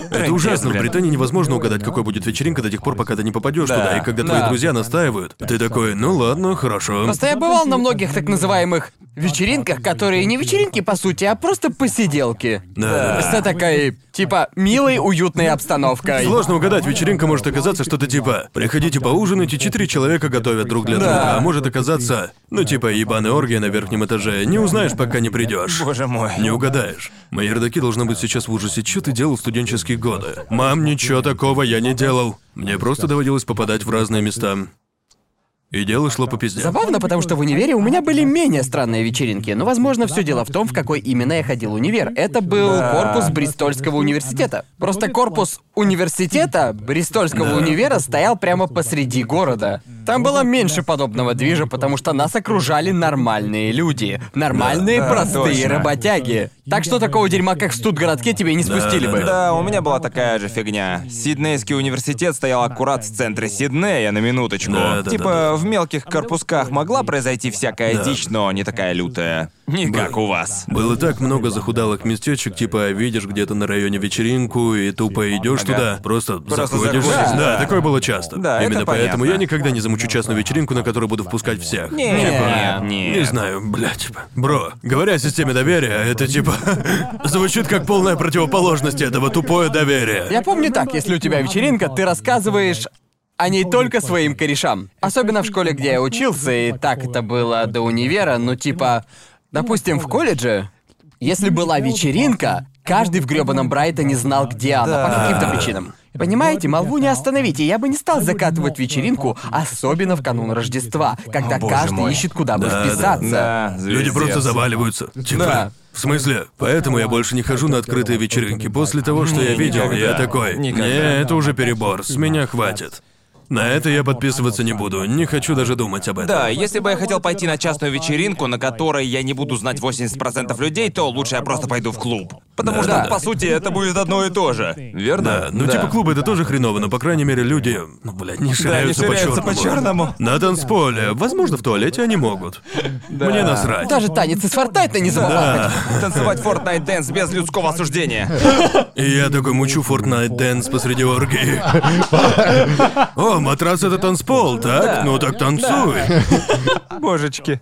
Speaker 3: Это ужасно. В Британии невозможно угадать, какой будет вечеринка до тех пор, пока ты не попадешь
Speaker 2: Да,
Speaker 3: туда. И когда твои
Speaker 1: да.
Speaker 3: друзья настаивают, ты такой, ну ладно, хорошо.
Speaker 1: Просто я бывал на многих так называемых вечеринках, которые не вечеринки по сути, а просто посиделки.
Speaker 3: Да.
Speaker 1: С такой, типа, милой, уютной обстановкой.
Speaker 3: Сложно угадать, вечеринка может оказаться что-то типа «Приходите поужинать, и четыре человека готовят друг для друга», а может оказаться, ну типа ебаная оргия на верхнем этаже, не узнаешь, пока не придешь.
Speaker 2: Боже мой.
Speaker 3: Не угадаешь. Мои родаки должны быть сейчас в ужасе. Что ты делал в студенческие годы? Мам, ничего такого я не делал. Мне просто доводилось попадать в разные места. И дело шло по пизде.
Speaker 1: Забавно, потому что в универе у меня были менее странные вечеринки, но, возможно, все дело в том, в какой именно я ходил универ. Это был корпус Бристольского университета. Просто корпус университета Бристольского универа стоял прямо посреди города. Там было меньше подобного движа, потому что нас окружали нормальные люди. Нормальные,
Speaker 2: Да,
Speaker 1: простые
Speaker 2: точно.
Speaker 1: работяги. Так что такого дерьма, как в Студгородке, тебе не спустили бы.
Speaker 2: Да, у меня была такая же фигня. Сиднейский университет стоял аккурат в центре Сиднея, на минуточку.
Speaker 3: Да, да,
Speaker 2: типа,
Speaker 3: да,
Speaker 2: в мелких корпусках могла произойти всякая
Speaker 3: Да.
Speaker 2: дичь, но не такая лютая. Не как у вас.
Speaker 3: Было так много захудалых местечек, типа видишь где-то на районе вечеринку и тупо идешь
Speaker 2: Ага.
Speaker 3: туда, просто,
Speaker 2: Просто
Speaker 3: заходишь. да,
Speaker 2: да.
Speaker 3: такое было часто.
Speaker 2: Да, это
Speaker 3: Именно поэтому
Speaker 2: понятно.
Speaker 3: я никогда не замучу частную вечеринку, на которую буду впускать всех.
Speaker 2: Нет,
Speaker 3: Типа,
Speaker 2: нет.
Speaker 3: Не знаю, бля, типа. Бро, говоря о системе доверия, это типа *laughs* звучит как полная противоположность этого тупое доверие.
Speaker 1: Я помню так, если у тебя вечеринка, ты рассказываешь о ней только своим корешам. Особенно в школе, где я учился, и так это было до универа, ну типа, допустим, в колледже, если была вечеринка, каждый в грёбаном Брайтоне знал, где она, по каким-то причинам. Понимаете, молву не остановите, я бы не стал закатывать вечеринку, особенно в канун Рождества, когда
Speaker 2: боже
Speaker 1: каждый
Speaker 2: мой.
Speaker 1: ищет, куда бы
Speaker 3: Да, да.
Speaker 1: вписаться.
Speaker 2: Да,
Speaker 3: Люди
Speaker 2: звездец.
Speaker 3: просто заваливаются. Типа,
Speaker 1: Да.
Speaker 3: в смысле? Поэтому я больше не хожу на открытые вечеринки. После того, что я видел, я такой, не, это уже перебор, с меня хватит. На это я подписываться не буду, не хочу даже думать об этом.
Speaker 2: Да, если бы я хотел пойти на частную вечеринку, на которой я не буду знать 80% людей, то лучше я просто пойду в клуб. Потому
Speaker 3: Да,
Speaker 2: что,
Speaker 3: да.
Speaker 2: по сути, это будет одно и то же. Верно?
Speaker 3: Да, ну типа клубы это тоже хреново, но по крайней мере люди, ну блядь, не ширяются,
Speaker 2: ширяются
Speaker 3: по
Speaker 2: по чёрному.
Speaker 3: На танцполе, возможно в туалете они могут. Мне насрать.
Speaker 1: Даже танец из Фортнайта не забывал.
Speaker 2: Танцевать Fortnite Dance без людского осуждения.
Speaker 3: И я такой мучу Fortnite Dance посреди оргии. *laughs* О, матрас это танцпол, так? Ну так танцуй. *laughs*
Speaker 2: Божечки.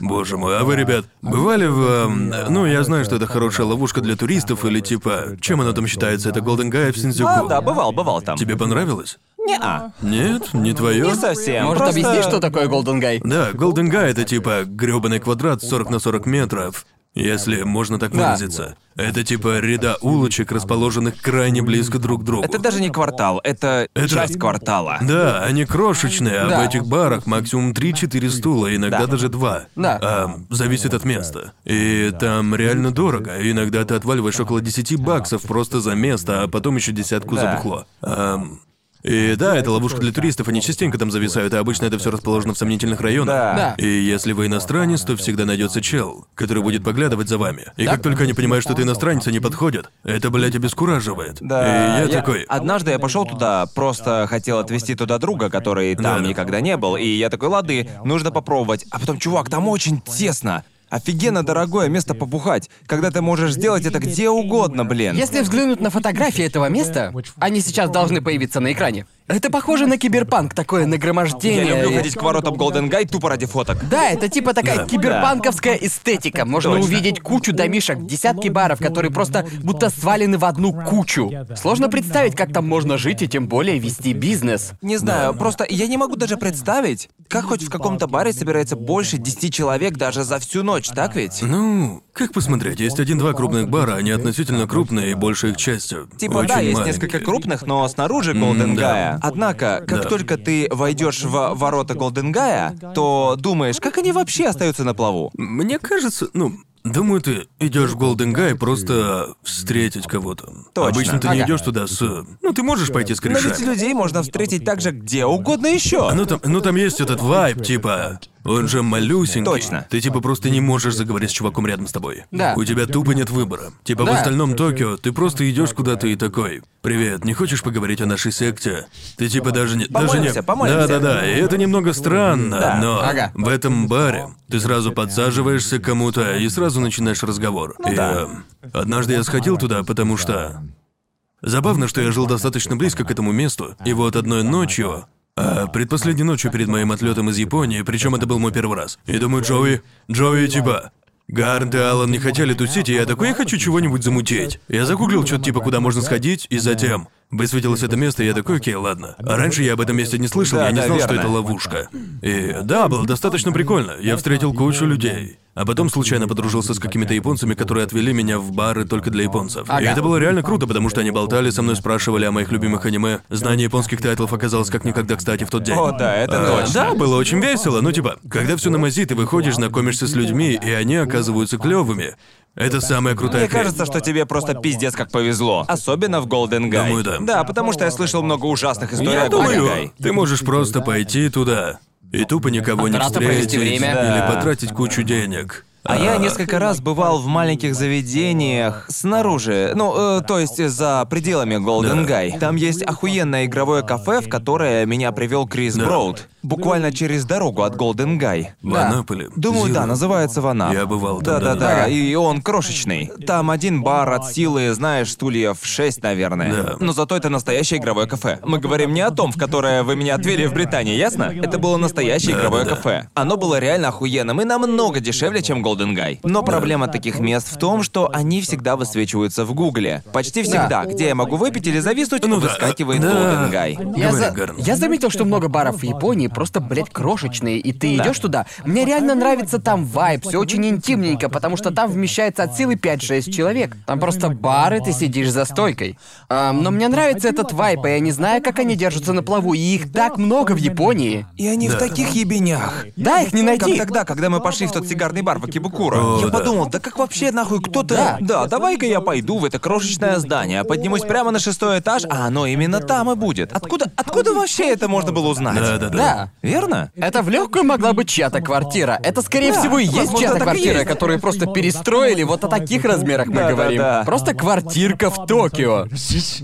Speaker 3: Боже мой, а вы, ребят, бывали в... эм, ну, я знаю, что это хорошая ловушка для туристов, или типа... Чем она там считается? Это Голден Гай в Синдзюку?
Speaker 2: А, да, бывал, бывал там.
Speaker 3: Тебе понравилось?
Speaker 2: Не-а.
Speaker 3: Нет, не твое?
Speaker 2: Не совсем.
Speaker 1: Может,
Speaker 2: просто-
Speaker 1: объяснить, что такое Голден Гай?
Speaker 3: Да, Голден Гай это типа грёбаный квадрат 40 на 40 метров, если можно так
Speaker 1: Да.
Speaker 3: выразиться. Это типа ряда улочек, расположенных крайне близко друг к другу.
Speaker 2: Это даже не квартал, это,
Speaker 3: Это-
Speaker 2: часть квартала.
Speaker 3: Да, они крошечные, а
Speaker 1: Да.
Speaker 3: в этих барах максимум 3-4 стула, иногда
Speaker 2: Да.
Speaker 3: даже 2.
Speaker 1: Да.
Speaker 3: А, зависит от места. И там реально дорого. Иногда ты отваливаешь около 10 баксов просто за место, а потом еще десятку за
Speaker 2: Да.
Speaker 3: бухло. Ам, и да, это ловушка для туристов, они частенько там зависают, и обычно это все расположено в сомнительных районах.
Speaker 2: Да.
Speaker 1: Да.
Speaker 3: И если вы иностранец, то всегда найдется чел, который будет поглядывать за вами. И как только они понимают, что ты иностранец, они подходят. Это, блядь, обескураживает.
Speaker 2: Да,
Speaker 3: И я, такой.
Speaker 2: Однажды я пошел туда, просто хотел отвезти туда друга, который там
Speaker 3: Да-да.
Speaker 2: никогда не был, и я такой, лады, нужно попробовать. А потом, чувак, там очень тесно. Офигенно дорогое место побухать, когда ты можешь сделать это где угодно, блин.
Speaker 1: Если взглянуть на фотографии этого места, они сейчас должны появиться на экране. Это похоже на киберпанк, такое
Speaker 2: Я
Speaker 1: нагромождение.
Speaker 2: люблю
Speaker 1: и-
Speaker 2: ходить к воротам Golden Guy тупо ради фоток.
Speaker 1: Да, это типа такая киберпанковская эстетика. Можно
Speaker 2: Точно.
Speaker 1: увидеть кучу домишек, десятки баров, которые просто будто свалены в одну кучу. Сложно представить, как там можно жить и тем более вести бизнес.
Speaker 2: Не знаю, просто я не могу даже представить, как хоть в каком-то баре собирается больше 10 человек даже за всю ночь, так ведь?
Speaker 3: Ну, как посмотреть, есть один-два крупных бара, они относительно крупные, и большая их частью.
Speaker 2: Типа,
Speaker 3: очень
Speaker 2: да, есть
Speaker 3: маленькие.
Speaker 2: несколько крупных, но снаружи Голден
Speaker 3: да.
Speaker 2: Гая. Однако, как
Speaker 3: Да.
Speaker 2: только ты войдешь в ворота Голден Гая, то думаешь, как они вообще остаются на плаву?
Speaker 3: Мне кажется, ну, думаю, ты идешь в Голден Гай просто встретить кого-то.
Speaker 2: Точно.
Speaker 3: Обычно ты не
Speaker 1: Ага.
Speaker 3: идешь туда с. Ну, ты можешь пойти с
Speaker 2: Но ведь людей можно встретить также где угодно еще.
Speaker 3: Ну там, ну там есть этот вайб, типа. Он же малюсенький.
Speaker 2: Точно.
Speaker 3: Ты типа просто не можешь заговорить с чуваком рядом с тобой.
Speaker 1: Да.
Speaker 3: У тебя тупо нет выбора. Типа в
Speaker 1: Да.
Speaker 3: остальном Токио ты просто идешь куда-то и такой. Привет, не хочешь поговорить о нашей секте? Ты типа даже не. даже
Speaker 2: Помолимся,
Speaker 3: не.
Speaker 2: помолимся.
Speaker 3: Да, да, да. И это немного странно,
Speaker 2: Да.
Speaker 3: но
Speaker 1: Ага.
Speaker 3: в этом баре ты сразу подсаживаешься к кому-то и сразу начинаешь разговор. и,
Speaker 2: Ну да.
Speaker 3: э, однажды я сходил туда, потому что. Забавно, что я жил достаточно близко к этому месту, и вот одной ночью а предпоследней ночью перед моим отлетом из Японии, причем это был мой первый раз. И думаю, Джоуи, Джоуи, типа, Гарнт и Алан не хотели тусить, и я такой, я хочу чего-нибудь замутить. Я загуглил что-то типа, куда можно сходить, и затем высветилось это место, и я такой, окей, ладно. А раньше я об этом месте не слышал,
Speaker 2: Да,
Speaker 3: я не
Speaker 2: да,
Speaker 3: знал, что
Speaker 2: верно.
Speaker 3: это ловушка. И да, было достаточно прикольно. Я встретил кучу людей. А потом случайно подружился с какими-то японцами, которые отвели меня в бары только для японцев. И
Speaker 1: Ага.
Speaker 3: это было реально круто, потому что они болтали со мной, спрашивали о моих любимых аниме. Знание японских тайтлов оказалось как никогда кстати в тот день.
Speaker 2: О, да, это
Speaker 3: А,
Speaker 2: точно.
Speaker 3: Да, было очень весело. Ну, типа, когда все на мази, ты выходишь, знакомишься с людьми, и они оказываются клевыми. Это самая крутая
Speaker 2: Мне кажется, что тебе просто пиздец как повезло. Особенно в Golden Guy.
Speaker 3: Думаю, да.
Speaker 2: Да, потому что я слышал много ужасных историй
Speaker 3: Я
Speaker 2: о Golden
Speaker 3: думаю,
Speaker 2: Guy.
Speaker 3: ты можешь просто пойти туда и тупо никого не
Speaker 1: Просто
Speaker 3: встретить
Speaker 1: провести время.
Speaker 3: или потратить кучу денег.
Speaker 2: А я несколько раз бывал в маленьких заведениях снаружи, ну, э, то есть за пределами Golden
Speaker 3: Да.
Speaker 2: Guy. Там есть охуенное игровое кафе, в которое меня привел Крис
Speaker 3: Да.
Speaker 2: Броуд. Буквально через дорогу от Golden Guy.
Speaker 3: В
Speaker 1: Да.
Speaker 3: Анаполе.
Speaker 2: Думаю, да, называется Ванап.
Speaker 3: Я бывал там,
Speaker 2: Да-да-да,
Speaker 3: да-да.
Speaker 2: и он крошечный. Там один бар от силы, знаешь, стульев 6, наверное.
Speaker 3: Да.
Speaker 2: Но зато это настоящее игровое кафе. Мы говорим не о том, в которое вы меня отвели в Британии, ясно? Это было настоящее игровое
Speaker 3: Да-да-да.
Speaker 2: кафе. Оно было реально охуенным и намного дешевле, чем Golden Guy. Но проблема таких мест в том, что они всегда высвечиваются в Гугле. Почти всегда. Где я могу выпить или зависнуть,
Speaker 3: Ну да.
Speaker 2: выскакивает
Speaker 3: Да.
Speaker 2: Golden Guy.
Speaker 1: Я, за- я заметил, что много баров в Японии просто, блядь, крошечные, и ты идешь туда. Мне реально нравится там вайб, все очень интимненько, потому что там вмещается от силы 5-6 человек. Там просто бар, и ты сидишь за стойкой. А, но мне нравится этот вайб, и я не знаю, как они держатся на плаву, и их так много в Японии.
Speaker 2: И они в таких ебенях.
Speaker 1: Да, их не
Speaker 2: Как
Speaker 1: найти.
Speaker 2: тогда, когда мы пошли в тот сигарный бар в Акибукура.
Speaker 3: О,
Speaker 2: я
Speaker 3: да.
Speaker 2: подумал, да как вообще нахуй кто-то...
Speaker 1: Да.
Speaker 2: Да, давай-ка я пойду в это крошечное здание, поднимусь прямо на шестой этаж, а оно именно там и будет. Откуда, откуда вообще это можно было узнать?
Speaker 3: Да-да-да.
Speaker 1: Да.
Speaker 2: Верно?
Speaker 1: Это в легкую могла быть чья-то квартира. Это, скорее
Speaker 2: Да,
Speaker 1: всего, и есть
Speaker 2: возможно,
Speaker 1: чья-то квартира,
Speaker 2: есть.
Speaker 1: которую просто перестроили. Вот о таких размерах мы
Speaker 2: Да, да,
Speaker 1: говорим.
Speaker 2: да.
Speaker 1: Просто квартирка в Токио.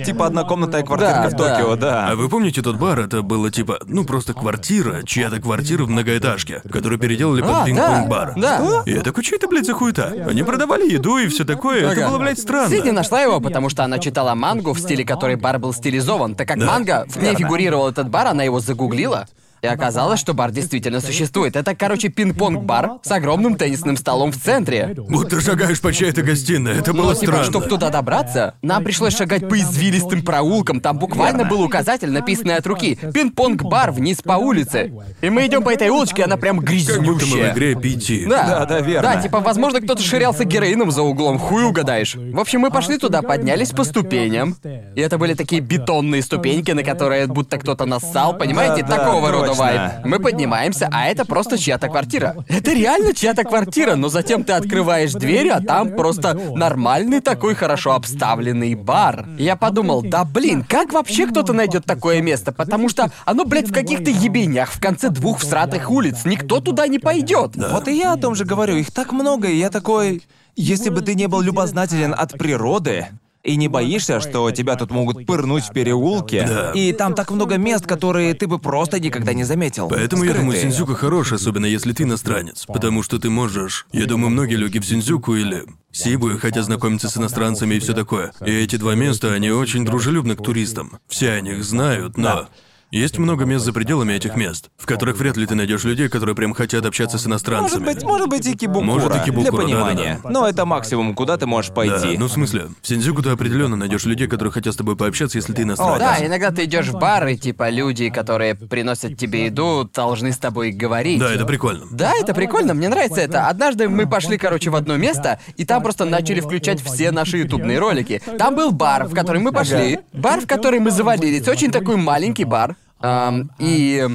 Speaker 2: Типа однокомнатная квартирка
Speaker 1: Да,
Speaker 2: в Токио, да.
Speaker 3: А вы помните тот бар? Это было типа, ну просто квартира, чья-то квартира в многоэтажке, которую переделали под
Speaker 1: А,
Speaker 3: пинг-понг-бар.
Speaker 1: да, да.
Speaker 3: И я такой, что это, блядь, за хуета? Они продавали еду и все такое, это
Speaker 1: Ага.
Speaker 3: было, блядь, странно.
Speaker 1: Сидни нашла его, потому что она читала мангу, в стиле которой бар был стилизован. Так как манга, в ней фигурировал этот бар, она его загуглила. И оказалось, что бар действительно существует. Это, короче, пинг-понг-бар с огромным теннисным столом в центре.
Speaker 3: Будто шагаешь по чьей-то гостиной, это было
Speaker 1: Но, типа,
Speaker 3: странно.
Speaker 1: чтобы туда добраться, нам пришлось шагать по извилистым проулкам. Там буквально был указатель, написанный от руки. Пинг-понг-бар вниз по улице. И мы идем по этой улочке, она прям
Speaker 3: Как будто мы в
Speaker 1: грязнющая.
Speaker 3: игре PT.
Speaker 1: Да,
Speaker 2: Да, да, верно.
Speaker 1: Да, типа, возможно, кто-то ширялся героином за углом, хуй угадаешь. В общем, мы пошли туда, поднялись по ступеням. И это были такие бетонные ступеньки, на которые будто кто-то нассал, понимаете?
Speaker 2: Да, да,
Speaker 1: Такого рода
Speaker 2: точно.
Speaker 1: вайб. Мы поднимаемся, а это просто чья-то квартира. Это реально чья-то квартира, но затем ты открываешь дверь, а там просто нормальный такой хорошо обставленный бар. Я подумал, да блин, как вообще кто-то найдет такое место? Потому что оно, блядь, в каких-то ебенях в конце двух всратых улиц. Никто туда не пойдет.
Speaker 2: Вот и я о том же говорю, их так много, и я такой... Если бы ты не был любознателен от природы, и не боишься, что тебя тут могут пырнуть в переулке.
Speaker 3: Да.
Speaker 2: И там так много мест, которые ты бы просто никогда не заметил.
Speaker 3: Поэтому я думаю,
Speaker 2: Скрытые.
Speaker 3: Синдзюка хорош, особенно если ты иностранец. Потому что ты можешь... Я думаю, многие люди в Синдзюку или Сибу хотят знакомиться с иностранцами и все такое. И эти два места, они очень дружелюбны к туристам. Все о них знают, но... Есть много мест за пределами этих мест, в которых вряд ли ты найдешь людей, которые прям хотят общаться с иностранцами.
Speaker 2: Может быть, может быть и Кибукура.
Speaker 3: Может, и Кибукура,
Speaker 2: Для понимания.
Speaker 3: да-да-да.
Speaker 2: Но это максимум, куда ты можешь
Speaker 3: Да,
Speaker 2: пойти.
Speaker 3: ну в смысле, в Синдзюку ты определенно найдешь людей, которые хотят с тобой пообщаться, если ты иностранец.
Speaker 1: Да, иногда ты идешь в бар, и типа люди, которые приносят тебе еду, должны с тобой говорить.
Speaker 3: Да, это прикольно.
Speaker 1: Да, это прикольно, мне нравится это. Однажды мы пошли, короче, в одно место, и там просто начали включать все наши ютубные ролики. Там был бар, в который мы пошли. Бар, в который мы завалились. Очень такой маленький бар. Ам, и...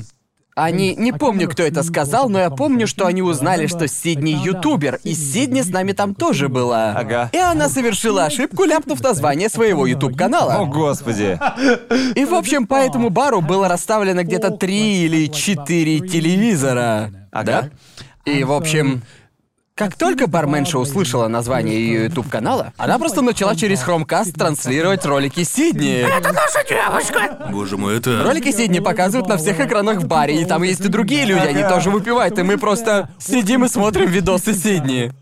Speaker 1: Они... Не помню, кто это сказал, но я помню, что они узнали, что Сидни ютубер, и Сидни с нами там тоже была.
Speaker 2: Ага.
Speaker 1: И она совершила ошибку, ляпнув название своего ютуб-канала.
Speaker 2: О, господи.
Speaker 1: И, в общем, по этому бару было расставлено где-то три или четыре телевизора.
Speaker 2: Ага.
Speaker 1: Да? И, в общем, как только барменша услышала название ее YouTube-канала, она просто начала через Chromecast транслировать ролики Сидни.
Speaker 3: Боже мой, это...
Speaker 1: Ролики Сидни показывают на всех экранах в баре, и там есть и другие люди, они тоже выпивают, и мы просто сидим и смотрим видосы Сидни.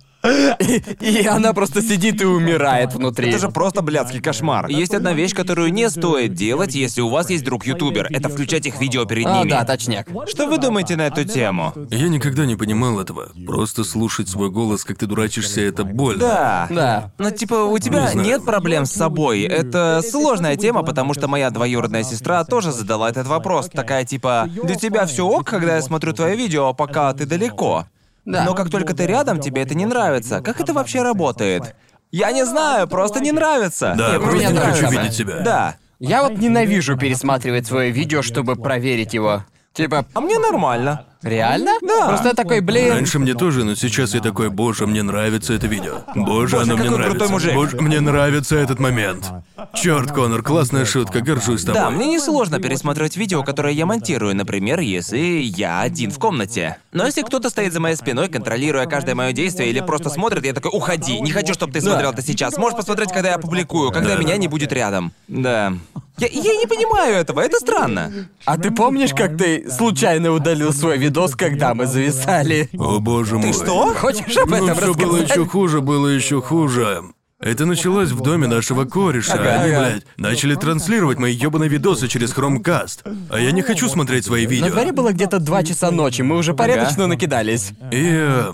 Speaker 1: И, она просто сидит и умирает внутри.
Speaker 2: Это же просто блядский кошмар. Есть одна вещь, которую не стоит делать, если у вас есть друг-ютубер. Это включать их видео перед
Speaker 1: О,
Speaker 2: ними.
Speaker 1: да, точняк.
Speaker 2: Что вы думаете на эту тему?
Speaker 3: Я никогда не понимал этого. Просто слушать свой голос, как ты дурачишься, это больно.
Speaker 2: Да.
Speaker 1: Да.
Speaker 2: Ну, типа, у тебя
Speaker 3: Не
Speaker 2: нет проблем с собой. Это сложная тема, потому что моя двоюродная сестра тоже задала этот вопрос. Такая, типа, для тебя все ок, когда я смотрю твое видео, пока ты далеко.
Speaker 1: Да.
Speaker 2: Но как только ты рядом, тебе это не нравится. Как это вообще работает? Я не знаю, просто не нравится.
Speaker 3: Да,
Speaker 2: Мне
Speaker 3: просто
Speaker 1: не нравится.
Speaker 3: хочу видеть себя.
Speaker 2: Да.
Speaker 1: Я вот ненавижу пересматривать свое видео, чтобы проверить его. Типа,
Speaker 2: А мне нормально.
Speaker 1: Реально?
Speaker 2: Да.
Speaker 1: Просто я такой, блин.
Speaker 3: Раньше мне тоже, но сейчас я такой, боже, мне нравится это видео. Боже, оно мне
Speaker 2: какой крутой
Speaker 3: нравится.
Speaker 2: мужик.
Speaker 3: Боже, мне нравится этот момент. Черт, Конор, классная шутка, горжусь тобой.
Speaker 2: Да, мне несложно пересматривать видео, которое я монтирую, например, если я один в комнате. Но если кто-то стоит за моей спиной, контролируя каждое мое действие или просто смотрит, я такой, уходи, не хочу, чтобы ты смотрел это сейчас. Можешь посмотреть, когда я опубликую, когда
Speaker 3: Да.
Speaker 2: меня не будет рядом. Да. Я, я не понимаю этого, это странно.
Speaker 1: А ты помнишь, как ты случайно удалил свой видос, когда мы зависали?
Speaker 3: О боже мой.
Speaker 2: Что?
Speaker 1: Хочешь об
Speaker 3: Ну,
Speaker 1: этом
Speaker 3: все было
Speaker 1: рассказать?
Speaker 3: еще хуже, было еще хуже. Это началось в доме нашего кореша.
Speaker 2: Ага,
Speaker 3: Они,
Speaker 2: ага.
Speaker 3: блядь, начали транслировать мои ёбаные видосы через Chromecast. А я не хочу смотреть свои
Speaker 1: На
Speaker 3: видео.
Speaker 1: дворе было где-то два часа ночи, мы уже порядочно накидались.
Speaker 3: И... э,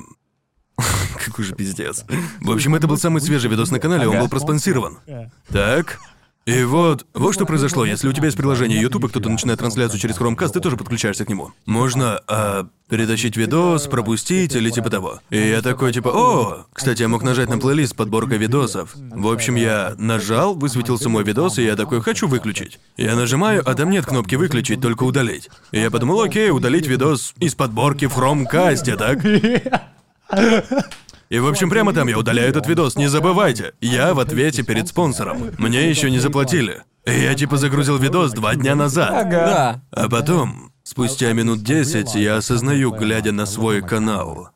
Speaker 3: *laughs* Какой же пиздец. В общем, это был самый свежий видос на канале, он
Speaker 2: Ага.
Speaker 3: был проспонсирован. Так. И вот, вот что произошло. Если у тебя есть приложение YouTube, и кто-то начинает трансляцию через Chromecast, ты тоже подключаешься к нему. Можно, а, перетащить видос, пропустить или типа того. И я такой, типа, о, кстати, я мог нажать на плейлист с подборкой видосов. В общем, я нажал, высветился мой видос, и я такой, хочу выключить. Я нажимаю, а там нет кнопки выключить, только удалить. И я подумал, окей, удалить видос из подборки в Chromecast, так? И, в общем, прямо там я удаляю этот видос. Не забывайте, я в ответе перед спонсором. Мне еще не заплатили. И я типа загрузил видос два дня назад.
Speaker 1: Да.
Speaker 3: А потом, спустя минут 10, я осознаю, глядя на свой канал.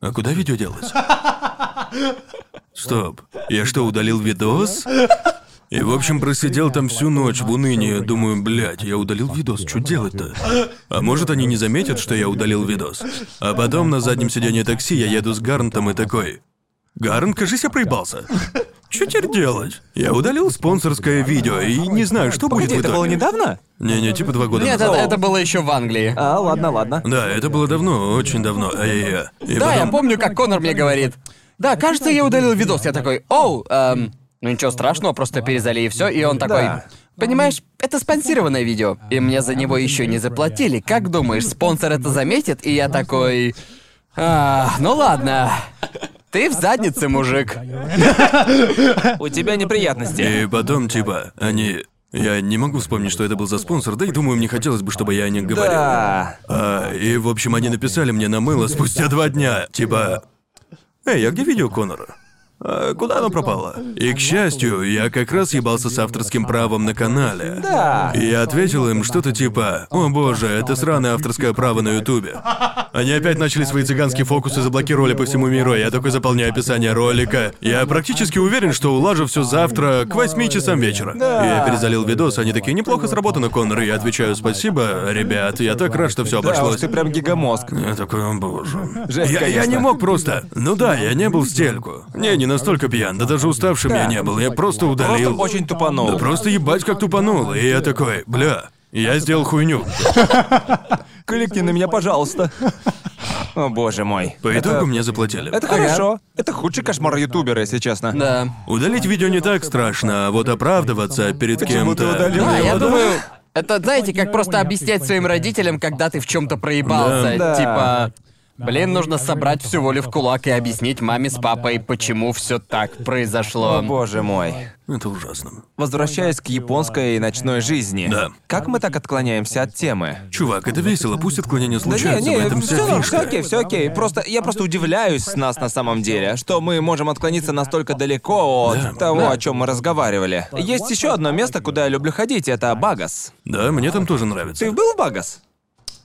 Speaker 3: А куда видео делось? *laughs* Стоп. Я что, удалил видос? И, в общем, просидел там всю ночь в унынии. Думаю, блядь, я удалил видос, что делать-то? А может, они не заметят, что я удалил видос? А потом на заднем сиденье такси я еду с Гарнтом и такой... Гарнт, кажись, я проебался. Что теперь делать? Я удалил спонсорское видео и не знаю, что будет
Speaker 2: Погоди,
Speaker 3: в
Speaker 2: это
Speaker 3: итоге.
Speaker 2: было недавно?
Speaker 3: Не-не, типа два года
Speaker 1: Нет,
Speaker 3: назад.
Speaker 1: это, это было еще в Англии.
Speaker 2: А, ладно, ладно.
Speaker 3: Да, это было давно, очень давно. Ай-яй-яй. И
Speaker 1: Да, я
Speaker 3: потом-
Speaker 1: помню, как Конор мне говорит. Да, кажется, я удалил видос. Я такой, оу, эм, ну ничего страшного, просто перезали и все. И он такой,
Speaker 2: Да.
Speaker 1: понимаешь, это спонсированное видео, и мне за него еще не заплатили. Как думаешь, спонсор это заметит? И я такой, а, ну ладно. Ты в заднице, мужик.
Speaker 2: У тебя неприятности.
Speaker 3: И потом, типа, они... Я не могу вспомнить, что это был за спонсор, да и думаю, мне хотелось бы, чтобы я о них говорил.
Speaker 2: Да.
Speaker 3: А, и, в общем, они написали мне на мыло спустя два дня. Типа... Эй, а где видео Конора? А, куда оно пропало? И, к счастью, я как раз ебался с авторским правом на канале.
Speaker 2: Да.
Speaker 3: И я ответил им что-то типа «О боже, это сраное авторское право на ютубе». Они опять начали свои цыганские фокусы, заблокировали по всему миру. Я такой заполняю описание ролика. Я практически уверен, что улажу все завтра к 8 часам вечера. И я перезалил видос, они такие «Неплохо сработано, Коннор». И я отвечаю «Спасибо, ребят, я так рад, что все
Speaker 2: Да
Speaker 3: обошлось».
Speaker 2: ты прям гигамозг.
Speaker 3: Я такой, о боже.
Speaker 2: Жесть,
Speaker 3: я, я не мог просто. Ну да, я не был в стельку. Не, не настолько пьян, да даже уставшим я не был. Я просто удалил.
Speaker 2: Просто очень тупанул.
Speaker 3: Да просто ебать как тупанул. И я такой, бля, я сделал хуйню. *laughs*
Speaker 2: Кликни на меня, пожалуйста. О, боже мой.
Speaker 3: По итогу мне заплатили.
Speaker 2: Это хорошо. Это худший кошмар ютубера, если честно.
Speaker 1: Да.
Speaker 3: Удалить видео не так страшно, а вот оправдываться перед кем-то.
Speaker 2: удалил
Speaker 1: Да,
Speaker 2: его,
Speaker 1: я
Speaker 2: да?
Speaker 1: думаю, это, знаете, как просто объяснять своим родителям, когда ты в чем-то проебался.
Speaker 2: Да.
Speaker 1: Типа, блин, нужно собрать всю волю в кулак и объяснить маме с папой, почему все так произошло.
Speaker 2: О, боже мой.
Speaker 3: Это ужасно.
Speaker 2: Возвращаясь к японской ночной жизни.
Speaker 3: Да.
Speaker 2: Как мы так отклоняемся от темы?
Speaker 3: Чувак, это весело, пусть отклонения
Speaker 2: Да
Speaker 3: случаются,
Speaker 2: не,
Speaker 3: в
Speaker 2: не,
Speaker 3: этом вся
Speaker 2: все,
Speaker 3: фишка.
Speaker 2: окей, все окей. Просто я просто удивляюсь с нас на самом деле, что мы можем отклониться настолько далеко от
Speaker 3: Да.
Speaker 2: того, о чем мы разговаривали. Есть еще одно место, куда я люблю ходить, это Багас.
Speaker 3: Да, мне там тоже нравится.
Speaker 2: Ты был в Багас?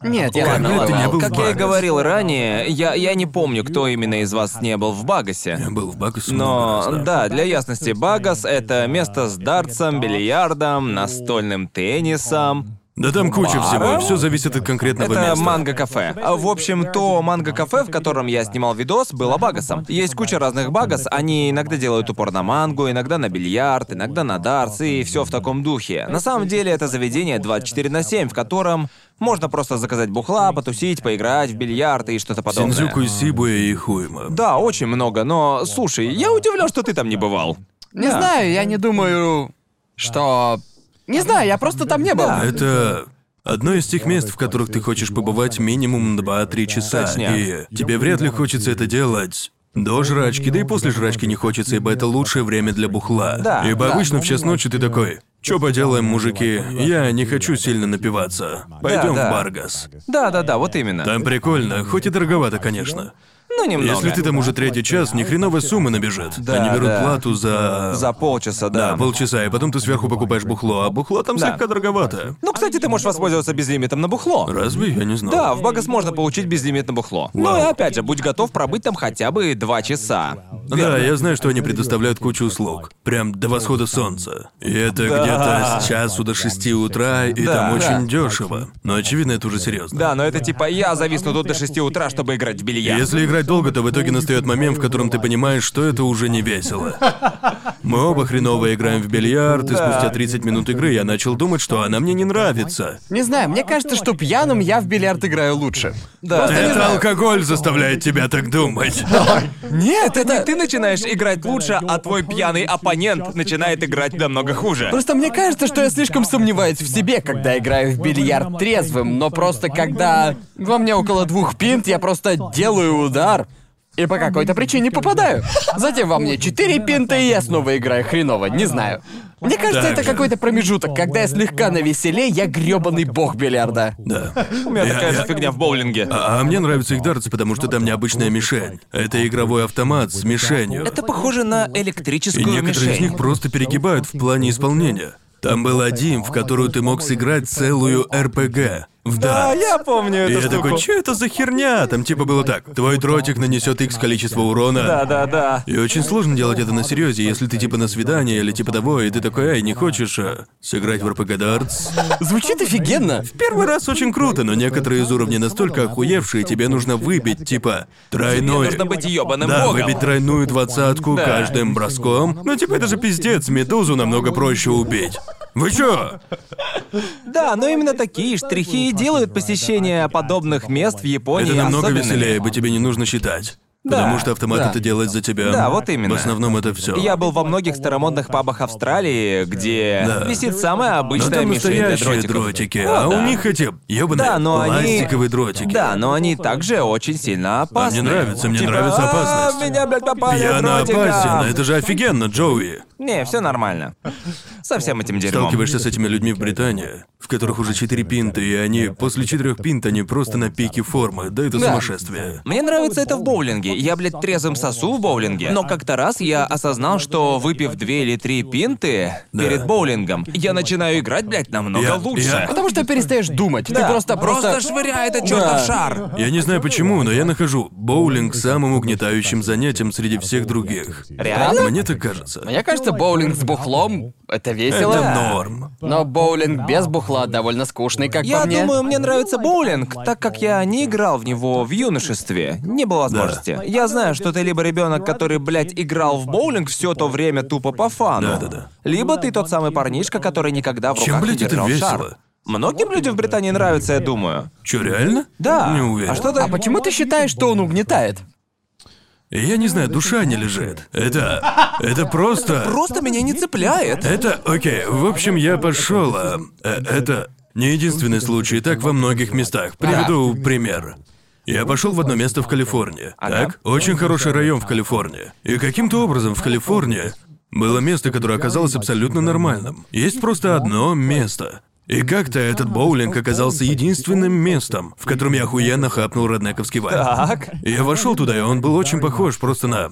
Speaker 1: Нет, я не
Speaker 3: был в
Speaker 2: Как я и говорил ранее, я, я не помню, кто именно из вас не был в Багасе.
Speaker 3: Я был в Багасе много
Speaker 2: Но
Speaker 3: раз,
Speaker 2: да, для ясности, Багас — это место с дартсом, бильярдом, настольным теннисом.
Speaker 3: Да там куча всего,
Speaker 2: Баром?
Speaker 3: все зависит от конкретного
Speaker 2: Это
Speaker 3: места.
Speaker 2: манго-кафе. А, В общем, то манго-кафе, в котором я снимал видос, было багасом. Есть куча разных багас, они иногда делают упор на мангу, иногда на бильярд, иногда на дартс, и все в таком духе. На самом деле это заведение 24 на 7, в котором можно просто заказать бухла, потусить, поиграть в бильярд и что-то подобное.
Speaker 3: Синдзюку, Сибуя и Хуйма.
Speaker 2: Да, очень много, но слушай, я удивлен, что ты там не бывал.
Speaker 1: Не
Speaker 2: Да.
Speaker 1: знаю, я не думаю, что... Не знаю, я просто там не был.
Speaker 3: Это одно из тех мест, в которых ты хочешь побывать минимум 2-3 часа. И тебе вряд ли хочется это делать. До жрачки, да и после жрачки не хочется, ибо это лучшее время для бухла.
Speaker 2: Да,
Speaker 3: ибо
Speaker 2: да.
Speaker 3: обычно в час ночи ты такой, Чё поделаем, мужики? Я не хочу сильно напиваться. Пойдем
Speaker 2: да.
Speaker 3: в Баргас.
Speaker 2: Да-да-да, вот именно.
Speaker 3: Там прикольно, хоть и дороговато, конечно.
Speaker 2: Ну, немного.
Speaker 3: Если ты там уже третий час, ни хреновая сумма набежит.
Speaker 2: Да,
Speaker 3: Они берут
Speaker 2: да.
Speaker 3: плату за...
Speaker 2: За полчаса, да.
Speaker 3: Да, полчаса, и потом ты сверху покупаешь бухло, а бухло там
Speaker 2: Да.
Speaker 3: слегка дороговато.
Speaker 2: Ну, кстати, ты можешь воспользоваться безлимитом на бухло.
Speaker 3: Разве? Я не знал.
Speaker 2: Да, в Багас можно получить безлимит на бухло. Ну и опять же, будь готов пробыть там хотя бы два часа.
Speaker 3: Да, я знаю, что они предоставляют кучу услуг. Прям до восхода солнца. И это где-то с часу до шести утра, и
Speaker 2: Да,
Speaker 3: там
Speaker 2: да.
Speaker 3: очень дешево. Но очевидно, это уже серьезно.
Speaker 2: Да, но это типа я зависну тут до 6 утра, чтобы играть в бильярд.
Speaker 3: Если играть долго, то в итоге настает момент, в котором ты понимаешь, что это уже не весело. Мы оба хреново играем в бильярд, и спустя 30 минут игры я начал думать, что она мне не нравится.
Speaker 1: Не знаю, мне кажется, что пьяным я в бильярд играю лучше.
Speaker 2: Да.
Speaker 3: Это алкоголь заставляет тебя так думать. *laughs*
Speaker 2: Нет, это ты начинаешь играть лучше, а твой пьяный оппонент начинает играть намного хуже.
Speaker 1: Просто мне кажется, что я слишком сомневаюсь в себе, когда играю в бильярд трезвым, но просто когда во мне около двух пинт, я просто делаю удар. И по какой-то причине попадаю. Затем во мне четыре пинта, и я снова играю хреново, не знаю. Мне кажется,
Speaker 3: Так
Speaker 1: это какой-то промежуток, когда я слегка навеселе, я грёбаный бог бильярда.
Speaker 3: Да.
Speaker 2: У меня такая
Speaker 3: Я-
Speaker 2: же фигня в боулинге.
Speaker 3: А, а мне нравятся их дартсы, потому что там необычная мишень. Это игровой автомат с мишенью.
Speaker 2: Это похоже на
Speaker 3: И
Speaker 2: электрическую
Speaker 3: некоторые из
Speaker 2: мишень.
Speaker 3: них просто перегибают в плане исполнения. Там был один, в которую ты мог сыграть целую РПГ. В
Speaker 2: Да,
Speaker 3: дартс.
Speaker 2: я помню
Speaker 3: И
Speaker 2: эту
Speaker 3: я
Speaker 2: штуку.
Speaker 3: такой, что это за херня? Там типа было так. Твой дротик нанесет X количество урона.
Speaker 2: Да, да, да.
Speaker 3: И очень сложно делать это на серьезе, если ты типа на свидание или типа того, и ты такой, эй, не хочешь а, сыграть в РПГ дартс?
Speaker 1: Звучит офигенно.
Speaker 3: Первый раз очень круто, но некоторые из уровней настолько охуевшие, тебе нужно выбить, типа, тройной...
Speaker 2: Нужно быть ёбаным
Speaker 3: Да,
Speaker 2: богом.
Speaker 3: выбить тройную двадцатку
Speaker 2: Да.
Speaker 3: каждым броском. Ну, типа, это же пиздец, медузу намного проще убить. Вы чё?
Speaker 2: Да, но именно такие штрихи и делают посещение подобных мест в Японии
Speaker 3: Это намного
Speaker 2: особенными.
Speaker 3: веселее, ибо тебе не нужно считать.
Speaker 2: Да,
Speaker 3: Потому что автомат
Speaker 1: да.
Speaker 3: это делает за тебя.
Speaker 2: Да, вот именно.
Speaker 3: В основном это все.
Speaker 2: Я был во многих старомодных пабах Австралии, где
Speaker 3: Да.
Speaker 2: висит самая
Speaker 3: Но
Speaker 2: обычная
Speaker 3: там
Speaker 2: мишень для дротиков.
Speaker 3: дротики,
Speaker 2: О,
Speaker 3: а
Speaker 2: да.
Speaker 3: у них эти ёбаные
Speaker 2: Да, но они-
Speaker 3: пластиковые дротики.
Speaker 2: Да, но они также очень сильно опасны.
Speaker 3: мне нравится, мне
Speaker 2: Типа,
Speaker 3: нравится
Speaker 2: «А,
Speaker 3: опасность».
Speaker 2: меня, блядь, попали
Speaker 3: Пьяно
Speaker 2: дротиком».
Speaker 3: опасен, это же офигенно, Джоуи.
Speaker 2: Не, все нормально. Со всем этим дерьмом.
Speaker 3: Сталкиваешься с этими людьми в Британии, в которых уже четыре пинта, и они после четырех пинт они просто на пике формы. Да это
Speaker 1: Да.
Speaker 3: сумасшествие.
Speaker 2: Мне нравится это в боулинге. Я, блядь, трезвым сосу в боулинге. Но как-то раз я осознал, что выпив две или три пинты
Speaker 3: Да.
Speaker 2: перед боулингом, я начинаю играть, блядь, намного
Speaker 3: Я-
Speaker 2: лучше.
Speaker 3: я-
Speaker 1: Потому что перестаешь думать.
Speaker 2: Да,
Speaker 1: Ты просто просто.
Speaker 2: швыряй этот чертов
Speaker 1: Да.
Speaker 2: шар.
Speaker 3: Я не знаю почему, но я нахожу боулинг самым угнетающим занятием среди всех других.
Speaker 2: Реально?
Speaker 3: Мне так кажется.
Speaker 1: Мне кажется, боулинг с бухлом это весело.
Speaker 3: Это норм.
Speaker 1: Но боулинг без бухла довольно скучный, как
Speaker 2: Я
Speaker 1: по мне.
Speaker 2: думаю, мне нравится боулинг, так как я не играл в него в юношестве. Не было возможности. Я знаю, что ты либо ребенок, который, блядь, играл в боулинг все то время тупо по фану.
Speaker 3: Да-да-да.
Speaker 2: Либо ты тот самый парнишка, который никогда в
Speaker 3: Чем,
Speaker 2: руках
Speaker 3: блядь,
Speaker 2: не
Speaker 3: это
Speaker 2: держал
Speaker 3: весело?
Speaker 2: шар. Многим людям в Британии нравится, я думаю.
Speaker 3: Чё, реально?
Speaker 2: Да.
Speaker 3: Не уверен.
Speaker 2: А что ты...
Speaker 1: А почему ты считаешь, что он угнетает?
Speaker 3: Я не знаю, душа не лежит. Это... Это просто...
Speaker 2: Просто меня не цепляет.
Speaker 3: Это... Окей, в общем, я пошел. а, э, это не единственный случай, так во многих местах. Приведу пример. Я пошел в одно место в Калифорнии. Так? Очень хороший район в Калифорнии. И каким-то образом в Калифорнии было место, которое оказалось абсолютно нормальным. Есть просто одно место. И как-то этот боулинг оказался единственным местом, в котором я охуенно хапнул роднековский вайб.
Speaker 2: Так.
Speaker 3: Я вошел туда, и он был очень похож просто на...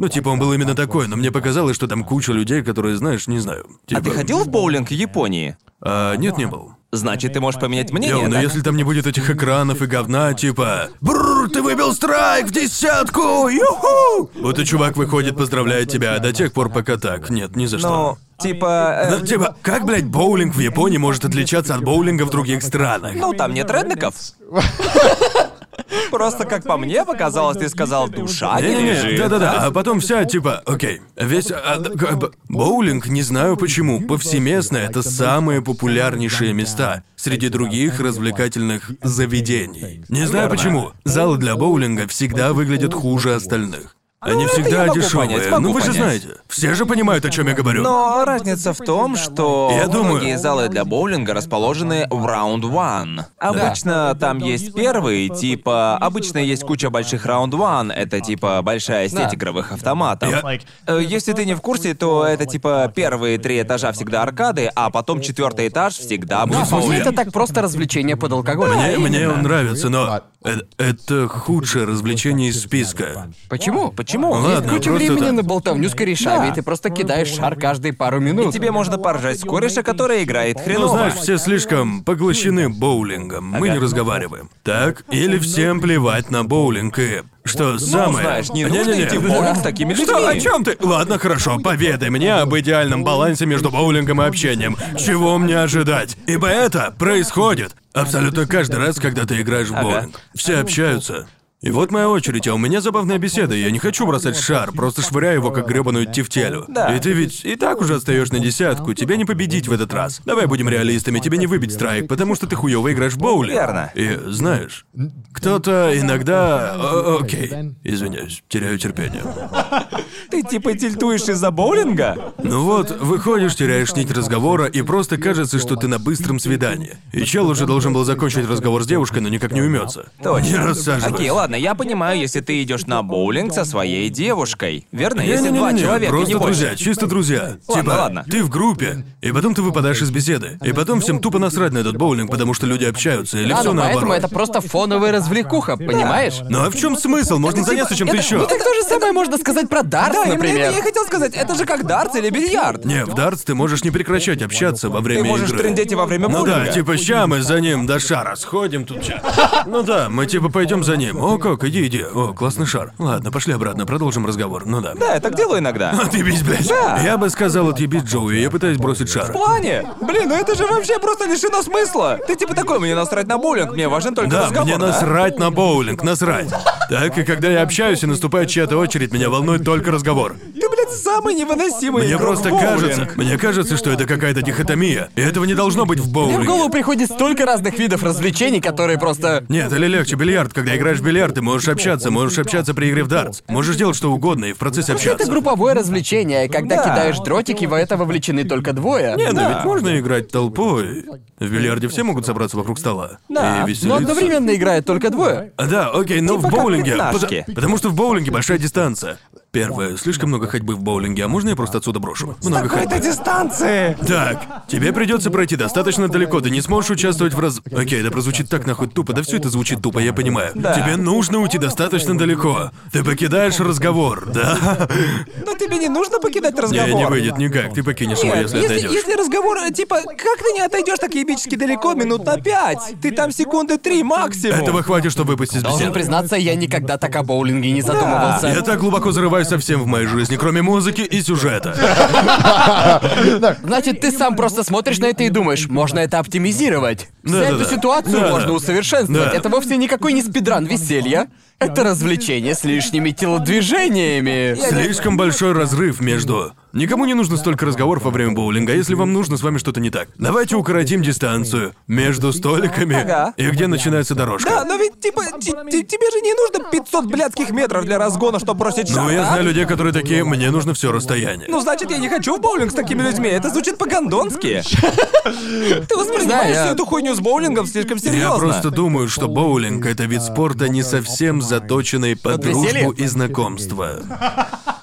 Speaker 3: Ну, типа, он был именно такой, но мне показалось, что там куча людей, которые, знаешь, не знаю. Типа...
Speaker 2: А ты ходил в боулинг в Японии?
Speaker 3: А, нет, не был.
Speaker 2: Значит, ты можешь поменять мнение,
Speaker 3: Йоу, но
Speaker 2: так?
Speaker 3: если там не будет этих экранов и говна, типа Бррр, ты выбил страйк в десятку! Юху! Вот и чувак выходит, поздравляет тебя, а до тех пор пока так. Нет, ни за
Speaker 2: Ну,
Speaker 3: что.
Speaker 2: типа... э,
Speaker 3: Ну, типа, как, блядь, боулинг в Японии может отличаться от боулинга в других странах?
Speaker 2: Ну, там нет реднеков. *laughs* Просто как по мне показалось, ты сказал, душа не лежит.
Speaker 3: да-да-да, а потом вся, типа, окей, весь, а, боулинг, не знаю почему, повсеместно это самые популярнейшие места среди других развлекательных заведений. Не знаю почему, залы для боулинга всегда выглядят хуже остальных. Они
Speaker 2: Ну, это я
Speaker 3: всегда
Speaker 2: могу
Speaker 3: дешевые.
Speaker 2: понять, могу
Speaker 3: ну вы же
Speaker 2: понять.
Speaker 3: знаете, все же понимают, о чем я говорю.
Speaker 2: Но разница в том, что
Speaker 3: Я думаю-
Speaker 2: многие залы для боулинга расположены в раунд one. Обычно там есть первый, типа... Обычно есть куча больших раунд one, это типа большая сеть
Speaker 1: Да.
Speaker 2: игровых автоматов.
Speaker 3: Я-
Speaker 2: Э, Если ты не в курсе, то это типа первые три этажа всегда аркады, а потом четвертый этаж всегда будет
Speaker 1: По сути,
Speaker 2: боулинг.
Speaker 1: это так просто развлечение под алкоголем.
Speaker 3: Мне, мне он нравится, но э- это худшее развлечение из списка.
Speaker 1: Почему?
Speaker 2: Почему?
Speaker 3: Ладно,
Speaker 1: Есть куча
Speaker 3: просто
Speaker 1: времени
Speaker 3: так.
Speaker 1: на болтовню с корешами,
Speaker 2: Да.
Speaker 1: и ты просто кидаешь шар каждые пару минут.
Speaker 2: Тебе можно поржать с кореша, который играет
Speaker 3: Ну,
Speaker 2: хреново.
Speaker 3: знаешь, все слишком поглощены боулингом. Мы не разговариваем. Так? Или всем плевать на боулинг и... Что самое...
Speaker 2: Ну, знаешь, не нужно
Speaker 3: Не-не-не.
Speaker 2: идти в боулинг с такими людьми.
Speaker 3: Что, о чем ты? Ладно, хорошо, поведай мне об идеальном балансе между боулингом и общением. Чего мне ожидать? Ибо это происходит абсолютно каждый раз, когда ты играешь в боулинг. Все общаются. И вот моя очередь, а у меня забавная беседа. Я не хочу бросать шар, просто швыряю его как гребаную тефтелю.
Speaker 2: Да.
Speaker 3: И ты ведь и так уже отстаешь на десятку, тебе не победить в этот раз. Давай будем реалистами, тебе не выбить страйк, потому что ты хуёво играешь в боулинг.
Speaker 2: Верно.
Speaker 3: И знаешь, кто-то иногда... О, окей, извиняюсь, теряю терпение.
Speaker 2: Ты типа тильтуешь из-за боулинга?
Speaker 3: Ну вот, выходишь, теряешь нить разговора, и просто кажется, что ты на быстром свидании. И чел уже должен был закончить разговор с девушкой, но никак не уймется. Не рассаживайся.
Speaker 2: Окей, ладно, я понимаю, если ты идешь на боулинг со своей девушкой. Верно? Если
Speaker 3: Не-не-не-не,
Speaker 2: два человека,
Speaker 3: просто
Speaker 2: не больше.
Speaker 3: друзья, чисто друзья.
Speaker 2: Ладно,
Speaker 3: типа,
Speaker 2: ладно.
Speaker 3: ты в группе, и потом ты выпадаешь из беседы, и потом всем тупо насрать на этот боулинг, потому что люди общаются, или
Speaker 1: Да,
Speaker 3: все
Speaker 1: ну поэтому
Speaker 3: наоборот.
Speaker 1: это просто фоновая развлекуха, понимаешь?
Speaker 3: Ну а в чем смысл? Можно заняться чем-то
Speaker 1: Это-
Speaker 3: еще.
Speaker 1: Ну так то же самое можно сказать про дартс,
Speaker 2: Да,
Speaker 1: например.
Speaker 2: это я и хотел сказать, это же как дартс или бильярд.
Speaker 3: Не, в дартс ты можешь не прекращать общаться во время
Speaker 2: Ты можешь
Speaker 3: игры.
Speaker 2: трындеть и во время
Speaker 3: Ну
Speaker 2: боулинга.
Speaker 3: да, типа ща мы за ним до шара сходим тут. Ну да, мы типа пойдем за ним. О, как, иди, иди. О, классный шар. Ладно, пошли обратно, продолжим разговор. Ну да.
Speaker 2: Да, я так делаю иногда. *laughs*
Speaker 3: Отъебись, блядь.
Speaker 2: Да.
Speaker 3: Я бы сказал отъебись Джоуи, я пытаюсь бросить шар.
Speaker 2: В плане? Блин, ну это же вообще просто лишено смысла. Ты типа такой, мне насрать на боулинг, мне важен только
Speaker 3: Да,
Speaker 2: разговор,
Speaker 3: мне
Speaker 2: да?
Speaker 3: насрать на боулинг, насрать. Так, и когда я общаюсь и наступает чья-то очередь, меня волнует только разговор.
Speaker 2: Ты, блядь, самый невыносимый
Speaker 3: Мне
Speaker 2: игрок
Speaker 3: просто
Speaker 2: в боулинг.
Speaker 3: кажется, мне кажется, что это какая-то дихотомия. И этого не должно быть в
Speaker 1: Мне в голову приходит столько разных видов развлечений, которые просто...
Speaker 3: Нет, или легче бильярд. Когда играешь в бильярд, ты можешь общаться, можешь общаться при игре в дартс. Можешь делать что угодно и в процессе
Speaker 1: Это
Speaker 3: общаться.
Speaker 1: групповое развлечение, когда
Speaker 2: Да.
Speaker 1: кидаешь дротики, в это вовлечены только двое.
Speaker 3: Не, ну
Speaker 2: Да.
Speaker 3: ведь можно играть толпой. В бильярде все могут собраться вокруг стола.
Speaker 2: Да.
Speaker 3: И
Speaker 1: Но
Speaker 3: веселиться.
Speaker 1: одновременно играет только двое.
Speaker 3: А, Да, окей, но
Speaker 2: Типа
Speaker 3: в боулинге. пото- потому что в боулинге большая дистанция. Первое, слишком много ходьбы в боулинге, а можно я просто отсюда брошу? Много
Speaker 2: Какой-то
Speaker 3: ходьбы.
Speaker 2: дистанции.
Speaker 3: Так, тебе придется пройти достаточно далеко, ты не сможешь участвовать в раз. Окей, это прозвучит так нахуй тупо, да все это звучит тупо, я понимаю.
Speaker 2: Да.
Speaker 3: Тебе нужно уйти достаточно далеко. Ты покидаешь разговор, да?
Speaker 2: Но тебе не нужно покидать
Speaker 3: Не,
Speaker 2: разговор.
Speaker 3: не выйдет никак, ты покинешь его,
Speaker 2: Нет,
Speaker 3: если
Speaker 2: если,
Speaker 3: отойдешь.
Speaker 2: если разговор, типа, как ты не отойдешь так ебически далеко, минут на пять? Ты там секунды три максимум.
Speaker 3: Этого хватит, чтобы выпасть из
Speaker 1: Должен
Speaker 3: беседы.
Speaker 1: признаться, я никогда так о боулинге не задумывался.
Speaker 3: Я так глубоко зарываюсь совсем в моей жизни, кроме музыки и сюжета. *laughs*
Speaker 1: Значит, ты сам просто смотришь на это и думаешь, можно это оптимизировать. Вся
Speaker 3: Да-да-да.
Speaker 1: эту ситуацию
Speaker 3: Да-да.
Speaker 1: можно усовершенствовать.
Speaker 3: Да.
Speaker 1: Это вовсе никакой не спидран веселья. Это развлечение с лишними телодвижениями.
Speaker 3: Слишком большой разрыв между... Никому не нужно столько разговоров во время боулинга, если вам нужно, с вами что-то не так. Давайте укоротим дистанцию между столиками
Speaker 2: Ага.
Speaker 3: и где начинается дорожка.
Speaker 2: Да, но ведь, типа, ти- ти- тебе же не нужно 500 блядских метров для разгона, чтобы бросить шар,
Speaker 3: Ну, я
Speaker 2: да?
Speaker 3: знаю людей, которые такие, мне нужно все расстояние.
Speaker 2: Ну, значит, я не хочу в боулинг с такими людьми. Это звучит по-гондонски. *laughs* Ты воспринимаешь всю эту хуйню с боулингом слишком
Speaker 3: Я
Speaker 2: серьезно.
Speaker 3: просто думаю, что боулинг — это вид спорта, не совсем заточенный под дружбу и знакомство.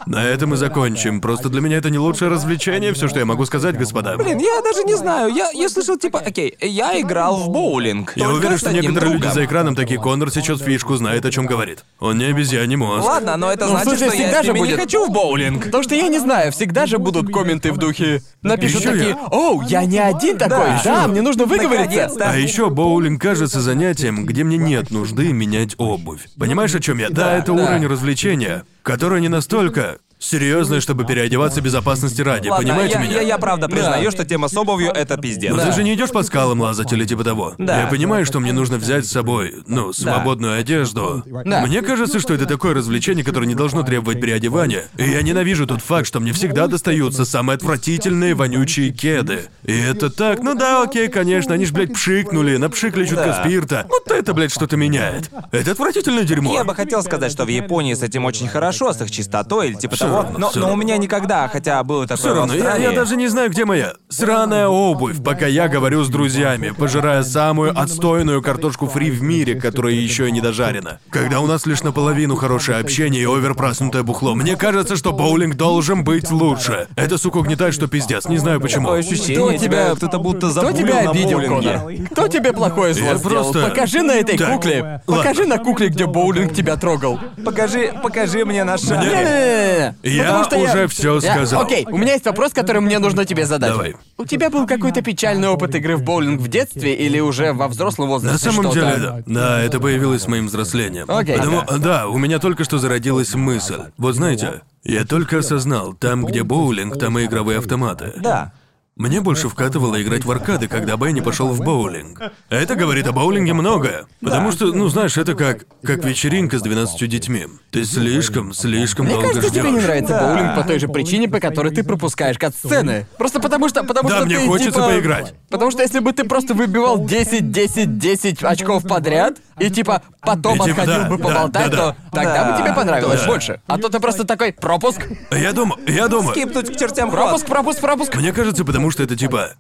Speaker 3: На этом мы закончим. Просто для меня это не лучшее развлечение, все, что я могу сказать, господа.
Speaker 2: Блин, я даже не знаю. Я, я слышал, типа, окей, я играл в боулинг.
Speaker 3: Я уверен, что некоторые люди
Speaker 2: другом.
Speaker 3: за экраном такие, Коннор сечет фишку, знает, о чем говорит. Он не обезьяний мозг.
Speaker 2: Ладно, но это
Speaker 1: Ну,
Speaker 2: значит,
Speaker 1: смысле,
Speaker 2: что я
Speaker 1: всегда
Speaker 2: с
Speaker 1: же
Speaker 2: ними не
Speaker 1: будет.
Speaker 2: хочу в боулинг.
Speaker 1: Потому что я не знаю, всегда же будут комменты в духе. Напишут
Speaker 3: Ещё
Speaker 1: такие,
Speaker 3: я-
Speaker 1: оу, я не один такой,
Speaker 2: Да.
Speaker 1: да, мне нужно выговориться.
Speaker 3: А еще боулинг кажется занятием, где мне нет нужды менять обувь. Понимаешь, о чем я? Да, это уровень развлечения, который не настолько серьезный, чтобы переодеваться безопасности ради.
Speaker 2: Ладно,
Speaker 3: Понимаете
Speaker 2: я,
Speaker 3: меня?
Speaker 2: я, я правда признаю, что тема с обувью это пиздец.
Speaker 3: Но ты же не идешь по скалам лазать или типа того.
Speaker 2: Да.
Speaker 3: Я понимаю, что мне нужно взять с собой, ну, свободную одежду.
Speaker 1: Да.
Speaker 3: Мне кажется, что это такое развлечение, которое не должно требовать переодевания. И я ненавижу тот факт, что мне всегда достаются самые отвратительные вонючие кеды. И это так, ну да, окей, конечно, они ж, блядь, пшикнули, напшикали чутка
Speaker 2: Да.
Speaker 3: спирта. Вот это, блядь, что-то меняет. Это отвратительное дерьмо.
Speaker 2: Я бы хотел сказать, что в Японии с этим очень хорошо, с их чистотой или типа
Speaker 3: Равно,
Speaker 2: но,
Speaker 3: всё
Speaker 2: но у
Speaker 3: равно.
Speaker 2: меня никогда, хотя было такое
Speaker 3: Все равно, я, я даже не знаю, где моя сраная обувь, пока я говорю с друзьями, пожирая самую отстойную картошку фри в мире, которая еще и не дожарена. Когда у нас лишь наполовину хорошее общение и оверпраснутое бухло, мне кажется, что боулинг должен быть лучше. Это, сука, угнетает, что пиздец, не знаю почему.
Speaker 2: Такое ощущение,
Speaker 1: Кто
Speaker 2: тебя кто-то будто
Speaker 1: Кто
Speaker 2: забулил
Speaker 1: тебя обидел. Конор? Кто тебе плохое зло
Speaker 3: Я
Speaker 1: сделал?
Speaker 3: просто-
Speaker 1: Покажи на этой
Speaker 3: Так,
Speaker 1: кукле.
Speaker 3: ладно.
Speaker 1: Покажи на кукле, где боулинг тебя трогал.
Speaker 2: Покажи, покажи мне на шаре.
Speaker 1: Не-не-не-не.
Speaker 3: Я
Speaker 1: Потому что
Speaker 3: уже всё
Speaker 1: Я-
Speaker 3: сказал.
Speaker 1: Окей, у меня есть вопрос, который мне нужно тебе задать.
Speaker 3: Давай.
Speaker 1: У тебя был какой-то печальный опыт игры в боулинг в детстве или уже во взрослом возрасте
Speaker 3: На самом
Speaker 1: что-то?
Speaker 3: деле, да. Да, это появилось с моим взрослением.
Speaker 1: Окей.
Speaker 3: Потому- да, у меня только что зародилась мысль. Вот знаете, я только осознал, там, где боулинг, там и игровые автоматы.
Speaker 2: Да.
Speaker 3: Мне больше вкатывало играть в аркады, когда Бенни пошел в боулинг. Это говорит о боулинге многое. Потому что, ну знаешь, это как, как вечеринка с 12 детьми. Ты слишком, слишком
Speaker 1: Мне
Speaker 3: долго
Speaker 1: кажется,
Speaker 3: ждешь.
Speaker 1: тебе не нравится
Speaker 2: Да.
Speaker 1: боулинг по той же причине, по которой ты пропускаешь кат-сцены. Просто потому что, потому
Speaker 3: Да,
Speaker 1: что
Speaker 3: мне
Speaker 1: ты,
Speaker 3: хочется
Speaker 1: типа,
Speaker 3: поиграть.
Speaker 1: Потому что если бы ты просто выбивал 10, 10, 10 очков подряд и типа потом
Speaker 3: И типа,
Speaker 1: отходил
Speaker 3: да,
Speaker 1: бы
Speaker 3: да,
Speaker 1: поболтать,
Speaker 3: да,
Speaker 1: то
Speaker 3: да.
Speaker 1: тогда
Speaker 2: Да.
Speaker 1: бы тебе понравилось
Speaker 3: Да.
Speaker 1: больше. А то ты просто такой пропуск,
Speaker 3: Я думаю, я думаю.
Speaker 2: Кипнуть к чертям
Speaker 1: пропуск, пропуск, пропуск.
Speaker 3: Мне кажется, потому что это типа...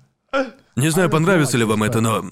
Speaker 3: Не знаю, понравится ли вам это, но...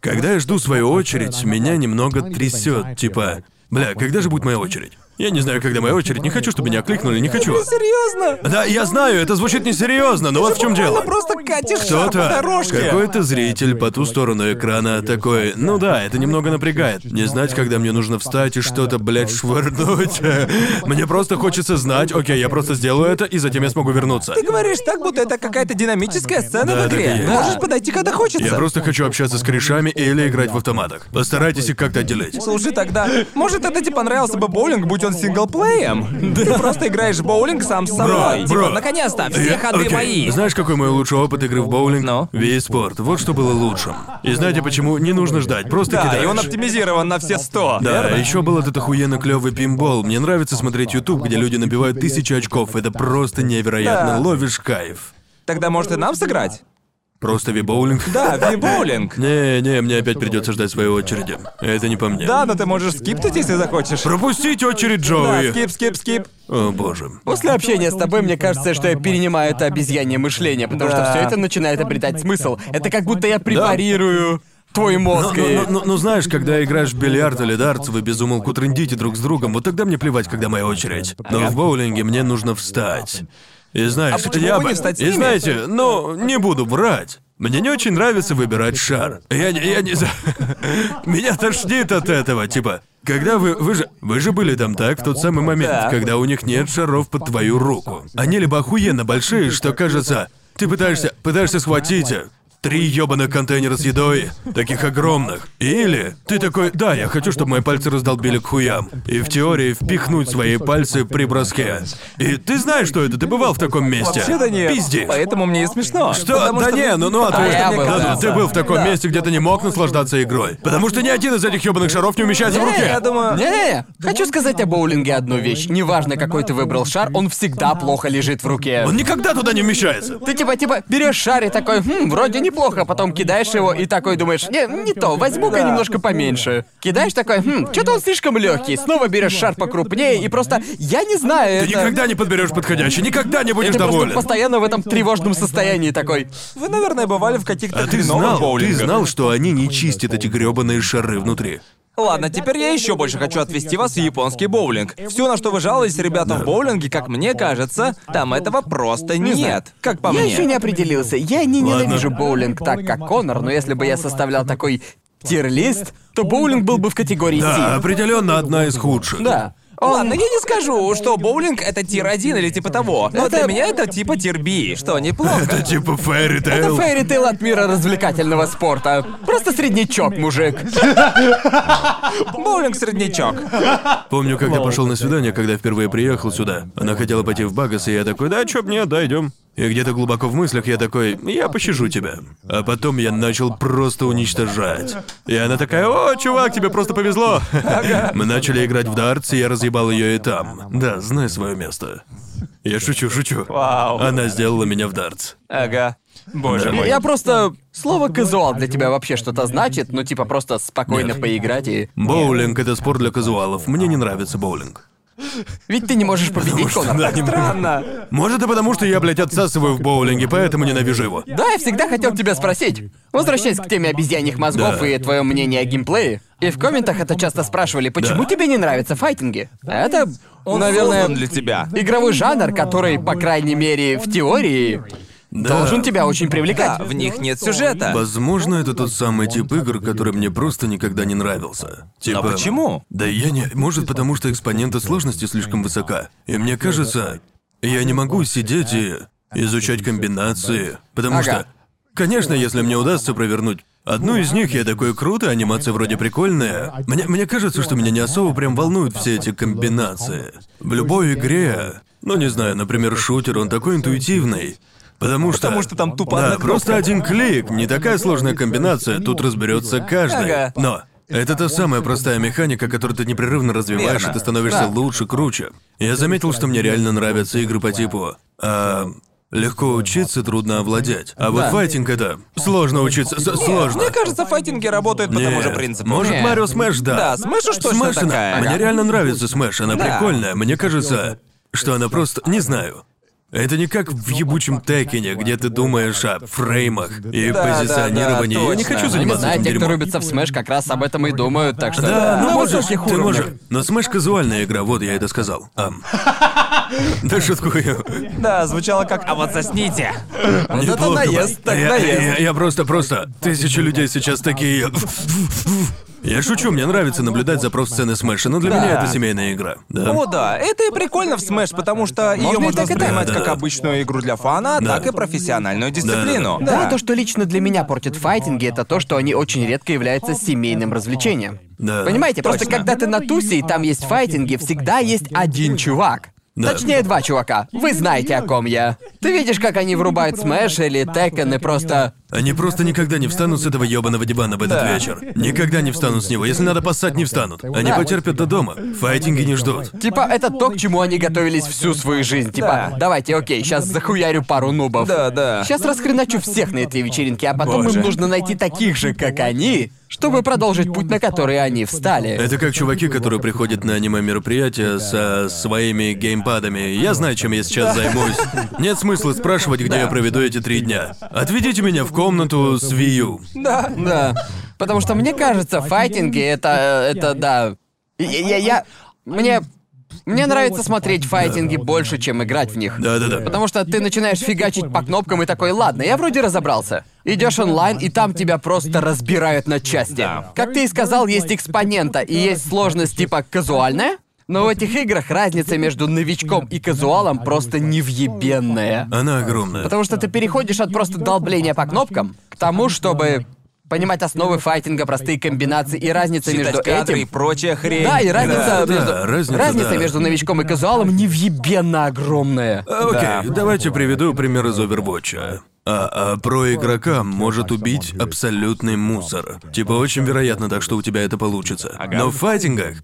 Speaker 3: Когда я жду свою очередь, меня немного трясет, типа... Бля, когда же будет моя очередь? Я не знаю, когда моя очередь, не хочу, чтобы меня кликнули, не хочу.
Speaker 2: Серьезно?
Speaker 3: Да, я знаю, это звучит несерьезно, но вот в чем дело.
Speaker 2: Просто катишь по
Speaker 3: Кто-то,
Speaker 2: дорожке.
Speaker 3: какой-то зритель по ту сторону экрана такой, ну да, это немного напрягает. Не знать, когда мне нужно встать и что-то, блядь, швырнуть. *laughs* Мне просто хочется знать, окей, я просто сделаю это, и затем я смогу вернуться.
Speaker 2: Ты говоришь так, будто это какая-то динамическая сцена
Speaker 3: Да,
Speaker 2: в
Speaker 3: так и
Speaker 2: игре.
Speaker 3: есть.
Speaker 2: Можешь подойти, когда хочется.
Speaker 3: Я просто хочу общаться с корешами или играть в автоматах. Постарайтесь их как-то отделить.
Speaker 2: Слушай, тогда, может, это тебе понравился бы боулинг, будь он синглплеем? Ты просто играешь в боулинг сам с собой. Типа, наконец-то, все
Speaker 3: Я-
Speaker 2: ходы
Speaker 3: окей.
Speaker 2: мои.
Speaker 3: Знаешь, какой мой лучший опыт игры в боулинг?
Speaker 2: Ну?
Speaker 3: Весь спорт. Вот что было лучшим. И знаете почему? Не нужно ждать, просто
Speaker 2: Да,
Speaker 3: кидаешь.
Speaker 2: и он оптимизирован на все сто.
Speaker 3: Да, еще был этот охуенно клевый пинбол. Мне нравится смотреть YouTube, где люди набивают тысячи очков. Это просто невероятно.
Speaker 2: Да.
Speaker 3: Ловишь кайф.
Speaker 2: Тогда, может, и нам сыграть?
Speaker 3: Просто ви-боулинг?
Speaker 2: Да, ви-боулинг.
Speaker 3: Не, не, мне опять придется ждать своей очереди. Это не по мне.
Speaker 2: Да, но ты можешь скипнуть, если захочешь.
Speaker 3: Пропустить очередь
Speaker 2: Да,
Speaker 3: Джоуи.
Speaker 2: скип, скип, скип.
Speaker 3: О боже.
Speaker 1: После общения с тобой мне кажется, что я перенимаю это обезьянье мышление, потому
Speaker 2: Да.
Speaker 1: что все это начинает обретать смысл. Это как будто я препарирую твой мозг.
Speaker 3: ну,
Speaker 1: и-
Speaker 3: ну, ну, ну, знаешь, когда играешь в бильярд или дартс, вы безумолку трындите друг с другом, вот тогда мне плевать, когда моя очередь. Но в боулинге мне нужно встать. И знаешь,
Speaker 2: А
Speaker 3: я
Speaker 2: бы не
Speaker 3: бы-
Speaker 2: встать с
Speaker 3: И знаете, ну, не буду врать. Мне не очень нравится выбирать шар. Я, не- я не. *laughs* Меня тошнит от этого, типа. Когда вы, вы же, вы же были там так в тот самый момент,
Speaker 2: Да.
Speaker 3: когда у них нет шаров под твою руку. Они либо охуенно большие, что кажется, ты пытаешься, пытаешься схватить три ёбаных контейнера с едой, таких огромных. Или ты такой, да, я хочу, чтобы мои пальцы раздолбили к хуям. И в теории впихнуть свои пальцы при броске. И ты знаешь, что это, ты бывал в таком месте.
Speaker 2: Вообще-то нет.
Speaker 3: Пиздишь.
Speaker 2: Поэтому мне и смешно.
Speaker 3: Что?
Speaker 2: Потому
Speaker 3: да
Speaker 2: что
Speaker 3: не, ну ну а
Speaker 2: Потому
Speaker 3: ты, да,
Speaker 1: мне
Speaker 3: да,
Speaker 1: кажется.
Speaker 3: ты был в таком
Speaker 2: Да.
Speaker 3: месте, где ты не мог наслаждаться игрой. Потому что ни один из этих ёбаных шаров не умещается в
Speaker 2: Не,
Speaker 3: руке.
Speaker 2: я думаю...
Speaker 1: Не-не-не, хочу сказать о боулинге одну вещь. Неважно, какой ты выбрал шар, он всегда плохо лежит в руке.
Speaker 3: Он никогда туда не вмещается.
Speaker 1: Ты типа, типа, берешь шар и такой, хм, вроде неплохо, потом кидаешь его и такой думаешь, не, не то, возьму-ка немножко поменьше. Кидаешь такой, хм, что-то он слишком легкий. Снова берешь шар покрупнее и просто, я не знаю,
Speaker 3: Ты
Speaker 1: это...
Speaker 3: никогда не подберешь подходящий, никогда не будешь
Speaker 1: Ты просто
Speaker 3: доволен.
Speaker 1: постоянно в этом тревожном состоянии такой.
Speaker 2: Вы, наверное, бывали в каких-то
Speaker 3: А ты знал, ты
Speaker 2: боулингах.
Speaker 3: знал, что они не чистят эти грёбаные шары внутри.
Speaker 2: Ладно, теперь я еще больше хочу отвести вас в японский боулинг. Все, на что вы жалуетесь, ребята, в боулинге, как мне кажется, там этого просто нет. Как по
Speaker 1: Я
Speaker 2: мне.
Speaker 1: еще не определился. Я не ненавижу боулинг так, как Конор, но если бы я составлял такой тир-лист, то боулинг был бы в категории
Speaker 3: Да,
Speaker 1: Си.
Speaker 3: определенно одна из худших.
Speaker 1: Да.
Speaker 2: Ладно, я не скажу, что боулинг это тир 1 или типа того. Но для меня это типа тир Би, что неплохо.
Speaker 3: Это типа Fairy
Speaker 1: Это фейри тейл от мира развлекательного спорта. Просто среднячок, мужик.
Speaker 2: Боулинг среднячок.
Speaker 3: Помню, когда пошел на свидание, когда впервые приехал сюда. Она хотела пойти в Багас, и я такой, да, чё б нет, да, идем. И где-то глубоко в мыслях я такой, я пощажу тебя. А потом я начал просто уничтожать. И она такая, о, чувак, тебе просто повезло. Мы начали играть в дартс, и я разъебал ее и там. Да, знай свое место. Я шучу, шучу.
Speaker 2: Вау.
Speaker 3: Она сделала меня в дартс.
Speaker 2: Ага. Боже мой.
Speaker 1: Я просто... Слово казуал для тебя вообще что-то значит, ну типа просто спокойно
Speaker 3: Нет.
Speaker 1: поиграть и...
Speaker 3: Боулинг — это спорт для казуалов. Мне не нравится боулинг.
Speaker 1: Ведь ты не можешь победить Конора.
Speaker 3: Да, не-
Speaker 2: Странно.
Speaker 3: Может, и потому, что я, блядь, отсасываю в боулинге, поэтому ненавижу его.
Speaker 1: Да, я всегда хотел тебя спросить. Возвращаясь к теме обезьяньих мозгов
Speaker 3: Да.
Speaker 1: и твое мнение о геймплее. И в комментах это часто спрашивали, почему
Speaker 3: Да.
Speaker 1: тебе не нравятся файтинги? Это,
Speaker 2: Он
Speaker 1: наверное,
Speaker 2: создан для тебя.
Speaker 1: игровой жанр, который, по крайней мере, в теории,
Speaker 3: Да.
Speaker 1: должен тебя очень привлекать.
Speaker 2: Да, в них нет сюжета.
Speaker 3: Возможно, это тот самый тип игр, который мне просто никогда не нравился. Типа...
Speaker 2: Но почему?
Speaker 3: Да я не... Может, потому что экспонента сложности слишком высока. И мне кажется, я не могу сидеть и изучать комбинации. Потому
Speaker 1: Ага.
Speaker 3: что... Конечно, если мне удастся провернуть одну из них, я такой круто, анимация вроде прикольная. Мне, мне кажется, что меня не особо прям волнуют все эти комбинации. В любой игре, ну не знаю, например, шутер, он такой интуитивный. Потому что...
Speaker 2: Потому что там тупо
Speaker 3: Да,
Speaker 2: одна
Speaker 3: просто один клик, не такая сложная комбинация, тут разберется каждый.
Speaker 2: Ага.
Speaker 3: Но это та самая простая механика, которую ты непрерывно развиваешь,
Speaker 2: Верно.
Speaker 3: и ты становишься
Speaker 1: Да.
Speaker 3: лучше, круче. Я заметил, что мне реально нравятся игры по типу. а, легко учиться, трудно овладеть. А вот
Speaker 1: Да.
Speaker 3: файтинг это сложно учиться, с- сложно.
Speaker 2: Мне кажется, файтинги работают по тому
Speaker 3: Нет.
Speaker 2: же принципу.
Speaker 3: Может,
Speaker 1: Нет.
Speaker 3: Марио Смэш, да.
Speaker 2: Да, Смэш уж точно
Speaker 3: Смэш, она-
Speaker 2: такая.
Speaker 3: Мне
Speaker 2: Ага.
Speaker 3: реально нравится Смэш, она
Speaker 2: Да.
Speaker 3: прикольная. Мне кажется, что она просто... Не знаю. Это не как в ебучем Теккене, где ты думаешь о фреймах и
Speaker 2: Да, да,
Speaker 3: позиционировании.
Speaker 2: да,
Speaker 3: Я не хочу заниматься
Speaker 1: знаю,
Speaker 3: этим
Speaker 1: те, кто рубится в Смэш, как раз об этом и думают, так что...
Speaker 3: Да, ну можешь, ты
Speaker 1: уровнях.
Speaker 3: можешь. Но Смэш казуальная игра, вот я это сказал. Ам. Да *laughs* шуткую.
Speaker 2: Да, звучало как «А вот сосните».
Speaker 1: Вот это наезд, так
Speaker 3: я,
Speaker 1: наезд.
Speaker 3: я- я просто, просто... Тысячи людей сейчас такие... Я шучу, мне нравится наблюдать за профсцены Смэша, но для
Speaker 1: Да.
Speaker 3: меня это семейная игра. Да.
Speaker 2: О, да, это и прикольно в Смэш, потому что ее
Speaker 1: Можно и
Speaker 2: можно
Speaker 1: так, и так.
Speaker 2: воспринимать
Speaker 3: Да,
Speaker 2: как
Speaker 3: да.
Speaker 2: обычную игру для фана,
Speaker 3: Да.
Speaker 2: так и профессиональную дисциплину.
Speaker 1: Да, то, что лично для меня портит файтинги, это то, что они очень редко являются семейным развлечением.
Speaker 3: Да.
Speaker 1: Понимаете, просто
Speaker 2: Точно.
Speaker 1: когда ты на тусе и там есть файтинги, всегда есть один чувак.
Speaker 3: Да.
Speaker 1: Точнее, два чувака. Вы знаете, о ком я. Ты видишь, как они врубают Smash или Tekken и просто...
Speaker 3: Они просто никогда не встанут с этого ёбаного дивана в этот
Speaker 2: Да.
Speaker 3: вечер. Никогда не встанут с него. Если надо поссать, не встанут. Они
Speaker 1: Да.
Speaker 3: потерпят до дома. Файтинги не ждут.
Speaker 1: Типа, это то, к чему они готовились всю свою жизнь. Типа,
Speaker 2: Да.
Speaker 1: давайте, окей, сейчас захуярю пару нубов.
Speaker 2: Да, да.
Speaker 1: Сейчас расхреначу всех на этой вечеринке, а потом
Speaker 2: Боже.
Speaker 1: им нужно найти таких же, как они, чтобы продолжить путь, на который они встали.
Speaker 3: Это как чуваки, которые приходят на аниме-мероприятия со своими геймпадами. Я знаю, чем я сейчас займусь. Нет смысла спрашивать, где я проведу эти три дня. Отведите меня в комнату с U.
Speaker 2: Да.
Speaker 1: Да. Потому что мне кажется, файтинги это. это да. Я. я, я- мне. Мне нравится смотреть файтинги больше, чем играть в них.
Speaker 3: Да-да-да.
Speaker 1: Потому что ты начинаешь фигачить по кнопкам и такой, ладно, я вроде разобрался. Идешь онлайн, и там тебя просто разбирают на части.
Speaker 2: Да.
Speaker 1: Как ты и сказал, есть экспонента, и есть сложность типа казуальная. Но в этих играх разница между новичком и казуалом просто невъебенная.
Speaker 3: Она огромная.
Speaker 1: Потому что ты переходишь от просто долбления по кнопкам к тому, чтобы понимать основы файтинга, простые комбинации и разница между
Speaker 2: Читать кадры и
Speaker 1: этим.
Speaker 2: прочая хрень.
Speaker 1: Да, и разница
Speaker 3: Да,
Speaker 1: между
Speaker 3: да, разница, да.
Speaker 1: между новичком и казуалом невъебенно огромная.
Speaker 3: Окей,
Speaker 2: Да.
Speaker 3: давайте приведу пример из Овервотча. А, а про игрока может убить абсолютный мусор. Типа очень вероятно так, что у тебя это получится. Но в файтингах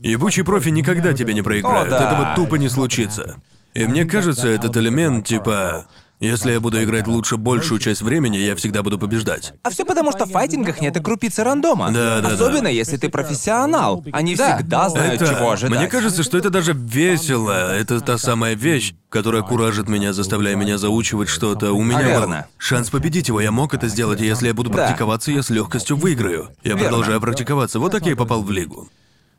Speaker 3: ебучий профи никогда тебе не проиграют.
Speaker 2: О, да.
Speaker 3: Этого тупо не случится. И мне кажется, этот элемент, типа, Если я буду играть лучше большую часть времени, я всегда буду побеждать.
Speaker 2: А все потому, что в файтингах нет и крупицы рандома.
Speaker 3: Да, да, да.
Speaker 2: Особенно если ты профессионал. Они
Speaker 1: Да.
Speaker 2: всегда знают,
Speaker 3: Это-
Speaker 2: чего ожидать.
Speaker 3: Мне кажется, что это даже весело. Это та самая вещь, которая куражит меня, заставляя меня заучивать что-то. У меня был
Speaker 2: Верно.
Speaker 3: шанс победить его. Я мог это сделать, и если я буду
Speaker 2: Да.
Speaker 3: практиковаться, я с легкостью выиграю. Я
Speaker 2: Верно.
Speaker 3: продолжаю практиковаться. Вот так я и попал в лигу.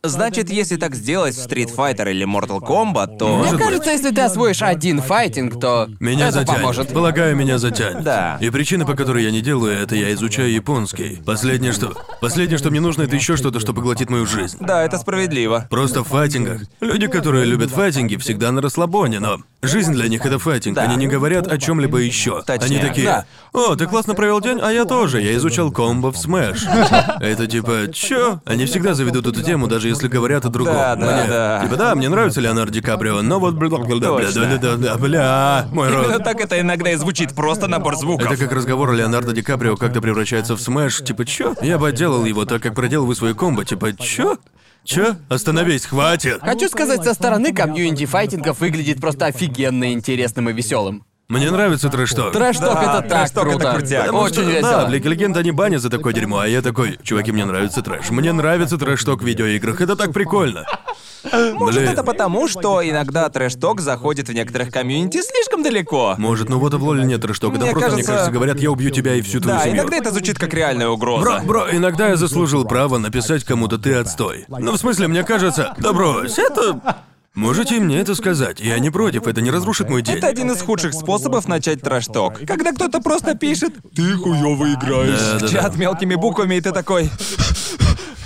Speaker 2: Значит, если так сделать в Street Fighter или Mortal Kombat, то...
Speaker 1: Мне
Speaker 3: Может быть.
Speaker 1: кажется, если ты освоишь один файтинг, то
Speaker 3: Меня
Speaker 1: это
Speaker 3: затянет.
Speaker 1: поможет.
Speaker 3: Полагаю, меня затянет.
Speaker 2: Да.
Speaker 3: И причина, по которой я не делаю это, я изучаю японский. Последнее, что... Последнее, что мне нужно, это еще что-то, что поглотит мою жизнь.
Speaker 2: Да, это справедливо.
Speaker 3: Просто в файтингах. Люди, которые любят файтинги, всегда на расслабоне, но жизнь для них это файтинг.
Speaker 2: Да.
Speaker 3: Они не говорят о чем-либо еще.
Speaker 2: Точняк.
Speaker 3: Они такие.
Speaker 1: Да.
Speaker 3: О, ты классно провел день, а я тоже. Я изучал комбо в Smash. *laughs* Это типа, чё? Они всегда заведут эту тему, даже если говорят о другом.
Speaker 2: Да, да,
Speaker 3: Мне-
Speaker 2: да.
Speaker 3: Типа, да, мне нравится Леонардо Ди Каприо, но вот бля, бля, бля, бля, да, да, да, бля, мой
Speaker 2: Именно
Speaker 3: рот.
Speaker 2: так это иногда и звучит, просто набор звуков.
Speaker 3: Это как разговор о Леонардо Ди Каприо как-то превращается в Smash, типа, чё? Я бы отделал его так, как проделал вы свою комбо, типа, чё? Чё? Остановись, хватит!
Speaker 1: Хочу сказать, со стороны комьюнити файтингов выглядит просто офигенно интересным и веселым.
Speaker 3: Мне нравится трэш-ток.
Speaker 1: Трэш-ток
Speaker 2: Да,
Speaker 1: это так
Speaker 2: трэш-ток это
Speaker 1: круто.
Speaker 2: крутяк.
Speaker 3: Потому
Speaker 1: Очень
Speaker 3: что,
Speaker 1: весело.
Speaker 3: Да, Лиге Легенд они банят за такое дерьмо, а я такой, чуваки, мне нравится трэш. Мне нравится трэш-ток в видеоиграх, это так прикольно.
Speaker 2: Может,
Speaker 3: Блин.
Speaker 2: это потому, что иногда трэш-ток заходит в некоторых комьюнити слишком далеко.
Speaker 3: Может, ну вот в Лоле нет трэш-тока, там
Speaker 2: Мне
Speaker 3: просто, мне
Speaker 2: кажется-
Speaker 3: кажется, говорят, я убью тебя и всю твою
Speaker 2: Да,
Speaker 3: семью.
Speaker 2: иногда это звучит как реальная угроза.
Speaker 3: Бро, бро, иногда я заслужил право написать кому-то «ты отстой». Ну, в смысле, мне кажется... Да брось, это... Можете мне это сказать, я не против, это не разрушит мой день.
Speaker 2: Это один из худших способов начать трэш-ток. Когда кто-то просто пишет «Ты хуёво играешь»
Speaker 3: Да, да,
Speaker 2: чат
Speaker 3: да.
Speaker 2: мелкими буквами, и ты такой...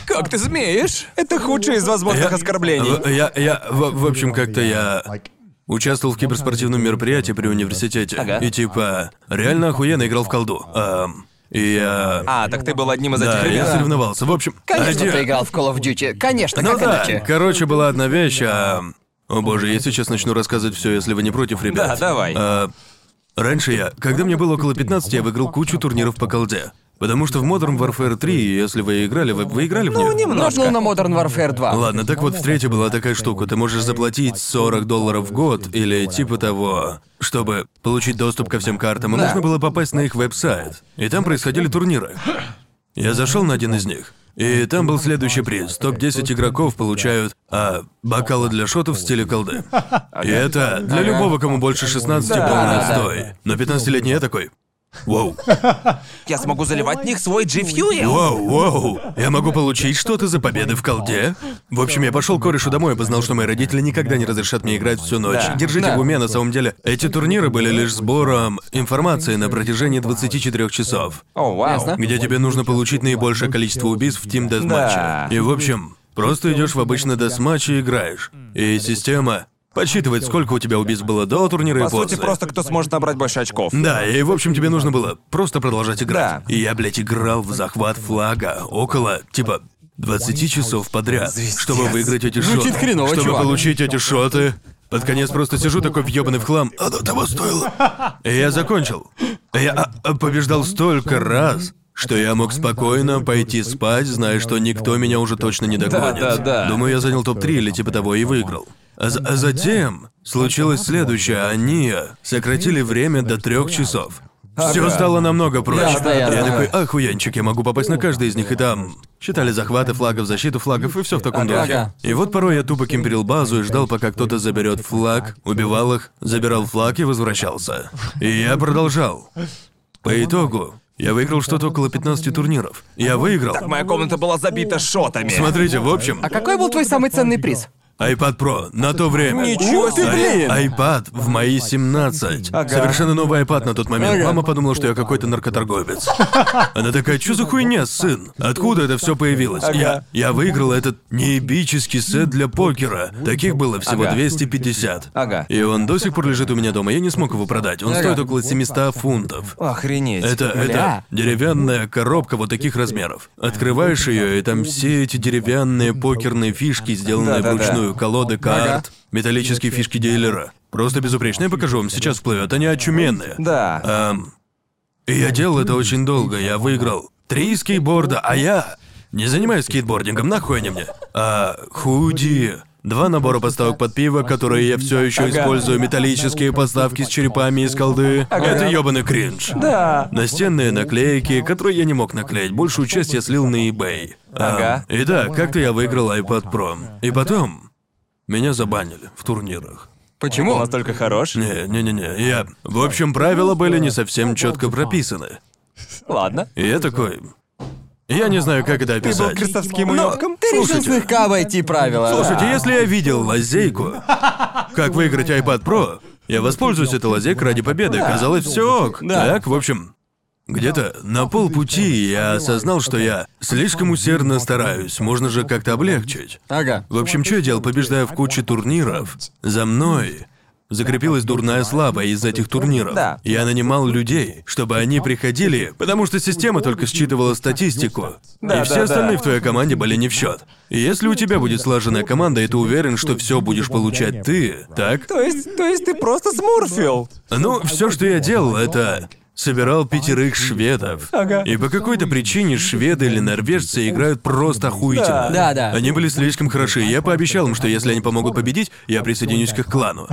Speaker 2: Как ты смеешь? Это худшее из возможных оскорблений.
Speaker 3: В- Я, я, в, в общем, как-то я участвовал в киберспортивном мероприятии при университете.
Speaker 2: Ага.
Speaker 3: И типа, реально охуенно играл в колду. Ам, и я...
Speaker 2: А, так ты был одним из этих
Speaker 3: да, я
Speaker 2: ребят.
Speaker 3: соревновался. В общем,
Speaker 1: Конечно,
Speaker 3: один-
Speaker 1: ты играл в Call of Duty. Конечно,
Speaker 3: Ну
Speaker 1: как
Speaker 3: да,
Speaker 1: иначе?
Speaker 3: короче, была одна вещь, а... О боже, я сейчас начну рассказывать все, если вы не против, ребят.
Speaker 2: Да, давай.
Speaker 3: А, Раньше я, когда мне было около 15, я выиграл кучу турниров по колде. Потому что в Modern Warfare 3, если вы играли, вы, вы играли в
Speaker 2: Ну,
Speaker 3: нее?
Speaker 2: немножко.
Speaker 1: Нажму на Modern Warfare 2.
Speaker 3: Ладно, так вот в третьей была такая штука. Ты можешь заплатить 40 долларов в год или типа того, чтобы получить доступ ко всем картам, и
Speaker 1: Да.
Speaker 3: нужно было попасть на их веб-сайт. И там происходили турниры. Я зашел на один из них. И там был следующий приз. Топ-10 игроков получают а, бокалы для шотов в стиле колды. И это для любого, кому больше 16
Speaker 2: Да,
Speaker 3: полный
Speaker 2: да, да.
Speaker 3: отстой. Но 15-летний я такой. Вау, *laughs*
Speaker 2: Я смогу заливать в них свой G Fuel.
Speaker 3: вау, вау. Я могу получить что-то за победы в колде? В общем, я пошел к корешу домой и познал, что мои родители никогда не разрешат мне играть всю ночь.
Speaker 2: Да.
Speaker 3: Держите
Speaker 1: Да.
Speaker 3: в уме, на самом деле, эти турниры были лишь сбором информации на протяжении 24 часов,
Speaker 2: О, вау.
Speaker 3: Где тебе нужно получить наибольшее количество убийств в Team Deathmatch.
Speaker 2: Да.
Speaker 3: И в общем, просто идешь в обычный десматч и играешь. И система подсчитывает, сколько у тебя убийств было до турнира
Speaker 2: По
Speaker 3: и после.
Speaker 2: сути, просто кто сможет набрать больше очков.
Speaker 3: Да, и в общем тебе нужно было просто продолжать играть.
Speaker 2: Да.
Speaker 3: И я, блядь, играл в захват флага около, типа, 20 часов подряд,
Speaker 2: Звездец.
Speaker 3: чтобы выиграть эти
Speaker 1: Звучит
Speaker 3: шоты.
Speaker 1: хреново,
Speaker 3: чтобы
Speaker 1: чувак.
Speaker 3: получить эти шоты. Под конец просто сижу такой въебаный в хлам. Оно того стоило. И я закончил. Я а, а, побеждал столько раз, что я мог спокойно пойти спать, зная, что никто меня уже точно не догонит.
Speaker 2: Да, да, да.
Speaker 3: Думаю, я занял топ-3 или типа того и выиграл. А, за- а затем случилось следующее. Они сократили время до трех часов. Все стало намного проще.
Speaker 1: Ясно, ясно.
Speaker 3: Я такой, охуенчик, я могу попасть на каждый из них, и там считали захваты флагов, защиту флагов и все в таком
Speaker 1: Ага,
Speaker 3: духе.
Speaker 1: ага.
Speaker 3: И вот порой я тупо кемперил базу и ждал, пока кто-то заберет флаг, убивал их, забирал флаг и возвращался. И я продолжал. По итогу, я выиграл что-то около 15 турниров. Я выиграл.
Speaker 2: Моя комната была забита шотами.
Speaker 3: Смотрите, в общем,
Speaker 1: А какой был твой самый ценный приз?
Speaker 3: iPad Pro на то время.
Speaker 2: Ничего блин!
Speaker 3: Ай- iPad в мои 17.
Speaker 2: Ага.
Speaker 3: Совершенно новый iPad на тот момент.
Speaker 1: Ага.
Speaker 3: Мама подумала, что я какой-то наркоторговец. Она такая, что за хуйня, сын? Откуда это все появилось?
Speaker 2: Ага.
Speaker 3: Я, я выиграл этот неебический сет для покера. Таких было всего
Speaker 2: Ага.
Speaker 3: 250.
Speaker 2: Ага.
Speaker 3: И он до сих пор лежит у меня дома. Я не смог его продать. Он
Speaker 1: Ага.
Speaker 3: стоит около 700 фунтов.
Speaker 2: Охренеть.
Speaker 3: Это, это деревянная коробка вот таких размеров. Открываешь ее, и там все эти деревянные покерные фишки, сделанные
Speaker 2: Да-да-да.
Speaker 3: вручную, колоды карт,
Speaker 1: Ага.
Speaker 3: металлические фишки дилера. Просто безупречно. Я покажу вам, сейчас всплывет. Они очуменные.
Speaker 2: Да.
Speaker 3: Ам, и я делал это очень долго. Я выиграл три скейтборда, а я не занимаюсь скейтбордингом, нахуй они мне. А худи, Два набора поставок под пиво, которые я все еще
Speaker 2: Ага.
Speaker 3: использую, металлические поставки с черепами из колды. Это ёбаный кринж.
Speaker 2: Да.
Speaker 3: Настенные наклейки, которые я не мог наклеить, большую часть я слил на eBay. А,
Speaker 2: Ага.
Speaker 3: Итак, как-то я выиграл iPad Pro. И потом меня забанили в турнирах.
Speaker 2: Он
Speaker 1: Почему?
Speaker 2: настолько хорош.
Speaker 3: Не, не-не-не, я... В общем, правила были не совсем четко прописаны.
Speaker 2: Ладно.
Speaker 3: И я такой... Я не знаю, как это
Speaker 2: Ты был
Speaker 3: описать.
Speaker 2: крестовским уёбком?
Speaker 1: ты решил
Speaker 3: Слушайте.
Speaker 1: слегка обойти правила.
Speaker 3: Слушайте, если я видел лазейку, как выиграть iPad Pro, я воспользуюсь этой лазейкой ради победы. Казалось, все ок.
Speaker 1: Да.
Speaker 3: Так, в общем, где-то на полпути я осознал, что я слишком усердно стараюсь. Можно же как-то облегчить.
Speaker 1: Ага.
Speaker 3: В общем, что я делал, побеждая в куче турниров, за мной закрепилась дурная слава из этих турниров.
Speaker 2: Да.
Speaker 3: Я нанимал людей, чтобы они приходили, потому что система только считывала статистику.
Speaker 2: Да,
Speaker 3: и все
Speaker 2: да,
Speaker 3: остальные
Speaker 2: да.
Speaker 3: в твоей команде были не в счет. И если у тебя будет слаженная команда, и ты уверен, что все будешь получать ты, так?
Speaker 2: То есть, то есть ты просто смурфил?
Speaker 3: Ну, все, что я делал, это собирал пятерых шведов.
Speaker 2: Ага.
Speaker 3: И по какой-то причине шведы или норвежцы играют просто охуительно.
Speaker 1: Да, да.
Speaker 3: Они были слишком хороши. Я пообещал им, что если они помогут победить, я присоединюсь к их клану.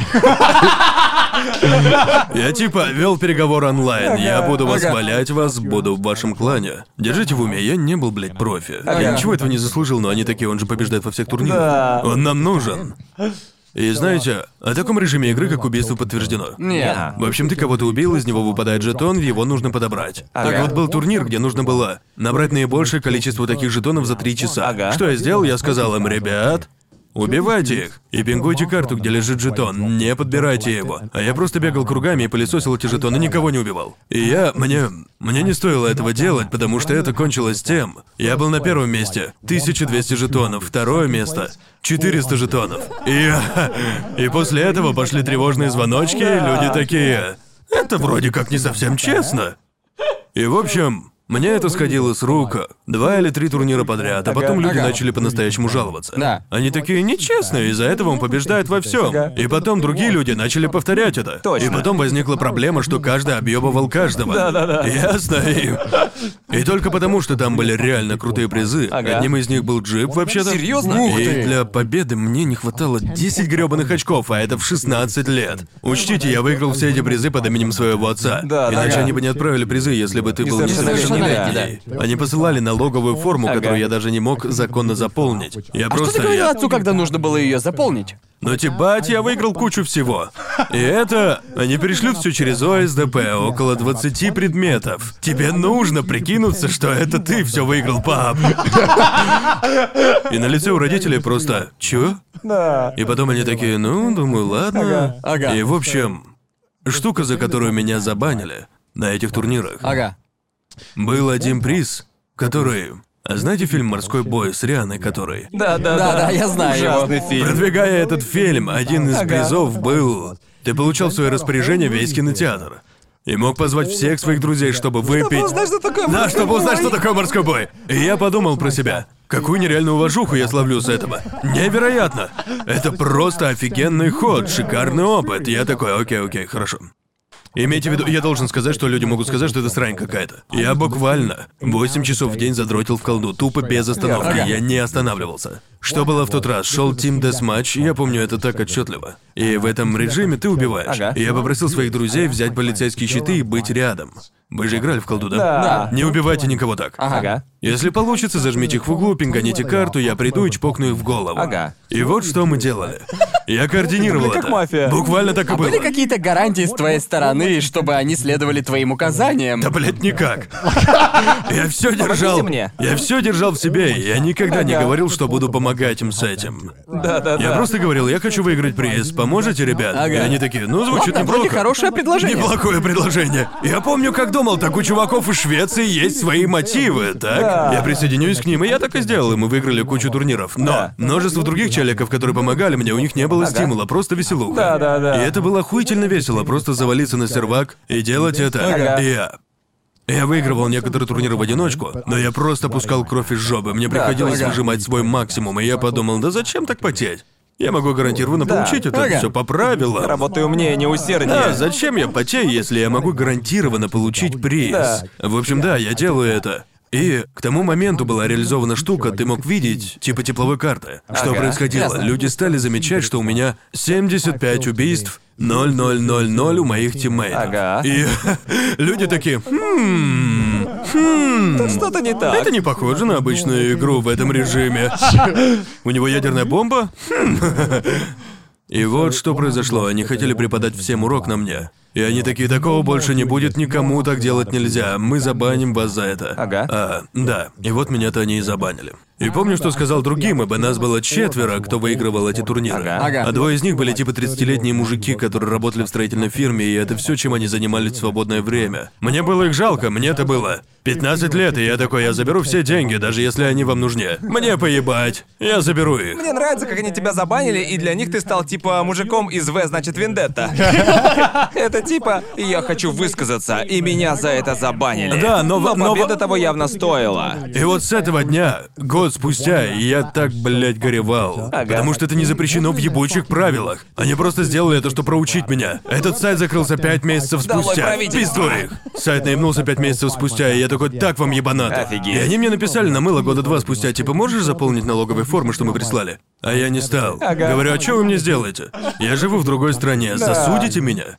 Speaker 3: Я типа вел переговоры онлайн. Я буду восхвалять вас, буду в вашем клане. Держите в уме, я не был, блядь, профи. Я ничего этого не заслужил, но они такие, он же побеждает во всех турнирах. Он нам нужен. И знаете, о таком режиме игры, как убийство, подтверждено.
Speaker 1: Нет.
Speaker 3: В общем, ты кого-то убил, из него выпадает жетон, его нужно подобрать.
Speaker 2: Ага.
Speaker 3: Так вот был турнир, где нужно было набрать наибольшее количество таких жетонов за три часа.
Speaker 2: Ага.
Speaker 3: Что я сделал? Я сказал им, ребят, убивайте их и пингуйте карту, где лежит жетон, не подбирайте его. А я просто бегал кругами и пылесосил эти жетоны, никого не убивал. И я, мне, мне не стоило этого делать, потому что это кончилось тем. Я был на первом месте, 1200 жетонов, второе место, 400 жетонов. И, и после этого пошли тревожные звоночки, и люди такие, это вроде как не совсем честно. И в общем, мне это сходило с рук. Два или три турнира подряд, а потом люди начали по-настоящему жаловаться.
Speaker 1: Да.
Speaker 3: Они такие нечестные, из-за этого он побеждает во всем. И потом другие люди начали повторять это.
Speaker 2: Точно.
Speaker 3: И потом возникла проблема, что каждый объебывал каждого.
Speaker 2: Да-да-да.
Speaker 3: Ясно. И... и только потому, что там были реально крутые призы.
Speaker 2: Ага.
Speaker 3: Одним из них был джип, вообще-то.
Speaker 1: Серьезно? Ух
Speaker 3: И
Speaker 1: ты.
Speaker 3: для победы мне не хватало 10 грёбаных очков, а это в 16 лет. Учтите, я выиграл все эти призы под именем своего отца.
Speaker 2: Да,
Speaker 3: Иначе
Speaker 2: ага.
Speaker 3: они бы не отправили призы, если бы ты был
Speaker 2: Несовершеннолетний,
Speaker 3: несовершеннолетний. Они посылали налоговую форму,
Speaker 2: Ага.
Speaker 3: которую я даже не мог законно заполнить. Я
Speaker 1: А
Speaker 3: просто...
Speaker 1: что ты говорил
Speaker 3: я-
Speaker 1: отцу, когда нужно было ее заполнить?
Speaker 3: но типать я выиграл кучу всего. И это... Они перешлют все через ОСДП, около 20 предметов. Тебе нужно прикинуться, что это ты все выиграл, пап. И на лице у родителей просто «Чё?»
Speaker 2: Да.
Speaker 3: И потом они такие «Ну, думаю, ладно».
Speaker 1: Ага.
Speaker 3: И в общем, штука, за которую меня забанили на этих турнирах,
Speaker 1: Ага.
Speaker 3: Был один приз, который... А знаете фильм «Морской бой» с Рианой, который...
Speaker 2: Да, да,
Speaker 1: Да-да, я знаю его.
Speaker 2: Ужасный фильм.
Speaker 3: Продвигая этот фильм, один из
Speaker 2: Ага.
Speaker 3: призов был... Ты получал в свое распоряжение весь кинотеатр. И мог позвать всех своих друзей, чтобы выпить...
Speaker 2: узнать, что такое
Speaker 3: Да,
Speaker 2: морской
Speaker 3: чтобы узнать, что такое морской бой. И я подумал про себя. Какую нереальную уважуху я славлю с этого. Невероятно. Это просто офигенный ход, шикарный опыт. Я такой, окей, окей, хорошо. Имейте в виду, я должен сказать, что люди могут сказать, что это срань какая-то. Я буквально 8 часов в день задротил в колду, тупо без остановки. Я не останавливался. Что было в тот раз? Шел Team Deathmatch, я помню это так отчетливо. И в этом режиме ты убиваешь.
Speaker 2: Ага.
Speaker 3: Я попросил своих друзей взять полицейские щиты и быть рядом. Вы же играли в колду, да?
Speaker 2: Да.
Speaker 3: Не убивайте никого так.
Speaker 2: Ага.
Speaker 3: Если получится, зажмите их в углу, пинганите карту, я приду и чпокну их в голову.
Speaker 2: Ага.
Speaker 3: И вот что мы делали. Я координировал
Speaker 2: Это как мафия.
Speaker 3: Буквально так и
Speaker 1: А
Speaker 3: было.
Speaker 1: были какие-то гарантии с твоей стороны, чтобы они следовали твоим указаниям?
Speaker 3: Да, блядь, никак. *laughs* Я все держал. Я все держал в себе, и я никогда не говорил, что буду помогать им с этим.
Speaker 2: Да, да,
Speaker 3: Я
Speaker 2: да.
Speaker 3: просто говорил, я хочу выиграть приз. Поможете, ребят?
Speaker 1: Ага.
Speaker 3: И они такие, ну звучит
Speaker 1: Ладно, вроде
Speaker 3: неплохо.
Speaker 1: хорошее предложение.
Speaker 3: Неплохое предложение. Я помню, как думал, так у чуваков из Швеции есть свои мотивы, так?
Speaker 2: Да.
Speaker 3: Я присоединюсь к ним, и я так и сделал, и мы выиграли кучу турниров. Но
Speaker 2: Да.
Speaker 3: множество других челиков, которые помогали мне, у них не было стимула, просто веселуха.
Speaker 2: Да, да, да.
Speaker 3: И это было охуительно весело, просто завалиться на сервак и делать это.
Speaker 2: Ага.
Speaker 3: И я... Я выигрывал некоторые турниры в одиночку, но я просто пускал кровь из жопы. Мне приходилось выжимать свой максимум, и я подумал, да зачем так потеть? Я могу гарантированно
Speaker 2: Да.
Speaker 3: получить это
Speaker 1: Ага.
Speaker 3: все по правилам.
Speaker 2: Работай умнее, не усерднее.
Speaker 3: Да, зачем я потею, если я могу гарантированно получить приз?
Speaker 2: Да.
Speaker 3: В общем, да, я делаю это. И к тому моменту была реализована штука, ты мог видеть, типа тепловой карты. Что
Speaker 2: Ага,
Speaker 3: происходило?
Speaker 1: ясно.
Speaker 3: Люди стали замечать, что у меня 75 убийств, 0-0-0-0 у моих тиммейтов.
Speaker 2: Ага.
Speaker 3: И *laughs* люди такие, «Хм, хм,
Speaker 2: Что-то не так.
Speaker 3: это не похоже на обычную игру в этом режиме. *laughs* У него ядерная бомба? Хм. *laughs* И вот что произошло. Они хотели преподать всем урок на мне. И они такие, такого больше не будет, никому так делать нельзя. Мы забаним вас за это.
Speaker 2: Ага.
Speaker 3: А, да. И вот меня-то они и забанили. И помню, что сказал другим, ибо нас было четверо, кто выигрывал эти турниры.
Speaker 2: Ага.
Speaker 1: Ага.
Speaker 3: А двое из них были типа 30-летние мужики, которые работали в строительной фирме, и это все, чем они занимались в свободное время. Мне было их жалко, мне-то было 15 лет, и я такой, я заберу все деньги, даже если они вам нужны. Мне поебать. Я заберу их.
Speaker 2: Мне нравится, как они тебя забанили, и для них ты стал типа мужиком из В, значит, Вендетта. *laughs* Это типа «я хочу высказаться, и меня за это забанили».
Speaker 3: Да, но-
Speaker 2: но
Speaker 3: но-
Speaker 2: победа того явно стоила.
Speaker 3: И вот с этого дня, год спустя, я так, блядь, горевал.
Speaker 2: Ага.
Speaker 3: Потому что это не запрещено в ебучих правилах. Они просто сделали это, чтобы проучить меня. Этот сайт закрылся пять месяцев спустя. Пизду их. Сайт наебнулся пять месяцев спустя, и я такой, так вам ебанато.
Speaker 2: Офигеть.
Speaker 3: И они мне написали на мыло года два спустя, типа, можешь заполнить налоговые формы, что мы прислали? А я не стал.
Speaker 2: Ага.
Speaker 3: Говорю, а что вы мне сделаете? Я живу в другой стране, засудите меня?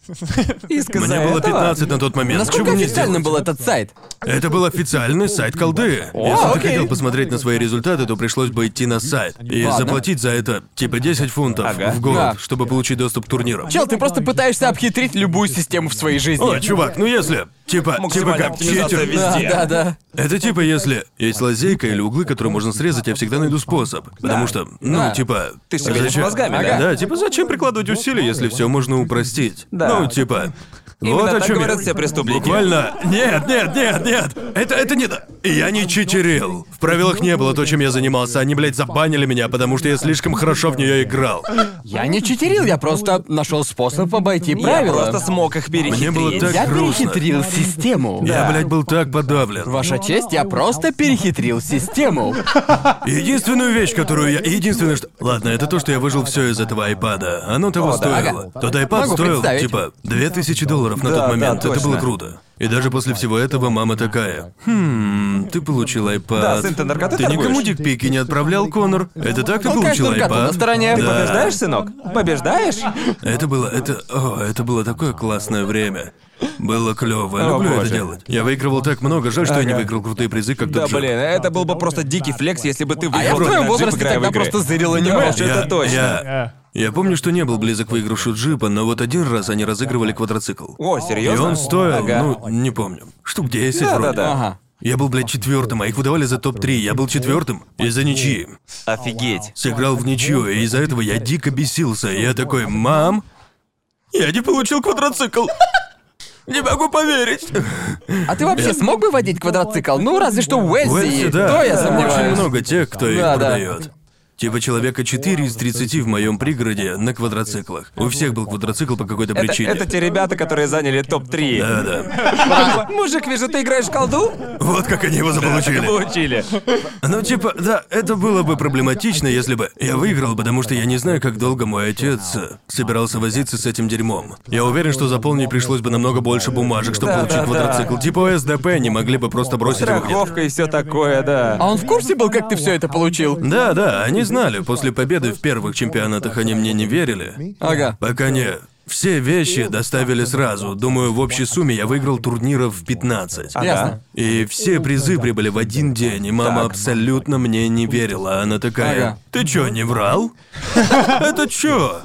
Speaker 2: Иск
Speaker 3: Мне было
Speaker 2: этого?
Speaker 3: 15 на тот момент.
Speaker 1: Насколько
Speaker 3: мне
Speaker 1: официально был этот сайт?
Speaker 3: Это был официальный сайт колды. Если ты
Speaker 1: окей.
Speaker 3: хотел посмотреть на свои результаты, то пришлось бы идти на сайт и
Speaker 1: Ладно.
Speaker 3: заплатить за это типа 10 фунтов
Speaker 2: Ага.
Speaker 3: в год,
Speaker 1: Да.
Speaker 3: чтобы получить доступ к турнирам.
Speaker 1: Чел, ты просто пытаешься обхитрить любую систему в своей жизни.
Speaker 3: О, чувак, ну если, типа, типа
Speaker 2: Максимальная
Speaker 3: как
Speaker 2: оптимизация
Speaker 3: читер.
Speaker 2: везде.
Speaker 1: Да, да, да.
Speaker 3: Это типа если есть лазейка или углы, которые можно срезать, я всегда найду способ. Потому что, ну,
Speaker 1: Да.
Speaker 3: типа...
Speaker 2: Ты шевелишь мозгами, да?
Speaker 3: Да, типа зачем прикладывать усилия, если все можно упростить?
Speaker 2: Да.
Speaker 3: Ну, типа...
Speaker 2: Именно
Speaker 3: вот о чем
Speaker 2: говорят
Speaker 3: я.
Speaker 2: все преступники.
Speaker 3: Буквально. Нет, нет, нет, нет. Это, это не. то. Я не читерил. В правилах не было то, чем я занимался. Они, блядь, забанили меня, потому что я слишком хорошо в нее играл.
Speaker 1: Я не читерил, я просто нашел способ обойти
Speaker 2: Я
Speaker 1: правила.
Speaker 2: просто смог их перехитрить.
Speaker 3: Мне было так
Speaker 1: Я
Speaker 3: грустно.
Speaker 1: перехитрил систему.
Speaker 3: Я, блядь, был так подавлен.
Speaker 1: Ваша честь, я просто перехитрил систему.
Speaker 3: Единственную вещь, которую я... Единственное, что... Ладно, это то, что я выжил все из этого айпада. Оно того
Speaker 2: О, да,
Speaker 3: стоило.
Speaker 1: ага.
Speaker 3: Тот айпад
Speaker 1: Могу
Speaker 3: стоил, типа, 2000 долларов на
Speaker 2: Да,
Speaker 3: тот
Speaker 2: да,
Speaker 3: момент. это
Speaker 2: точно.
Speaker 3: было круто. И даже после всего этого мама такая. Хм, ты получил айпад.
Speaker 2: Да, сын, ты
Speaker 3: никому
Speaker 2: торгуешь?»
Speaker 3: дикпики не отправлял, Конор? Это так ты
Speaker 1: Ну,
Speaker 3: получил
Speaker 1: наркоту
Speaker 3: айпад?
Speaker 1: на стороне.
Speaker 2: Ты
Speaker 3: Да.
Speaker 2: побеждаешь, сынок? Побеждаешь?
Speaker 3: Это было, это, о, это было такое классное время. Было клево, я
Speaker 2: О,
Speaker 3: люблю
Speaker 2: боже.
Speaker 3: это делать. Я выигрывал так много, жаль, что я не
Speaker 2: Ага.
Speaker 3: выиграл крутые призы, как
Speaker 2: Да,
Speaker 3: тот
Speaker 2: блин, это был бы просто дикий флекс, если бы ты
Speaker 1: А я
Speaker 2: выиграл
Speaker 1: в твоем
Speaker 2: на джип,
Speaker 1: возрасте
Speaker 2: играя в
Speaker 1: тогда
Speaker 2: игры.
Speaker 1: просто зырил
Speaker 2: Да
Speaker 1: аниме.
Speaker 2: уж, это точно.
Speaker 3: Я, я помню, что не был близок к выигрышу джипа, но вот один раз они разыгрывали квадроцикл.
Speaker 2: О,
Speaker 3: И
Speaker 2: серьезно?
Speaker 3: он стоил,
Speaker 2: Ага.
Speaker 3: ну, не помню, штук 10
Speaker 2: Да,
Speaker 3: вроде.
Speaker 2: да, да.
Speaker 1: Ага.
Speaker 3: Я был, блядь, четвертым, а их выдавали за топ-3. Я был четвертым из-за ничьи.
Speaker 2: Офигеть.
Speaker 3: Сыграл в ничью, и из-за этого я дико бесился. Я такой, мам, я не получил квадроцикл. Не могу поверить.
Speaker 1: А ты вообще смог бы водить квадроцикл? Ну, разве что
Speaker 3: В Уэльсе,
Speaker 1: и
Speaker 3: да,
Speaker 1: то я
Speaker 3: очень
Speaker 1: сомневаюсь.
Speaker 3: много тех, кто их
Speaker 1: Да, да.
Speaker 3: Типа человека 4 из 30 в моем пригороде на квадроциклах. У всех был квадроцикл по какой-то
Speaker 2: Это,
Speaker 3: причине.
Speaker 2: это те ребята, которые заняли топ-3.
Speaker 3: Да, да.
Speaker 2: Мужик, вижу, ты играешь в колду?
Speaker 3: Вот как они его заполучили.
Speaker 2: Получили.
Speaker 3: Ну, типа, да, это было бы проблематично, если бы я выиграл, потому что я не знаю, как долго мой отец собирался возиться с этим дерьмом. Я уверен, что заполнить пришлось бы намного больше бумажек, чтобы
Speaker 2: Да,
Speaker 3: получить
Speaker 2: да, да.
Speaker 3: квадроцикл. Типа СДП не могли бы просто бросить его.
Speaker 2: Страховка и все такое, да.
Speaker 1: А он в курсе был, как ты все это получил?
Speaker 3: Да, да, они знали. После победы в первых чемпионатах они мне не верили.
Speaker 1: Ага.
Speaker 3: Пока не. Все вещи доставили сразу. Думаю, в общей сумме я выиграл турниров 15.
Speaker 2: Ага.
Speaker 1: Ясно.
Speaker 3: И все призы прибыли в один день, и мама
Speaker 2: Так.
Speaker 3: абсолютно мне не верила. Она такая,
Speaker 1: Ага.
Speaker 3: ты чё, не врал? *laughs* Это чё?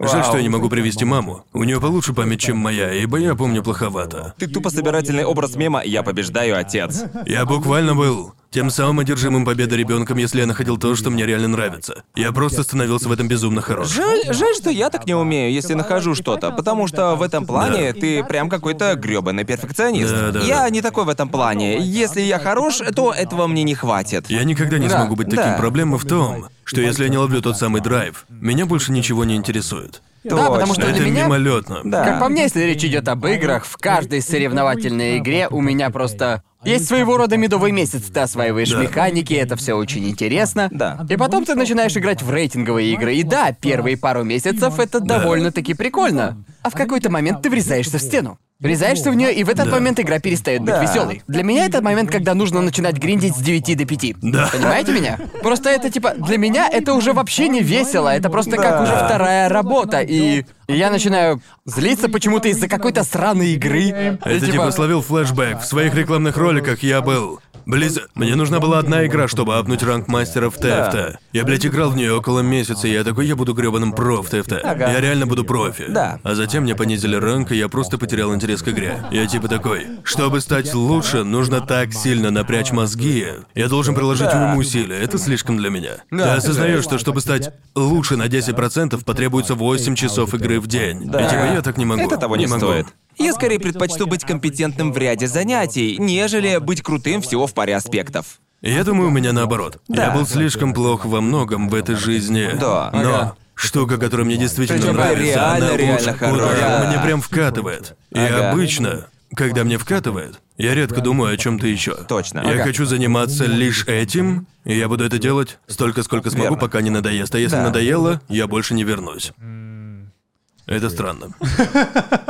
Speaker 3: Жаль, что я не могу привести маму. У нее получше память, чем моя, ибо я помню плоховато.
Speaker 2: Ты тупо собирательный образ мема «Я побеждаю, отец».
Speaker 3: Я буквально был тем самым одержимым победой ребенком, если я находил то, что мне реально нравится. Я просто становился в этом безумно хорош.
Speaker 2: Жаль, жаль, что я так не умею, если нахожу что-то, потому что в этом плане ты прям какой-то грёбаный перфекционист.
Speaker 3: Да, да,
Speaker 2: я
Speaker 3: да.
Speaker 2: не такой в этом плане. Если я хорош, то этого мне не хватит.
Speaker 3: Я никогда не
Speaker 1: Да,
Speaker 3: смогу быть таким.
Speaker 2: да.
Speaker 3: Проблема в том, что если я не ловлю тот самый драйв, меня больше ничего не интересует.
Speaker 1: Да, потому что
Speaker 2: Точно.
Speaker 1: для
Speaker 3: Это
Speaker 1: меня-
Speaker 3: мимолетно.
Speaker 2: Да.
Speaker 1: Как по мне, если речь идет об играх, в каждой соревновательной игре у меня просто есть своего рода медовый месяц. Ты осваиваешь
Speaker 3: Да.
Speaker 1: механики, это все очень интересно.
Speaker 2: Да.
Speaker 1: И потом ты начинаешь играть в рейтинговые игры. И да, первые пару месяцев это довольно-таки прикольно. А в какой-то момент ты врезаешься в стену. Врезаешься в нее, и в этот момент игра перестает быть
Speaker 2: Да.
Speaker 1: веселой. Для меня это момент, когда нужно начинать гриндить с 9 до 5.
Speaker 3: Да.
Speaker 1: Понимаете меня? Просто это типа, для меня это уже вообще не весело, это просто как
Speaker 2: Да.
Speaker 1: уже вторая работа, и и я начинаю злиться почему-то из-за какой-то сраной игры. И
Speaker 3: Это типа словил флешбэк. В своих рекламных роликах я был. Близ... Мне нужна была одна игра, чтобы апнуть ранг мастера в ТФТ. Я, блядь, играл в нее около месяца, и я такой, я буду гребаным про в ТФТ.
Speaker 2: Ага.
Speaker 3: Я реально буду профи.
Speaker 2: Да.
Speaker 3: А затем мне понизили ранг, и я просто потерял интерес к игре. Я типа такой, чтобы стать лучше, нужно так сильно напрячь мозги. Я должен приложить
Speaker 2: Да.
Speaker 3: уйму усилия. Это слишком для меня.
Speaker 1: Да.
Speaker 3: Ты осознаешь, что чтобы стать лучше на 10%, потребуется 8 часов игры в день.
Speaker 2: Да.
Speaker 3: И типа я так не могу.
Speaker 2: Это того не,
Speaker 3: могу.
Speaker 2: стоит. Я скорее предпочту быть компетентным в ряде занятий, нежели быть крутым всего в паре аспектов.
Speaker 3: Я думаю, у меня наоборот.
Speaker 2: Да.
Speaker 3: Я был слишком плох во многом в этой жизни.
Speaker 2: Да.
Speaker 3: Но
Speaker 1: Ага.
Speaker 3: штука, которая мне действительно
Speaker 1: Причём
Speaker 3: нравится,
Speaker 2: реально,
Speaker 3: она
Speaker 2: реально хорошая. Да.
Speaker 3: Мне прям вкатывает. И
Speaker 2: Ага.
Speaker 3: обычно, когда мне вкатывает, я редко думаю о чем-то еще.
Speaker 2: Точно.
Speaker 3: Я
Speaker 2: Ага.
Speaker 3: хочу заниматься лишь этим, и я буду это делать столько, сколько смогу,
Speaker 2: Верно.
Speaker 3: пока не надоест. А если
Speaker 2: Да.
Speaker 3: надоело, я больше не вернусь. Это странно.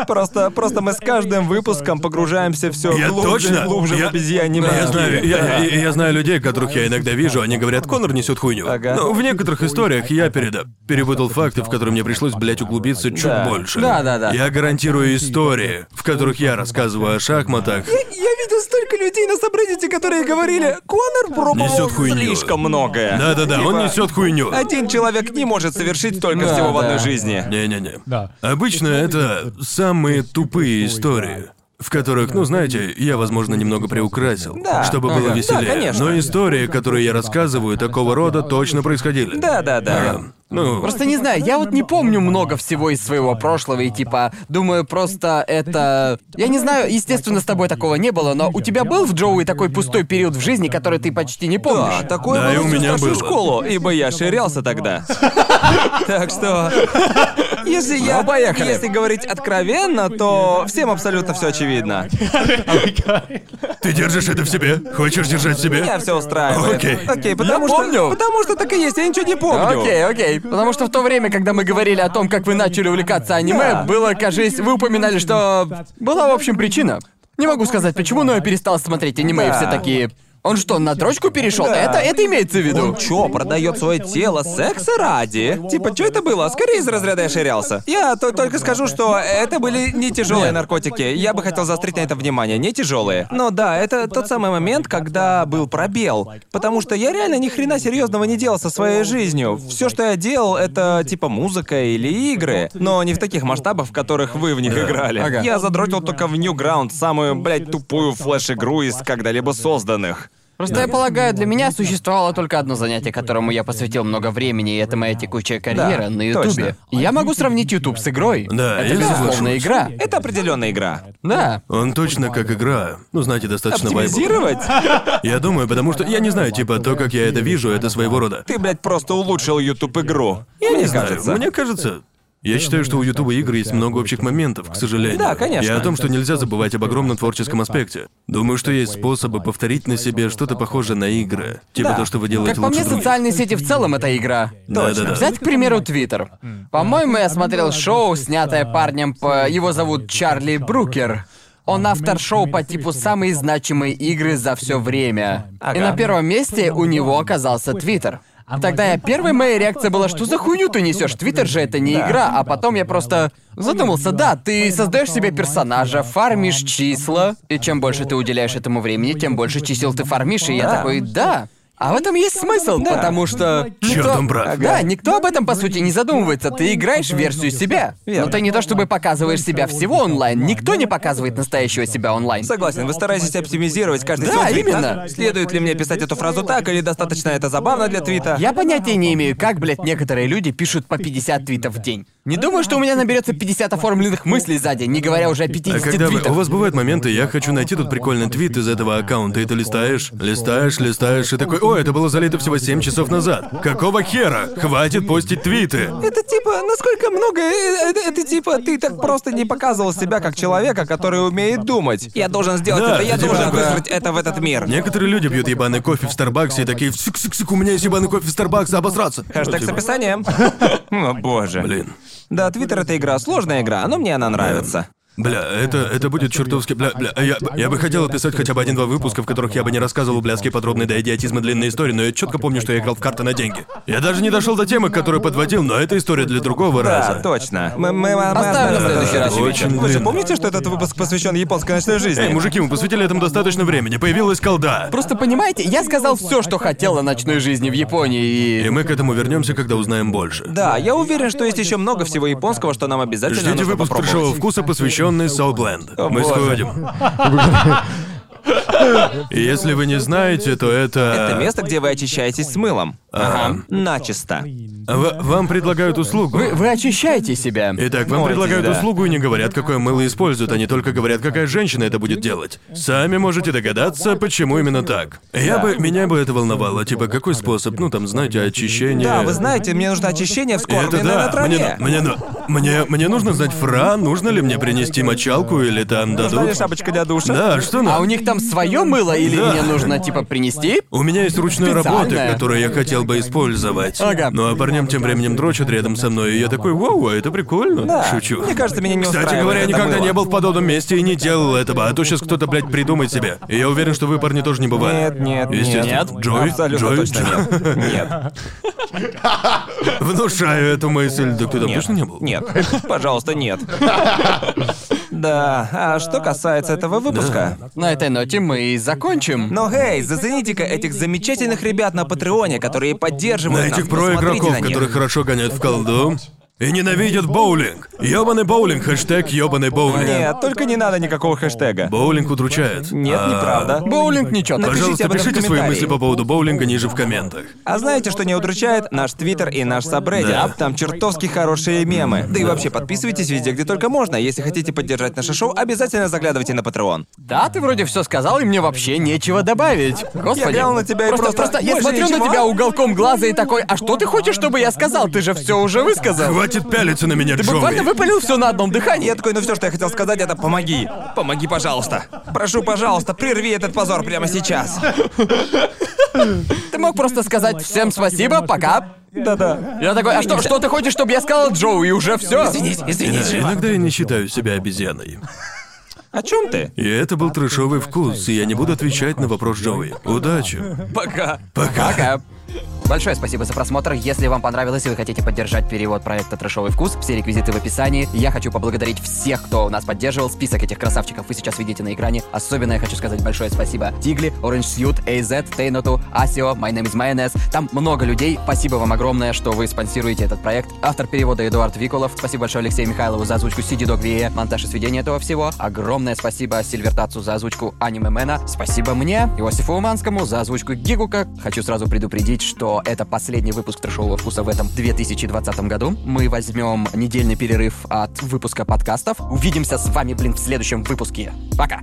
Speaker 2: Просто, просто мы с каждым выпуском погружаемся все
Speaker 3: Я
Speaker 2: глубже
Speaker 3: точно.
Speaker 2: и глубже
Speaker 3: я,
Speaker 2: в обезьяне
Speaker 3: Я знаю, я,
Speaker 2: Да.
Speaker 3: я- я знаю людей, которых я иногда вижу, они говорят, Конор несет хуйню.
Speaker 2: Ага.
Speaker 3: Но в некоторых историях я переда... перепутал факты, в которые мне пришлось, блядь, углубиться чуть
Speaker 2: Да.
Speaker 3: больше.
Speaker 1: Да, да, да.
Speaker 3: Я гарантирую истории, в которых я рассказываю о шахматах.
Speaker 2: Я видел столько людей на сабреддите, которые говорили, Конор пробовал
Speaker 3: Несёт хуйню».
Speaker 2: слишком многое.
Speaker 3: Да-да-да, он
Speaker 2: Типа,
Speaker 3: несет хуйню.
Speaker 2: Один человек не может совершить столько
Speaker 1: Да,
Speaker 2: всего в
Speaker 1: да.
Speaker 2: одной жизни.
Speaker 3: Не-не-не.
Speaker 5: Да.
Speaker 3: Обычно это самые тупые истории. В которых, ну знаете, я, возможно, немного приукрасил,
Speaker 2: Да.
Speaker 3: чтобы было
Speaker 1: Ага.
Speaker 3: веселее.
Speaker 2: Да, конечно.
Speaker 3: Но истории, которые я рассказываю, такого рода точно происходили.
Speaker 2: Да, да, да.
Speaker 3: Ага. Ну,
Speaker 1: Просто не знаю, я вот не помню много всего из своего прошлого, и типа, думаю, просто это... Я не знаю, естественно, с тобой такого не было, но у тебя был в Джоуи такой пустой период в жизни, который ты почти не помнишь?
Speaker 2: Да, такое
Speaker 3: Да, и
Speaker 2: было
Speaker 3: у
Speaker 2: всю
Speaker 3: меня было.
Speaker 2: школу, ибо я ширялся тогда. *laughs* Так что, если я,
Speaker 1: Ну, поехали.
Speaker 2: если говорить откровенно, то всем абсолютно все очевидно.
Speaker 3: ты держишь это в себе? Хочешь держать в себе?
Speaker 2: Меня все устраивает.
Speaker 3: Окей.
Speaker 2: Окей, потому
Speaker 1: Я
Speaker 2: что,
Speaker 1: помню.
Speaker 2: потому что так и есть, я ничего не помню.
Speaker 1: Окей, окей. Потому что в то время, когда мы говорили о том, как вы начали увлекаться аниме,
Speaker 2: Да.
Speaker 1: было, кажись, вы упоминали, что была, в общем, причина. Не могу сказать почему, но я перестал смотреть аниме, и
Speaker 2: Да.
Speaker 1: все такие. Он что, на дрочку перешел?
Speaker 2: Да.
Speaker 1: Это, это имеется в виду.
Speaker 2: Он чё, продает свое тело секса ради? Типа, что это было? Скорее из разряда я ширялся. Я то- только скажу, что это были не тяжелые наркотики. Я бы хотел заострить на это внимание, не тяжелые. Но да, это тот самый момент, когда был пробел. Потому что я реально ни хрена серьезного не делал со своей жизнью. Все, что я делал, это типа музыка или игры. Но не в таких масштабах, в которых вы в них играли.
Speaker 1: Ага.
Speaker 2: Я задротил только в Newground, самую, блядь, тупую флеш-игру из когда-либо созданных.
Speaker 1: Просто я полагаю, для меня существовало только одно занятие, которому я посвятил много времени, и это моя текущая карьера
Speaker 2: Да,
Speaker 1: на Ютубе.
Speaker 2: точно.
Speaker 1: Я могу сравнить Ютуб с игрой.
Speaker 3: Да,
Speaker 1: это
Speaker 3: я
Speaker 1: безусловно игра.
Speaker 2: Это определенная игра.
Speaker 1: Да.
Speaker 3: Он точно как игра. Ну, знаете, достаточно.
Speaker 2: Оптимизировать?
Speaker 3: Я думаю, потому что я не знаю, типа, то, как я это вижу, это своего рода.
Speaker 2: Ты, блядь, просто улучшил YouTube игру. Я
Speaker 3: не
Speaker 2: не
Speaker 3: знаю,
Speaker 2: кажется.
Speaker 3: мне кажется. Я считаю, что у Ютуба игр есть много общих моментов, к сожалению.
Speaker 2: Да, конечно.
Speaker 3: И о том, что нельзя забывать об огромном творческом аспекте. Думаю, что есть способы повторить на себе что-то похожее на игры. Типа
Speaker 2: Да.
Speaker 3: то, что вы делаете
Speaker 1: Как по
Speaker 3: лучше
Speaker 1: мне,
Speaker 3: других.
Speaker 1: социальные сети в целом это игра.
Speaker 3: Да-да-да.
Speaker 1: Взять, к примеру, Твиттер. По-моему, я смотрел шоу, снятое парнем по... Его зовут Чарли Брукер. Он автор шоу по типу «Самые значимые игры за все время». И
Speaker 2: Ага.
Speaker 1: на первом месте у него оказался Твиттер. Тогда я первая моя реакция была, что за хуйню ты несешь? Твиттер же это не игра, а потом я просто задумался, да, ты создаешь себе персонажа, фармишь числа, и чем больше ты уделяешь этому времени, тем больше чисел ты фармишь, и я
Speaker 2: Да.
Speaker 1: такой, да. А в этом есть смысл,
Speaker 2: Да.
Speaker 1: потому что...
Speaker 3: Чёрт, он прав.
Speaker 1: Да, никто об этом, по сути, не задумывается. Ты играешь версию себя.
Speaker 2: Верно.
Speaker 1: Но ты не то чтобы показываешь себя всего онлайн. Никто не показывает настоящего себя онлайн.
Speaker 2: Согласен, вы стараетесь оптимизировать каждый
Speaker 1: Да,
Speaker 2: свой твит,
Speaker 1: именно.
Speaker 2: Следует ли мне писать эту фразу так, или достаточно это забавно для твита?
Speaker 1: Я понятия не имею, как, блядь, некоторые люди пишут по 50 твитов в день. Не думаю, что у меня наберется 50 оформленных мыслей за день, не говоря уже о 50
Speaker 3: А когда вы, у
Speaker 1: твитах.
Speaker 3: вас бывают моменты, я хочу найти тут прикольный твит из этого аккаунта, и ты листаешь, листаешь, листаешь, и такой, о, это было залито всего 7 часов назад. Какого хера? Хватит постить твиты.
Speaker 2: Это типа, насколько много... э, Это, это типа, ты так просто не показывал себя как человека, который умеет думать. Я должен сделать
Speaker 3: Да,
Speaker 2: это, я
Speaker 3: типа,
Speaker 2: должен
Speaker 3: да.
Speaker 2: высрать это в этот мир.
Speaker 3: Некоторые люди пьют ебаный кофе в Старбаксе и такие, сик-сик-сик, у меня есть ебаный кофе в Старбаксе, обосраться.
Speaker 2: Хэштег с
Speaker 3: типа,
Speaker 2: описанием. *laughs* О боже.
Speaker 3: Блин.
Speaker 2: Да, Твиттер это игра, сложная игра, но мне она нравится.
Speaker 3: Бля, это, это будет чертовски... Бля, бля, я, я бы хотел описать хотя бы один-два выпуска, в которых я бы не рассказывал блядские подробные до идиотизма длинные истории, но я четко помню, что я играл в карты на деньги. Я даже не дошел до темы, к которой подводил, но это история для другого
Speaker 2: Да,
Speaker 3: раза.
Speaker 2: точно. Мы, мы, мы
Speaker 1: Оставим в следующий раз.
Speaker 3: Очень
Speaker 2: Вы же помните, что этот выпуск посвящен японской ночной жизни?
Speaker 3: Эй, мужики, мы посвятили этому достаточно времени. Появилась колда.
Speaker 1: Просто понимаете, я сказал все, что хотел о ночной жизни в Японии,
Speaker 3: И
Speaker 1: и...
Speaker 3: мы к этому вернемся, когда узнаем больше.
Speaker 2: Да, я уверен, что есть еще много всего японского, что нам обязательно
Speaker 3: Ждите
Speaker 2: нужно
Speaker 3: выпуск
Speaker 2: попробовать.
Speaker 3: вкуса, посвященный Soulblend. Мы сходим. *laughs* Если вы не знаете, то это...
Speaker 2: Это место, где вы очищаетесь с мылом.
Speaker 3: Ага.
Speaker 2: Начисто.
Speaker 3: В- вам предлагают услугу.
Speaker 1: Вы, вы очищаете себя.
Speaker 3: Итак, вам предлагают
Speaker 2: да.
Speaker 3: услугу и не говорят, какое мыло используют, они только говорят, какая женщина это будет делать. Сами можете догадаться, почему именно так. Я бы, меня бы это волновало, типа, какой способ, ну там, знаете, очищение.
Speaker 2: Да, вы знаете, мне нужно очищение
Speaker 3: Это
Speaker 2: вскормленное на
Speaker 3: да, мне,
Speaker 2: траве.
Speaker 3: мне, ну- мне, мне нужно знать фра, нужно ли мне принести мочалку или там
Speaker 2: Нужна ли
Speaker 3: дадут.
Speaker 2: шапочка для душа?
Speaker 3: Да, что
Speaker 1: А у них там свое мыло или
Speaker 3: Да.
Speaker 1: мне нужно типа принести?
Speaker 3: У меня есть ручная работа,
Speaker 1: Специальная.
Speaker 3: которую я хотел бы использовать.
Speaker 1: Ага.
Speaker 3: Ну а парням тем временем дрочат рядом со мной, и я такой, вау, а это прикольно.
Speaker 2: Да.
Speaker 3: Шучу.
Speaker 2: Мне кажется, меня не
Speaker 3: Кстати
Speaker 2: устраивает
Speaker 3: говоря, я
Speaker 2: это
Speaker 3: никогда
Speaker 2: мыло.
Speaker 3: не был в подобном месте и не делал этого, а то сейчас кто-то, блядь, придумает себе. И я уверен, что вы, парни, тоже не бывали.
Speaker 2: Нет, нет, нет.
Speaker 3: Естественно. Джой?
Speaker 2: Абсолютно
Speaker 3: Джой?
Speaker 2: точно нет. Нет. *laughs*
Speaker 3: Внушаю эту мысль. Да кто там
Speaker 2: Нет.
Speaker 3: точно не был?
Speaker 2: Нет. Пожалуйста, нет. *laughs* Да, а что касается этого выпуска?
Speaker 1: На этой ноте мы и закончим.
Speaker 2: Но, эй, зацените-ка этих замечательных ребят на Патреоне, которые
Speaker 3: На
Speaker 2: поддерживают нас.
Speaker 3: этих
Speaker 2: Посмотрите
Speaker 3: проигроков,
Speaker 2: на них.
Speaker 3: которые хорошо гоняют в колду. И ненавидят боулинг. Ёбаный боулинг, хэштег ёбаный боулинг.
Speaker 2: Нет, только не надо никакого хэштега.
Speaker 3: Боулинг удручает.
Speaker 2: Нет,
Speaker 3: А,
Speaker 2: неправда.
Speaker 1: Боулинг ничего.
Speaker 2: Напишите
Speaker 3: Пожалуйста,
Speaker 2: об этом в
Speaker 3: пишите свои
Speaker 2: комментарии.
Speaker 3: мысли по поводу боулинга ниже в комментах.
Speaker 2: А знаете, что не удручает? Наш твиттер и наш сабреддит.
Speaker 3: Да.
Speaker 2: Там чертовски хорошие мемы. Да и вообще, подписывайтесь везде, где только можно. Если хотите поддержать наше шоу, обязательно заглядывайте на Patreon.
Speaker 1: Да, ты вроде все сказал, и мне вообще нечего добавить. Господи.
Speaker 2: Я глянул на тебя и
Speaker 1: просто,
Speaker 2: просто-
Speaker 1: просто я
Speaker 2: больше
Speaker 1: смотрю на
Speaker 2: ничего?
Speaker 1: тебя уголком глаза и такой, а что ты хочешь, чтобы я сказал? Ты же все уже высказал.
Speaker 3: Хватит пялиться на меня,
Speaker 1: Ты
Speaker 3: Джоуи.
Speaker 1: буквально выпалил все на одном дыхании.
Speaker 2: Я такой, ну все, что я хотел сказать, это помоги. Помоги, пожалуйста. Прошу, пожалуйста, прерви этот позор прямо сейчас.
Speaker 1: Ты мог просто сказать всем спасибо, пока.
Speaker 2: Да-да.
Speaker 1: Я такой, а что, что ты хочешь, чтобы я сказал Джоу, и уже все?
Speaker 2: Извинись, извинись.
Speaker 3: Да, иногда я не считаю себя обезьяной.
Speaker 2: О чем ты?
Speaker 3: И это был трешовый вкус, и я не буду отвечать на вопрос Джоуи. Удачи.
Speaker 2: Пока.
Speaker 3: Пока.
Speaker 1: Пока. Большое спасибо за просмотр. Если вам понравилось и вы хотите поддержать перевод проекта «Трэшовый вкус», все реквизиты в описании. Я хочу поблагодарить всех, кто нас поддерживал. Список этих красавчиков вы сейчас видите на экране. Особенно я хочу сказать большое спасибо Тигли, Orange Suit, AZ, Тейноту, Асио, My Name is Mayonnaise. Там много людей. Спасибо вам огромное, что вы спонсируете этот проект. Автор перевода Эдуард Викулов. Спасибо большое Алексею Михайлову за озвучку Сиди Дог Вие, монтаж и сведение этого всего. Огромное спасибо Сильвертацу за озвучку Аниме Мэна. Спасибо мне, Иосифу Уманскому, за озвучку Гигука. Хочу сразу предупредить, что это последний выпуск трешового вкуса в этом 2020 году. Мы возьмем недельный перерыв от выпуска подкастов. Увидимся с вами, блин, в следующем выпуске. Пока!